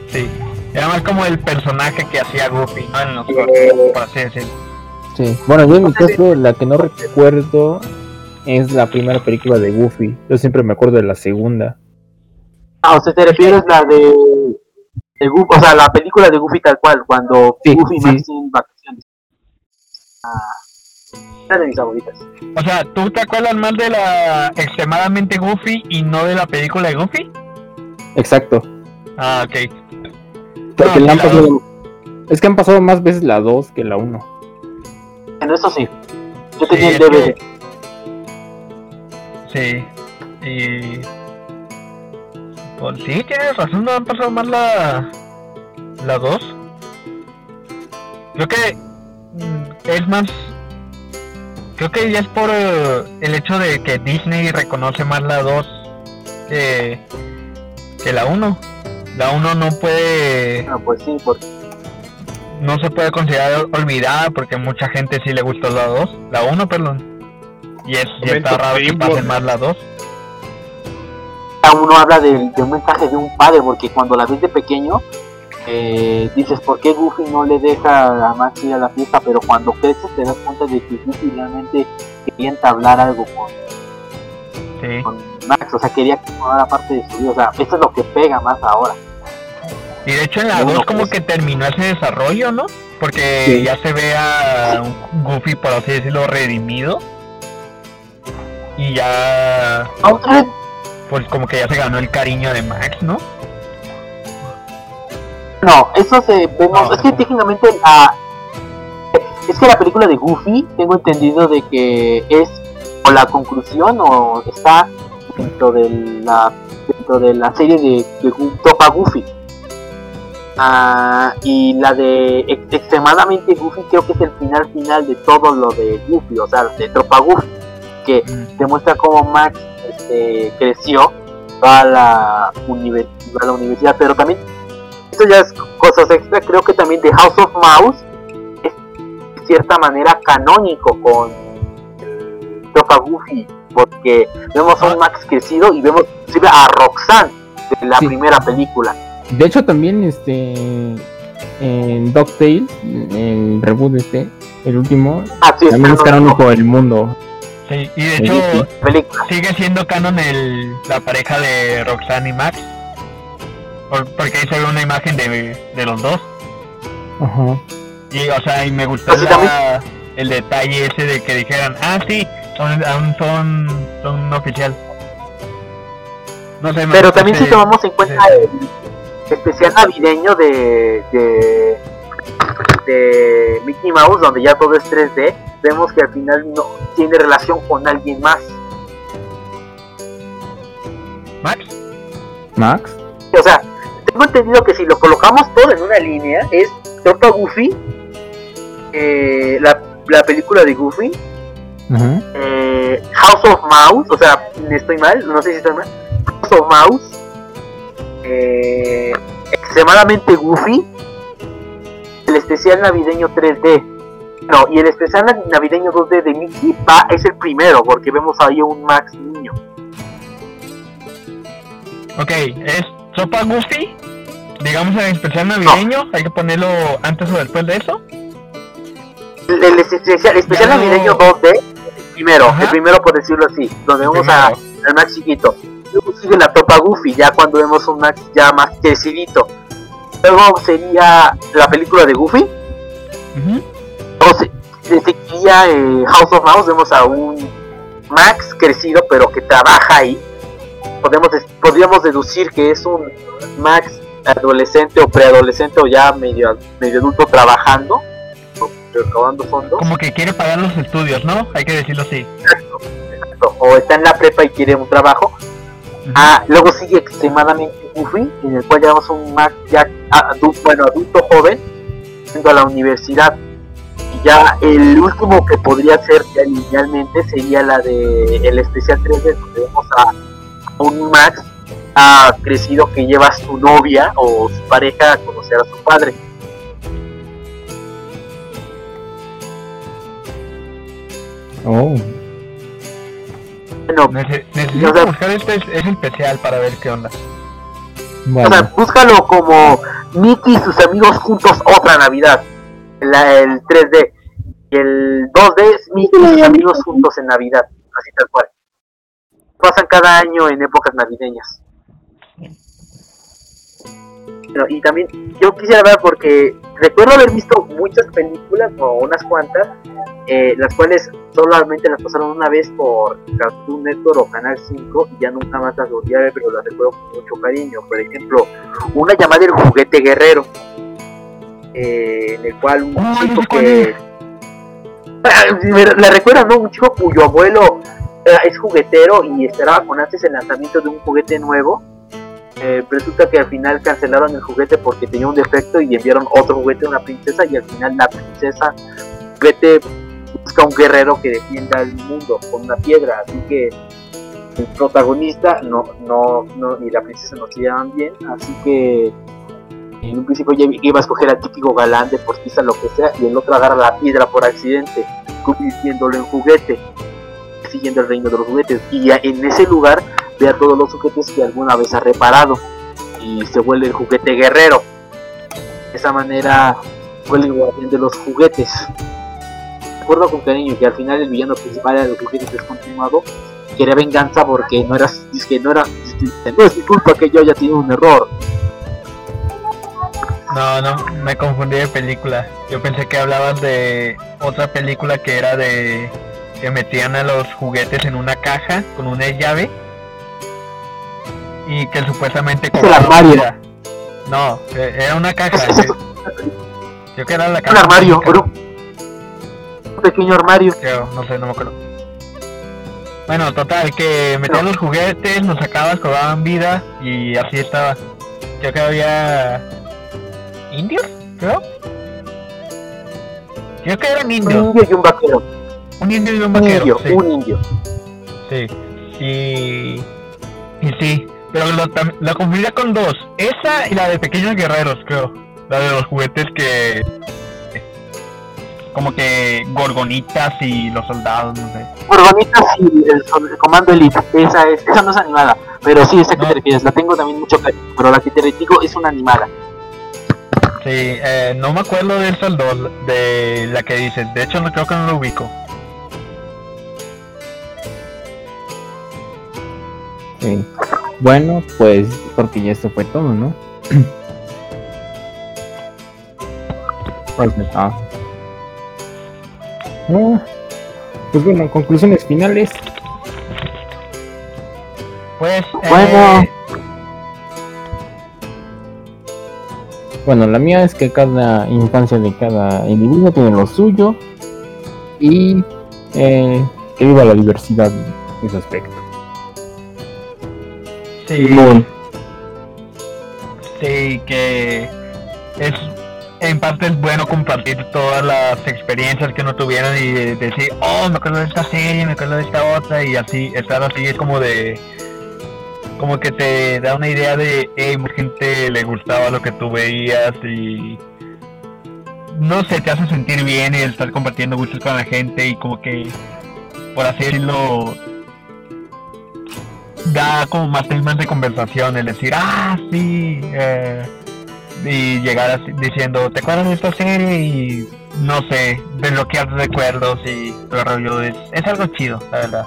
sí. Era más como el personaje que hacía Goofy, ¿no? En los cortos, por así decirlo. Sí. Bueno, yo en mi caso, la que no recuerdo es la primera película de Goofy. Yo siempre me acuerdo de la segunda. Ah, o sea, te refieres la de, de Goofy, o sea, la película de Goofy tal cual, cuando Sí, Goofy y sí. Max en vacaciones. Ah, una de mis favoritas. O sea, ¿tú te acuerdas más de la extremadamente Goofy y no de la película de Goofy? Exacto. Ah, ok. Porque No, le han claro. pasado- Es que han pasado más veces la 2 que la 1. Bueno, eso sí. Yo Sí, tenía el es que- DVD. Sí. Y... Pues sí, tienes razón, no han pasado más la... La 2. Creo que... mm, Es más... Creo que ya es por eh, el hecho de que Disney reconoce más la 2 que, que la 1. La 1 no puede... Bueno, pues sí, porque No se puede considerar olvidada porque mucha gente sí le gustó la 2. La 1, perdón. Y es y está raro que pasen más la 2. uno habla de, de un mensaje de un padre, porque cuando la ves de pequeño, eh, dices, ¿por qué Goofy no le deja a Max ir a la fiesta? Pero cuando creces te das cuenta de que Goofy realmente quería entablar algo con, Sí. con Max, o sea, quería que formara parte de su vida, o sea, eso es lo que pega más ahora. Y de hecho en la Uno, 2 como que terminó ese desarrollo, ¿no? Porque Sí. ya se ve a un Goofy, por así decirlo, redimido. Y ya, pues como que ya se ganó el cariño de Max, ¿no? No, eso se vemos, No, es que técnicamente la... Es que la película de Goofy, tengo entendido de que es o la conclusión o está dentro de la dentro de la serie de, de Tropa Goofy. Ah, y la de ex- extremadamente Goofy creo que es el final final de todo lo de Goofy, o sea, de Tropa Goofy, que Mm. demuestra cómo Max este, creció, va a la, va a la universidad, pero también, esto ya es cosas extra, creo que también The House of Mouse es de cierta manera canónico con Tropa Goofy, porque vemos a un Max crecido y vemos inclusive a Roxanne de la Sí. primera película. De hecho, también este en DuckTales, el reboot este, el último, Ah, sí, también es canónico, canónico el mundo. Sí, y de Sí, hecho película. sigue siendo canon el, la pareja de Roxanne y Max. Por- porque ahí se ve una imagen de, de los dos. Ajá. Y, o sea, y me gustó la- el detalle ese de que dijeran, ah, sí, son, aún son, son oficial. No sé, me Pero también si tomamos en cuenta ese- el especial navideño de, de, de Mickey Mouse, donde ya todo es 3D, vemos que al final no tiene relación con alguien más. Max, Max. O sea, tengo entendido que si lo colocamos todo en una línea, es Tropa Goofy, eh, la, la película de Goofy, eh, House of Mouse, o sea, estoy mal, no sé si estoy mal, House of Mouse, eh, extremadamente Goofy, el especial navideño 3D. No, y el especial nav- navideño 2D de Mickey va, es el primero, porque vemos ahí a un Max niño. ok, es Sopa Goofy. Digamos en especial navideño, hay que ponerlo antes o después de eso. El, el especial, el especial Ya no- navideño 2D, el primero, Ajá. el primero por decirlo así, donde vemos a, al Max chiquito. Luego sigue la Tropa Goofy, ya cuando vemos un Max ya más crecidito. Luego sería la película de Goofy. Luego se, se seguiría eh, House of Mouse, vemos a un Max crecido pero que trabaja ahí. Podemos, podríamos deducir que es un Max adolescente o preadolescente o ya medio, medio adulto trabajando, o recaudando fondos. Como que quiere pagar los estudios, ¿no? Hay que decirlo así. o está en la prepa y quiere un trabajo. Ah, luego sigue extremadamente Goofy, en el cual llevamos un Max ya adulto, bueno, adulto joven, yendo a la universidad. Y ya el último que podría ser ya linealmente sería la de el especial 3D, donde vemos a un Max ha crecido que lleva a su novia o su pareja a conocer a su padre. Oh, Bueno, Nece- necesito O sea- buscar este es, es especial para ver qué onda. O sea, búscalo como Mickey y sus amigos juntos otra Navidad. La- el 3D. Y el 2D es Mickey y sus amigos juntos en Navidad. Así tal cual. Pasan cada año en épocas navideñas. Y también yo quisiera ver porque recuerdo haber visto muchas películas o unas cuantas eh, las cuales solamente las pasaron una vez por Cartoon Network o Canal 5 y ya nunca más las volví a ver, pero las recuerdo con mucho cariño. Por ejemplo, una llamada El Juguete Guerrero, eh, en el cual un Oh, chico sé que... [LAUGHS] La recuerda, ¿no? Un chico cuyo abuelo es juguetero y esperaba con antes el lanzamiento de un juguete nuevo. Eh, resulta que al final cancelaron el juguete porque tenía un defecto y enviaron otro juguete a una princesa y al final la princesa juguete busca un guerrero que defienda el mundo con una piedra, así que el protagonista no, no, no y la princesa no se llevan bien, así que en un principio iba a escoger al típico galán deportista, lo que sea, y el otro agarra la piedra por accidente, convirtiéndolo en juguete, siguiendo el reino de los juguetes, y en ese lugar ve a todos los juguetes que alguna vez ha reparado, y se vuelve el juguete guerrero. De esa manera vuelve el guardián de los juguetes recuerdo con cariño que al final el villano principal era el juguete descontinuado quería venganza porque no era que no era no es mi culpa que yo haya tenido un error No, no, me confundí de película. Yo pensé que hablabas de otra película que era de que metían a los juguetes en una caja con una llave y que supuestamente cobraban armario. No, eh, era una caja. Yo que era la un caja. armario mágica, era un, un pequeño armario creo, no sé, no me acuerdo. Bueno, total, que metían los juguetes, los sacabas, cobraban vida y así estaba. Creo que había indios, creo. Creo que eran un indios, indio y un vaquero un indio y un un vaquero. indio sí, un indio sí. Y, y sí, pero lo, lo confundía con dos. Esa y la de Pequeños Guerreros, creo. La de los juguetes que... Como que gorgonitas y los soldados, no sé. Gorgonitas y el, comando elite esa es esa no es animada pero sí esa que No. te refieres la tengo también mucho cariño pero la que te digo es una animada Sí, eh, no me acuerdo del soldado, de la que dices. De hecho, no creo que no lo ubico. Bueno, pues porque ya esto fue todo, ¿no? [COUGHS] Pues, ah. Ah, Pues bueno, conclusiones finales. Pues, Bueno. eh, Bueno, la mía es que cada infancia de cada individuo tiene lo suyo y eh, que viva la diversidad en ese aspecto. Sí, sí, que es en parte es bueno compartir todas las experiencias que no tuvieron y de- decir, oh, me acuerdo de esta serie, me acuerdo de esta otra y así, estar así es como de como que te da una idea de, hey, mucha gente le gustaba lo que tú veías y no sé, te hace sentir bien el estar compartiendo gustos con la gente y como que, por así decirlo, da como más temas de conversación, el decir, ah, sí, eh, y llegar así diciendo, ¿te acuerdas de esta serie? Y no sé, desbloquear recuerdos y todo el rollo, es, es algo chido, la verdad.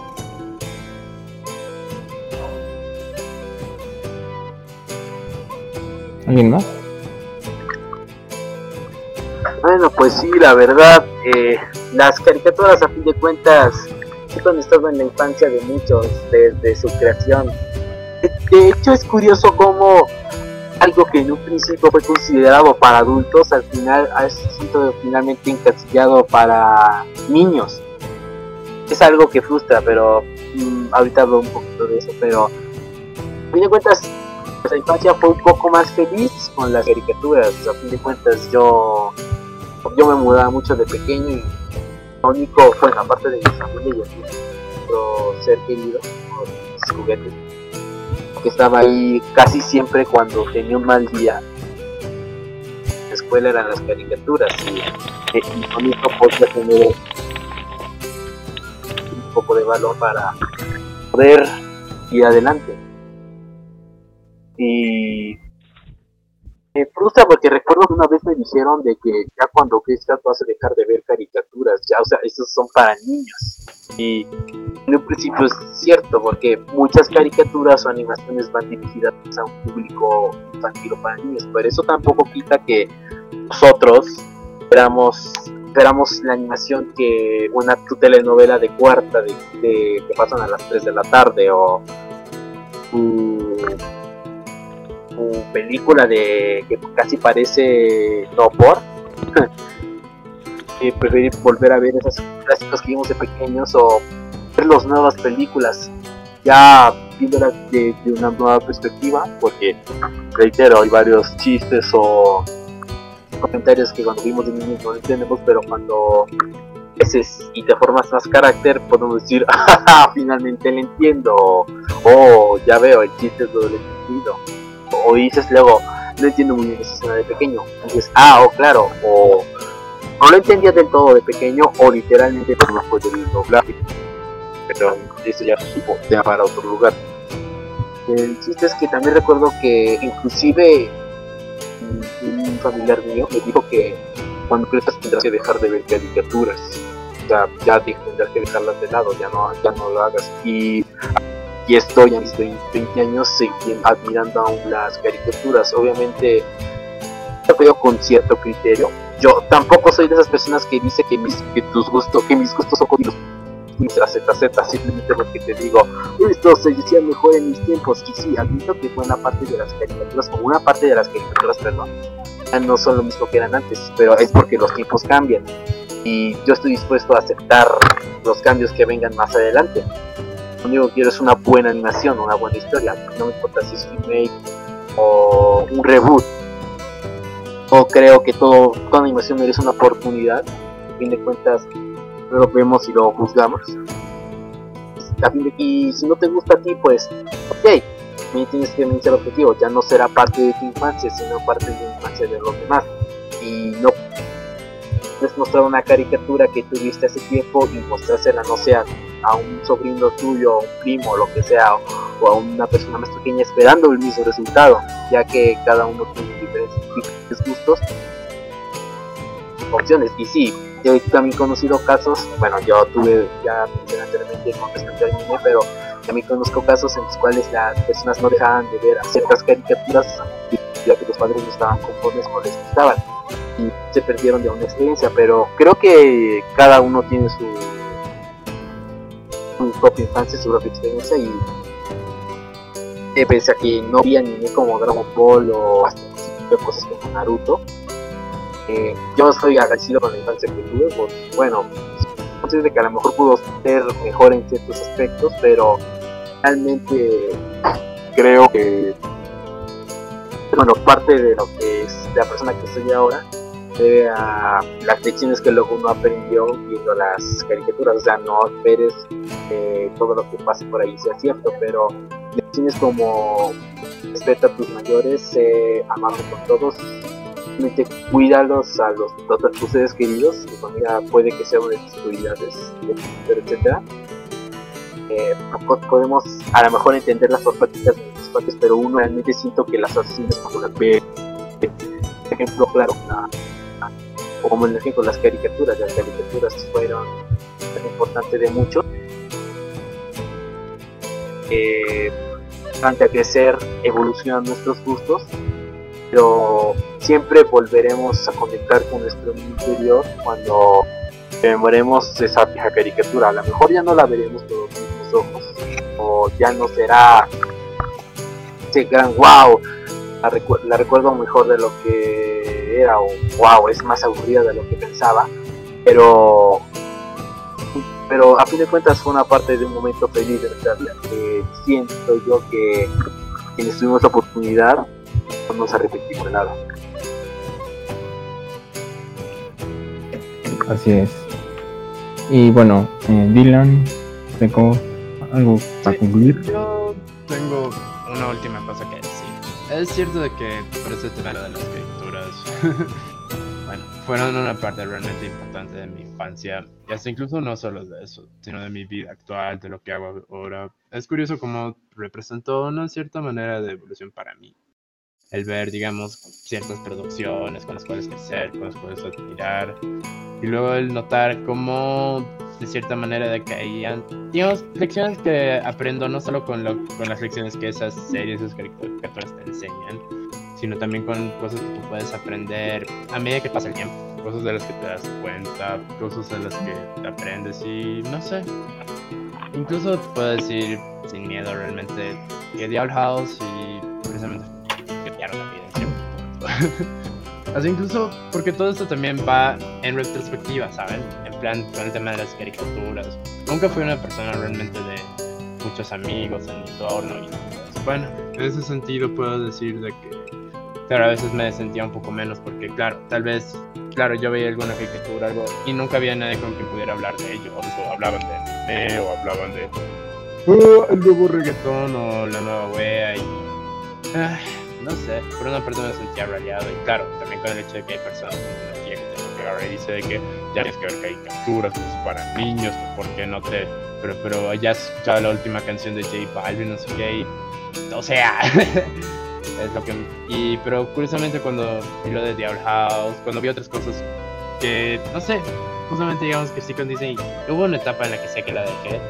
¿Alguien más? Bueno, pues sí, la verdad, eh, las caricaturas a fin de cuentas han estado en la infancia de muchos desde su creación. De, hecho es curioso cómo algo que en un principio fue considerado para adultos, al final ha sido finalmente encasillado para niños. Es algo que frustra, pero mm, ahorita hablo un poquito de eso, pero fin de cuentas, la infancia fue un poco más feliz con las caricaturas. A fin de cuentas, yo, yo me mudaba mucho de pequeño y único, bueno, aparte de mi familia y otro ser querido, mis juguetes, que estaba ahí casi siempre cuando tenía un mal día. La escuela eran las caricaturas y, y con eso podía tener un poco de valor para poder ir adelante. Y me frustra porque recuerdo que una vez me dijeron de que ya cuando crezcas vas a dejar de ver caricaturas, ya, o sea, estos son para niños. Y en un principio es cierto, porque muchas caricaturas o animaciones van dirigidas a un público infantil o para niños, pero eso tampoco quita que nosotros esperamos, esperamos la animación que una telenovela de cuarta de, que pasan a las 3 de la tarde o tu, tu película de que casi parece no por. [LAUGHS] Que preferir volver a ver esos clásicos que vimos de pequeños o ver las nuevas películas ya viéndolas de, una nueva perspectiva porque reitero hay varios chistes o comentarios que cuando vimos de niños no entendemos pero cuando y te formas más carácter podemos decir [LAUGHS] "Ah, finalmente le entiendo o "Oh, ya veo el chiste es doble sentido o dices luego no entiendo muy bien esa escena de pequeño dices ah o claro o no lo entendía del todo de pequeño o literalmente por no poder el doblaje pero eso ya supo ya para otro lugar. El chiste es que también recuerdo que inclusive un un familiar mío me dijo que cuando crezcas tendrás que dejar de ver caricaturas. O sea ya te- tendrás que dejarlas de lado ya no ya no lo hagas. Y y estoy a mis 20, 20 años admirando aún las caricaturas. Obviamente lo con cierto criterio. Yo tampoco soy de esas personas que dice que mis que tus gustos que mis gustos son jodidos tras Z Z simplemente porque te digo. Esto se decía mejor en mis tiempos. Y sí admito que buena parte de las caricaturas o una parte de las caricaturas perdón ya no son lo mismo que eran antes pero es porque los tiempos cambian. Y yo estoy dispuesto a aceptar los cambios que vengan más adelante. lo único quiero es una buena animación una buena historia no me importa si es remake o un reboot o creo que todo, toda animación merece una oportunidad. A fin de cuentas, lo vemos y lo juzgamos. Y si no te gusta a ti, pues, ok, también tienes que vencer el objetivo. Ya no será parte de tu infancia, sino parte de la infancia de los demás. Y no puedes mostrar una caricatura que tuviste hace tiempo y mostrársela, no sea a un sobrino tuyo, a un primo, lo que sea, o, a una persona más pequeña esperando el mismo resultado, ya que cada uno tiene diferentes, diferentes gustos, opciones. Y sí, yo he también conocido casos, bueno, yo tuve ya anteriormente con respecto al pero también conozco casos en los cuales las personas no dejaban de ver ciertas caricaturas ya que los padres no estaban conformes o les gustaban y se perdieron de una experiencia, pero creo que cada uno tiene su su propia infancia, su propia experiencia y eh, pese a que no vi anime como Dragon Ball o hasta cosas como Naruto, eh, yo estoy agradecido con la infancia que tuve, pues bueno, de que a lo mejor pudo ser mejor en ciertos aspectos, pero realmente creo que bueno, parte de lo que es la persona que soy ahora debe a las lecciones que luego uno aprendió viendo las caricaturas, o sea, no esperes que todo lo que pase por ahí sea cierto, pero lecciones como respeta a tus mayores, sé amable con todos, simplemente cuídalos a los a tus seres queridos, tu familia puede que sea una de tus prioridades, etcétera, etcétera. Eh, po- podemos a lo mejor entender las prácticas de pero uno realmente siento que las asesinas como las ve, ejemplo claro, la- como el ejemplo las caricaturas, las caricaturas fueron tan importante de mucho. Eh, durante a crecer evolucionan nuestros gustos, pero siempre volveremos a conectar con nuestro interior cuando veremos esa vieja caricatura. A lo mejor ya no la veremos con los mismos ojos, o ya no será ese gran wow. La, recu- la recuerdo mejor de lo que era, o wow, es más aburrida de lo que pensaba, pero pero a fin de cuentas fue una parte de un momento feliz de que siento yo que quienes tuvimos la oportunidad, no nos arrepentimos de nada. Así es. Y bueno, eh, Dylan, tengo algo para concluir. Yo tengo una última cosa que decir. Es cierto de que por ese tema de las escrituras, [LAUGHS] bueno, fueron una parte realmente importante de mi infancia. Y hasta incluso no solo de eso, sino de mi vida actual, de lo que hago ahora. Es curioso cómo representó una cierta manera de evolución para mí. El ver, digamos, ciertas producciones con las cuales crecer, con las cuales admirar. Y luego el notar cómo de cierta manera decaían digamos, lecciones que aprendo no solo con, lo- con las lecciones que esas series, esas caricaturas te enseñan, sino también con cosas que tú puedes aprender a medida que pasa el tiempo, cosas de las que te das cuenta, cosas de las que te aprendes y no sé. Incluso puedo decir sin miedo realmente que The House y precisamente [LAUGHS] Así incluso porque todo esto también va en retrospectiva, ¿saben? En plan con el tema de las caricaturas. Nunca fui una persona realmente de muchos amigos en mi entorno y pues, bueno, en ese sentido puedo decir de que claro, a veces me sentía un poco menos porque claro, tal vez, claro, yo veía alguna caricatura, algo y nunca había nadie con quien pudiera hablar de ello, o hablaban de anime o hablaban de "Oh, el nuevo reggaetón o la nueva wea y ah, no sé, por una parte me sentía rayado y claro, también con el hecho de que hay personas que tengo que agarrar y dice de que ya tienes que ver caricaturas, que es para niños, que por qué no te... Pero, pero ya has escuchado la última canción de J Balvin, no sé qué, y... O sea... [LAUGHS] es lo que... Y, pero curiosamente cuando vi lo de Diablo House, cuando vi otras cosas que, no sé, justamente digamos que sí con Disney, hubo una etapa en la que sé que la dejé,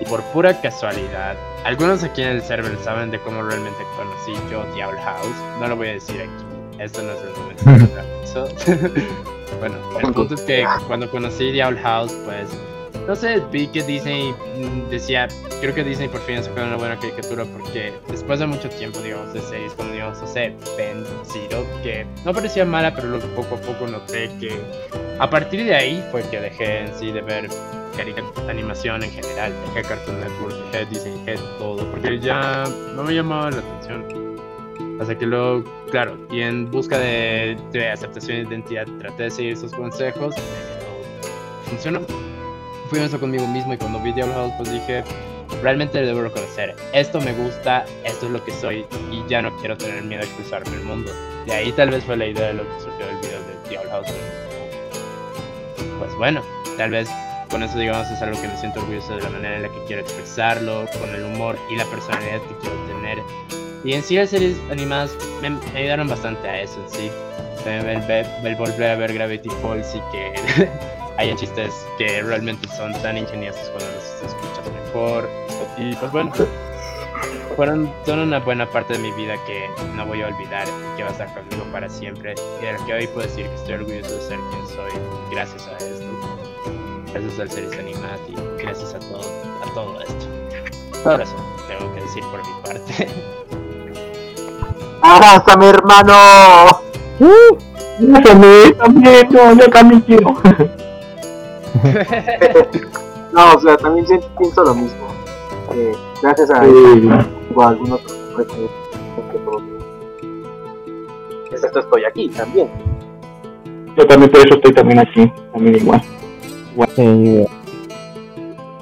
y por pura casualidad, algunos aquí en el server saben de cómo realmente conocí yo Diablo House. No lo voy a decir aquí. Esto no es el momento de eso. [LAUGHS] bueno, el punto es que cuando conocí Diablo House, pues, no sé, vi que Disney mm, decía, creo que Disney por fin sacó una buena caricatura porque después de mucho tiempo, digamos, de series como, digamos, no sé, Ben Zero, que no parecía mala, pero luego poco a poco noté que a partir de ahí fue que dejé en sí de ver animación en general, dejé Cartoon Network, dejé Disney, dejé todo, porque ya no me llamaba la atención. Hasta que luego, claro, y en busca de, de aceptación de identidad, traté de seguir esos consejos, pero funcionó. Fui honesto conmigo mismo y cuando vi Diablo House, pues dije, realmente debo reconocer, esto me gusta, esto es lo que soy y ya no quiero tener miedo a cruzarme el mundo. De ahí tal vez fue la idea de lo que surgió del video de Diablo House. Pues bueno, tal vez con eso digamos es algo que me siento orgulloso de la manera en la que quiero expresarlo, con el humor y la personalidad que quiero tener. Y en sí las series animadas me, me ayudaron bastante a eso sí. También el, ver- el volver a ver Gravity Falls y que [LAUGHS] haya chistes que realmente son tan ingeniosos cuando los escuchas mejor. Y pues bueno, fueron son una buena parte de mi vida que no voy a olvidar y que va a estar conmigo para siempre. Y de lo que hoy puedo decir que estoy orgulloso de ser quien soy gracias a esto. Gracias al series animadas y gracias a todo, a todo esto. Por eso tengo que decir por mi parte. [LAUGHS] ¡Abrázame, hermano! Déjame, también, no, yo también quiero. [LAUGHS] No, o sea, también pienso lo mismo. Eh, gracias a, Sí. a algunos otros que- que todo- Es esto estoy aquí también. Yo también por eso estoy también aquí, también igual.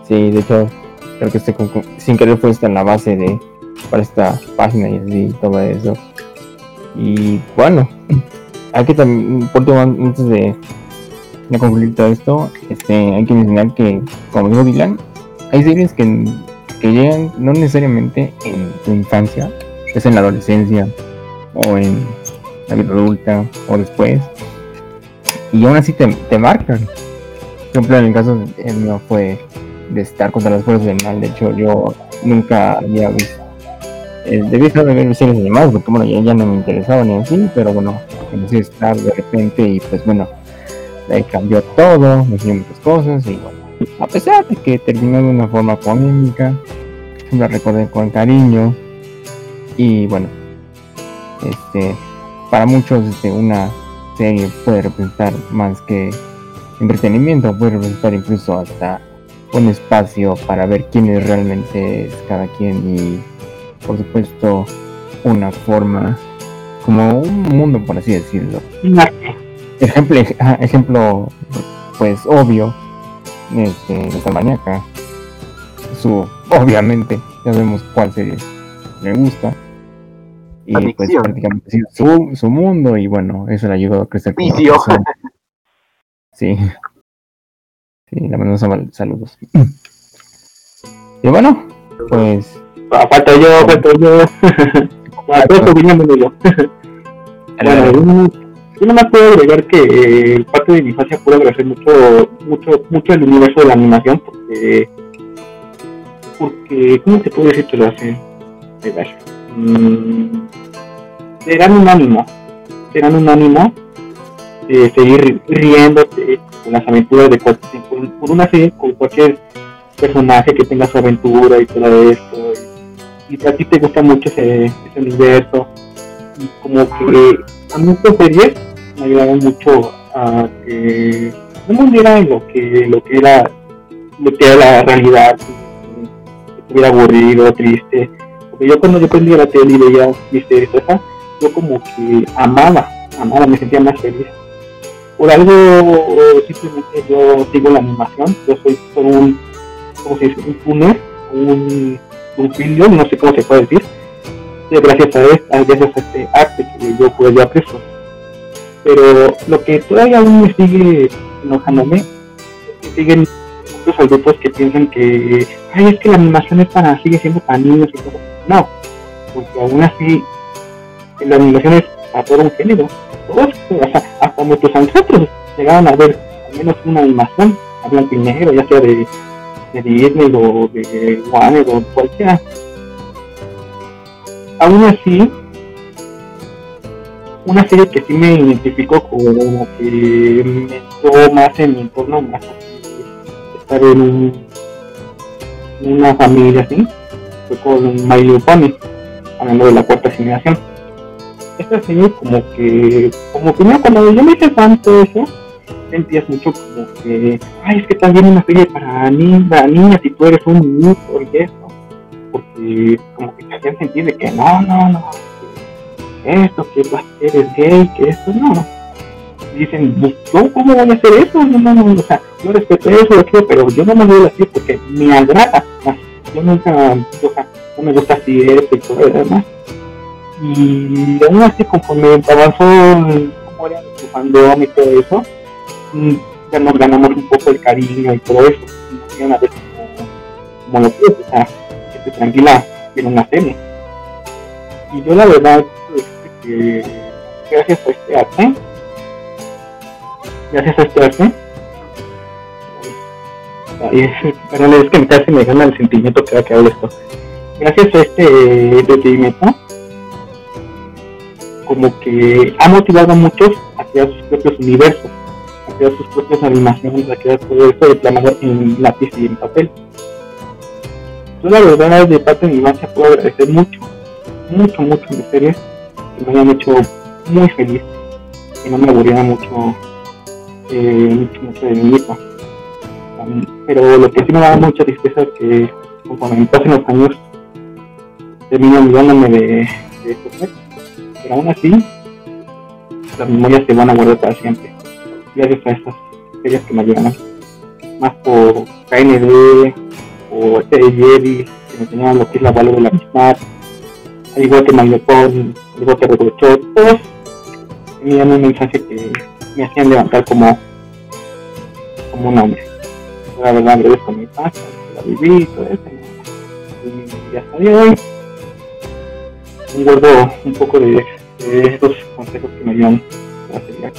Sí, de hecho, creo que este sin querer fue esta la base de para esta página y así, todo eso. Y bueno, [CLEARS THROAT] hay que también, por último, antes de, de concluir todo esto, este, hay que mencionar que, como dijo Dylan, hay series que, que llegan no necesariamente en tu infancia, es en la adolescencia o en la vida adulta o después, y aún así te, te marcan. Ejemplo, en el caso el mío fue de estar contra las fuerzas del mal. De hecho, yo nunca había visto. Eh, debí de ver series animadas porque, bueno, ya, ya no me interesaba ni así, pero bueno, comencé a estar de repente y, pues bueno, ahí cambió todo, me enseñó muchas cosas y, bueno, a pesar de que terminó de una forma polémica, la recordé con cariño y, bueno, este, para muchos, este, una serie puede representar más que entretenimiento, puede representar incluso hasta un espacio para ver quién es realmente es cada quien y por supuesto una forma, como un mundo, por así decirlo. Ejemplo, ajá, ejemplo pues obvio, este, esta maníaca. Su, obviamente, ya sabemos cuál serie le gusta. Y pues prácticamente su, su mundo y bueno, eso le ayudó a crecer como. [LAUGHS] Sí. Sí, le mando sal- saludos. Y bueno, pues Ah, Falta yo, falta yo. [LAUGHS] Ah, yo. Bueno, yo no- yo nomás puedo agregar que eh, parte de mi infancia pude agradecer mucho, mucho, mucho el universo de la animación porque, porque, ¿cómo te puedo decir que lo hace? A ver, mm, dan un ánimo, dan un ánimo de seguir riéndote con las aventuras de cualquier, con, una serie, con cualquier personaje que tenga su aventura y todo esto. Y, y a ti te gusta mucho ese, ese universo. Y como que a mí estas series me ayudaron mucho a que no me hundiera en lo que, lo que era lo que era la realidad, que estuviera aburrido, triste. Porque yo cuando yo prendía la tele y veía mis series, yo como que amaba, amaba, me sentía más feliz. Por algo, simplemente yo sigo la animación, yo soy un, ¿cómo se dice? Un túnel, un, un filio, no sé cómo se puede decir, de gracias a, este, gracias a este arte que yo pues yo aprecio. Pero lo que todavía aún me sigue enojándome, que siguen muchos adultos que piensan que, ay, es que la animación es para, sigue siendo para niños y todo. No, porque aún así, la animación es para todo un género. Todos, hasta nuestros ancestros llegaron a ver al menos una animación a blanco y ya sea de, de Disney o de Warner o cualquiera. Aún así, una serie que sí me identificó como que me entró más en mi entorno, más estar en un, una familia así, fue con My Little Pony, hablando de la cuarta generación. Esta serie como que, como que no, cuando yo me hice fan de eso, sentías mucho como que, ay, es que también una serie para, ni para niñas y tú eres un niño y eso, porque como que te hacían sentir de que no, no, no, que esto, que vas eres gay, que esto, no. Dicen, pues, yo cómo voy a hacer eso, no, no, no, o sea, yo respeto eso, pero yo no me voy a decir porque me agrada. Yo nunca, o sea, no me gusta así esto y todo lo demás. Y aún así, conforme el- su fandom y todo eso, mm, ya nos ganamos un poco el cariño y todo eso. Y nos iban a ver como, lo que o sea, que esté tranquila, viene una serie. Y yo la verdad, que gracias a este arte, gracias a este arte, perdón, es que casi me gana el sentimiento que hablo esto. Gracias a este detenimiento, como que ha motivado a muchos a crear sus propios universos, a crear sus propias animaciones, a crear todo esto de en lápiz y en papel. Yo la verdad de parte de mi infancia puedo agradecer mucho, mucho, mucho mis series que me hayan hecho muy feliz, que no me aburriera mucho, eh, mucho, mucho de mí mismo. Um, pero lo que sí me da mucha tristeza es que conforme pasen los años termino olvidándome de, de estos series pero aún así las memorias se van a guardar para siempre. Gracias a estas series que me ayudan más por KND o Jerry que me enseñaron lo que es la valor de la amistad al igual que Magnepon, al igual que Recochot, todos tenían una infancia que me hacían levantar como como un hombre la verdad agradezco mi infancia la viví y todo eso y hasta el día de hoy guardo un poco de, estos consejos que me dieron serie.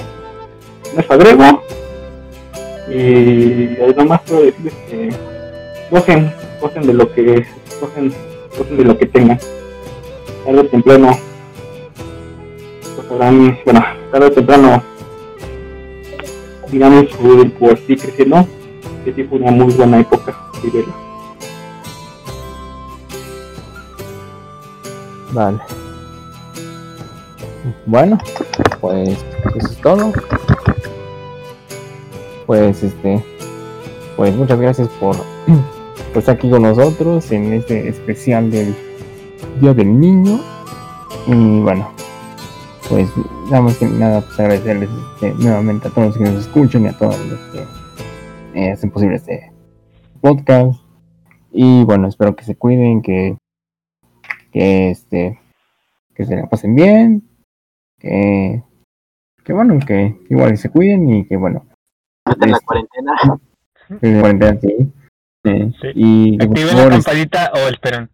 Les agrego y además más puedo decirles que gocen, gocen de lo que gocen, gocen de lo que tengan. Tarde o temprano pues sabrán, bueno, tarde o temprano dirán su por sí creciendo que sí fue una muy buena época vivirla. Vale. Bueno, pues eso es todo. Pues este, pues muchas gracias por, [CLEARS THROAT] estar aquí con nosotros en este especial del Día del Niño. Y bueno, pues nada más que nada, pues agradecerles este, nuevamente a todos los que nos escuchan y a todos los que eh, hacen posible este podcast. Y bueno, espero que se cuiden, que, que este, que se la pasen bien, que, que bueno, que igual se cuiden y que bueno, en la Este. cuarentena. que se cuarentena, sí. Sí. Sí. Y Activen favor, la campanita o esperen.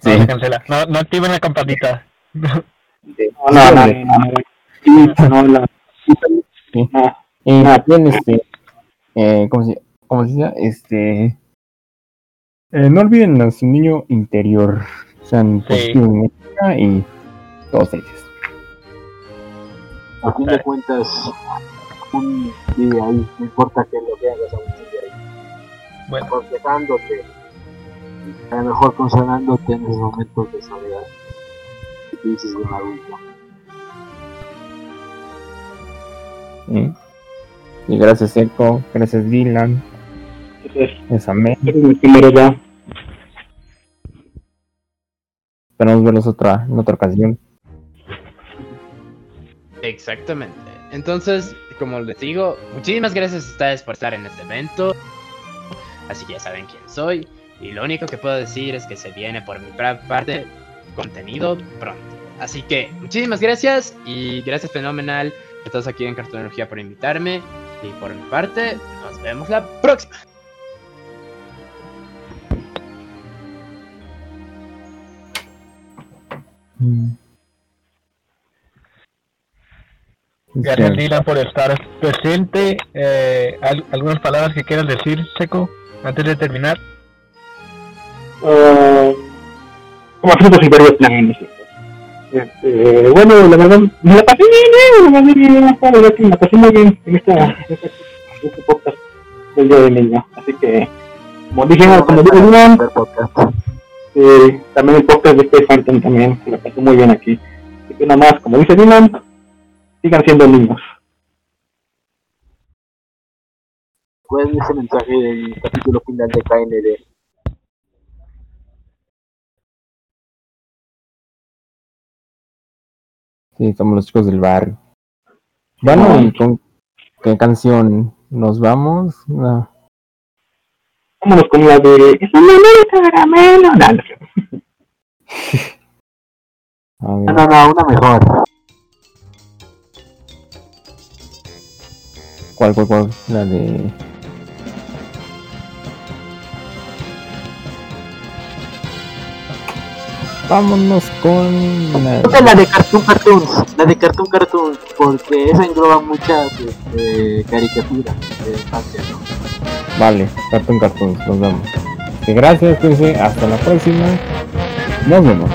sí. No, cancela. No, no activen la campanita. [LAUGHS] No, no, no, no, no, no, Sí. no. Y también, este, eh, ¿cómo se, cómo se dice? Este, eh, no olviden a su niño interior, sean Sí. positivos y todos felices. A fin de cuentas, un vive ahí, no importa que lo que hagas, aún sigue ahí. Bueno, Aconsejándote, a lo mejor consolándote en esos momentos de soledad. Que dices de un adulto. ¿sí? Y gracias Eco, gracias Dylan, gracias primero ya. Esperamos verlos otra, en otra ocasión. Exactamente. Entonces, como les digo, muchísimas gracias a ustedes por estar en este evento. Así que ya saben quién soy. Y lo único que puedo decir es que se viene por mi parte contenido pronto. Así que muchísimas gracias y gracias fenomenal a todos aquí en Cartonología por invitarme. Y por mi parte, nos vemos la próxima. Mm. Gracias Dylan por estar presente. Eh, ¿al- ¿Algunas palabras que quieras decir, Seco, antes de terminar? Ah, como frutos y. Este, bueno, la verdad, me la pasé bien, eh, me la pasé bien, la verdad que me la pasé muy bien en esta, en esta, en este podcast del día del niño. Así que, como dije, como dijo Dylan, eh, también el podcast de Space Phantom también, me la pasé muy bien aquí. Así que nada más, como dice Dylan, sigan siendo niños. ¿Cuál es ese mensaje del capítulo final de KND? sí, somos los chicos del barrio. Bueno, ¿y con qué canción nos vamos? No. Vámonos con la de... Es un menino caramelo. No, no, no, una mejor. ¿Cuál, cuál, cuál? La de. Vámonos con la. Creo que la de Cartoon Cartoons, la de Cartoon Cartoons, porque esa engloba muchas este, caricaturas de infancia, ¿no? Vale, Cartoon Cartoons, nos vemos. Gracias, cuídense, hasta la próxima. Nos vemos.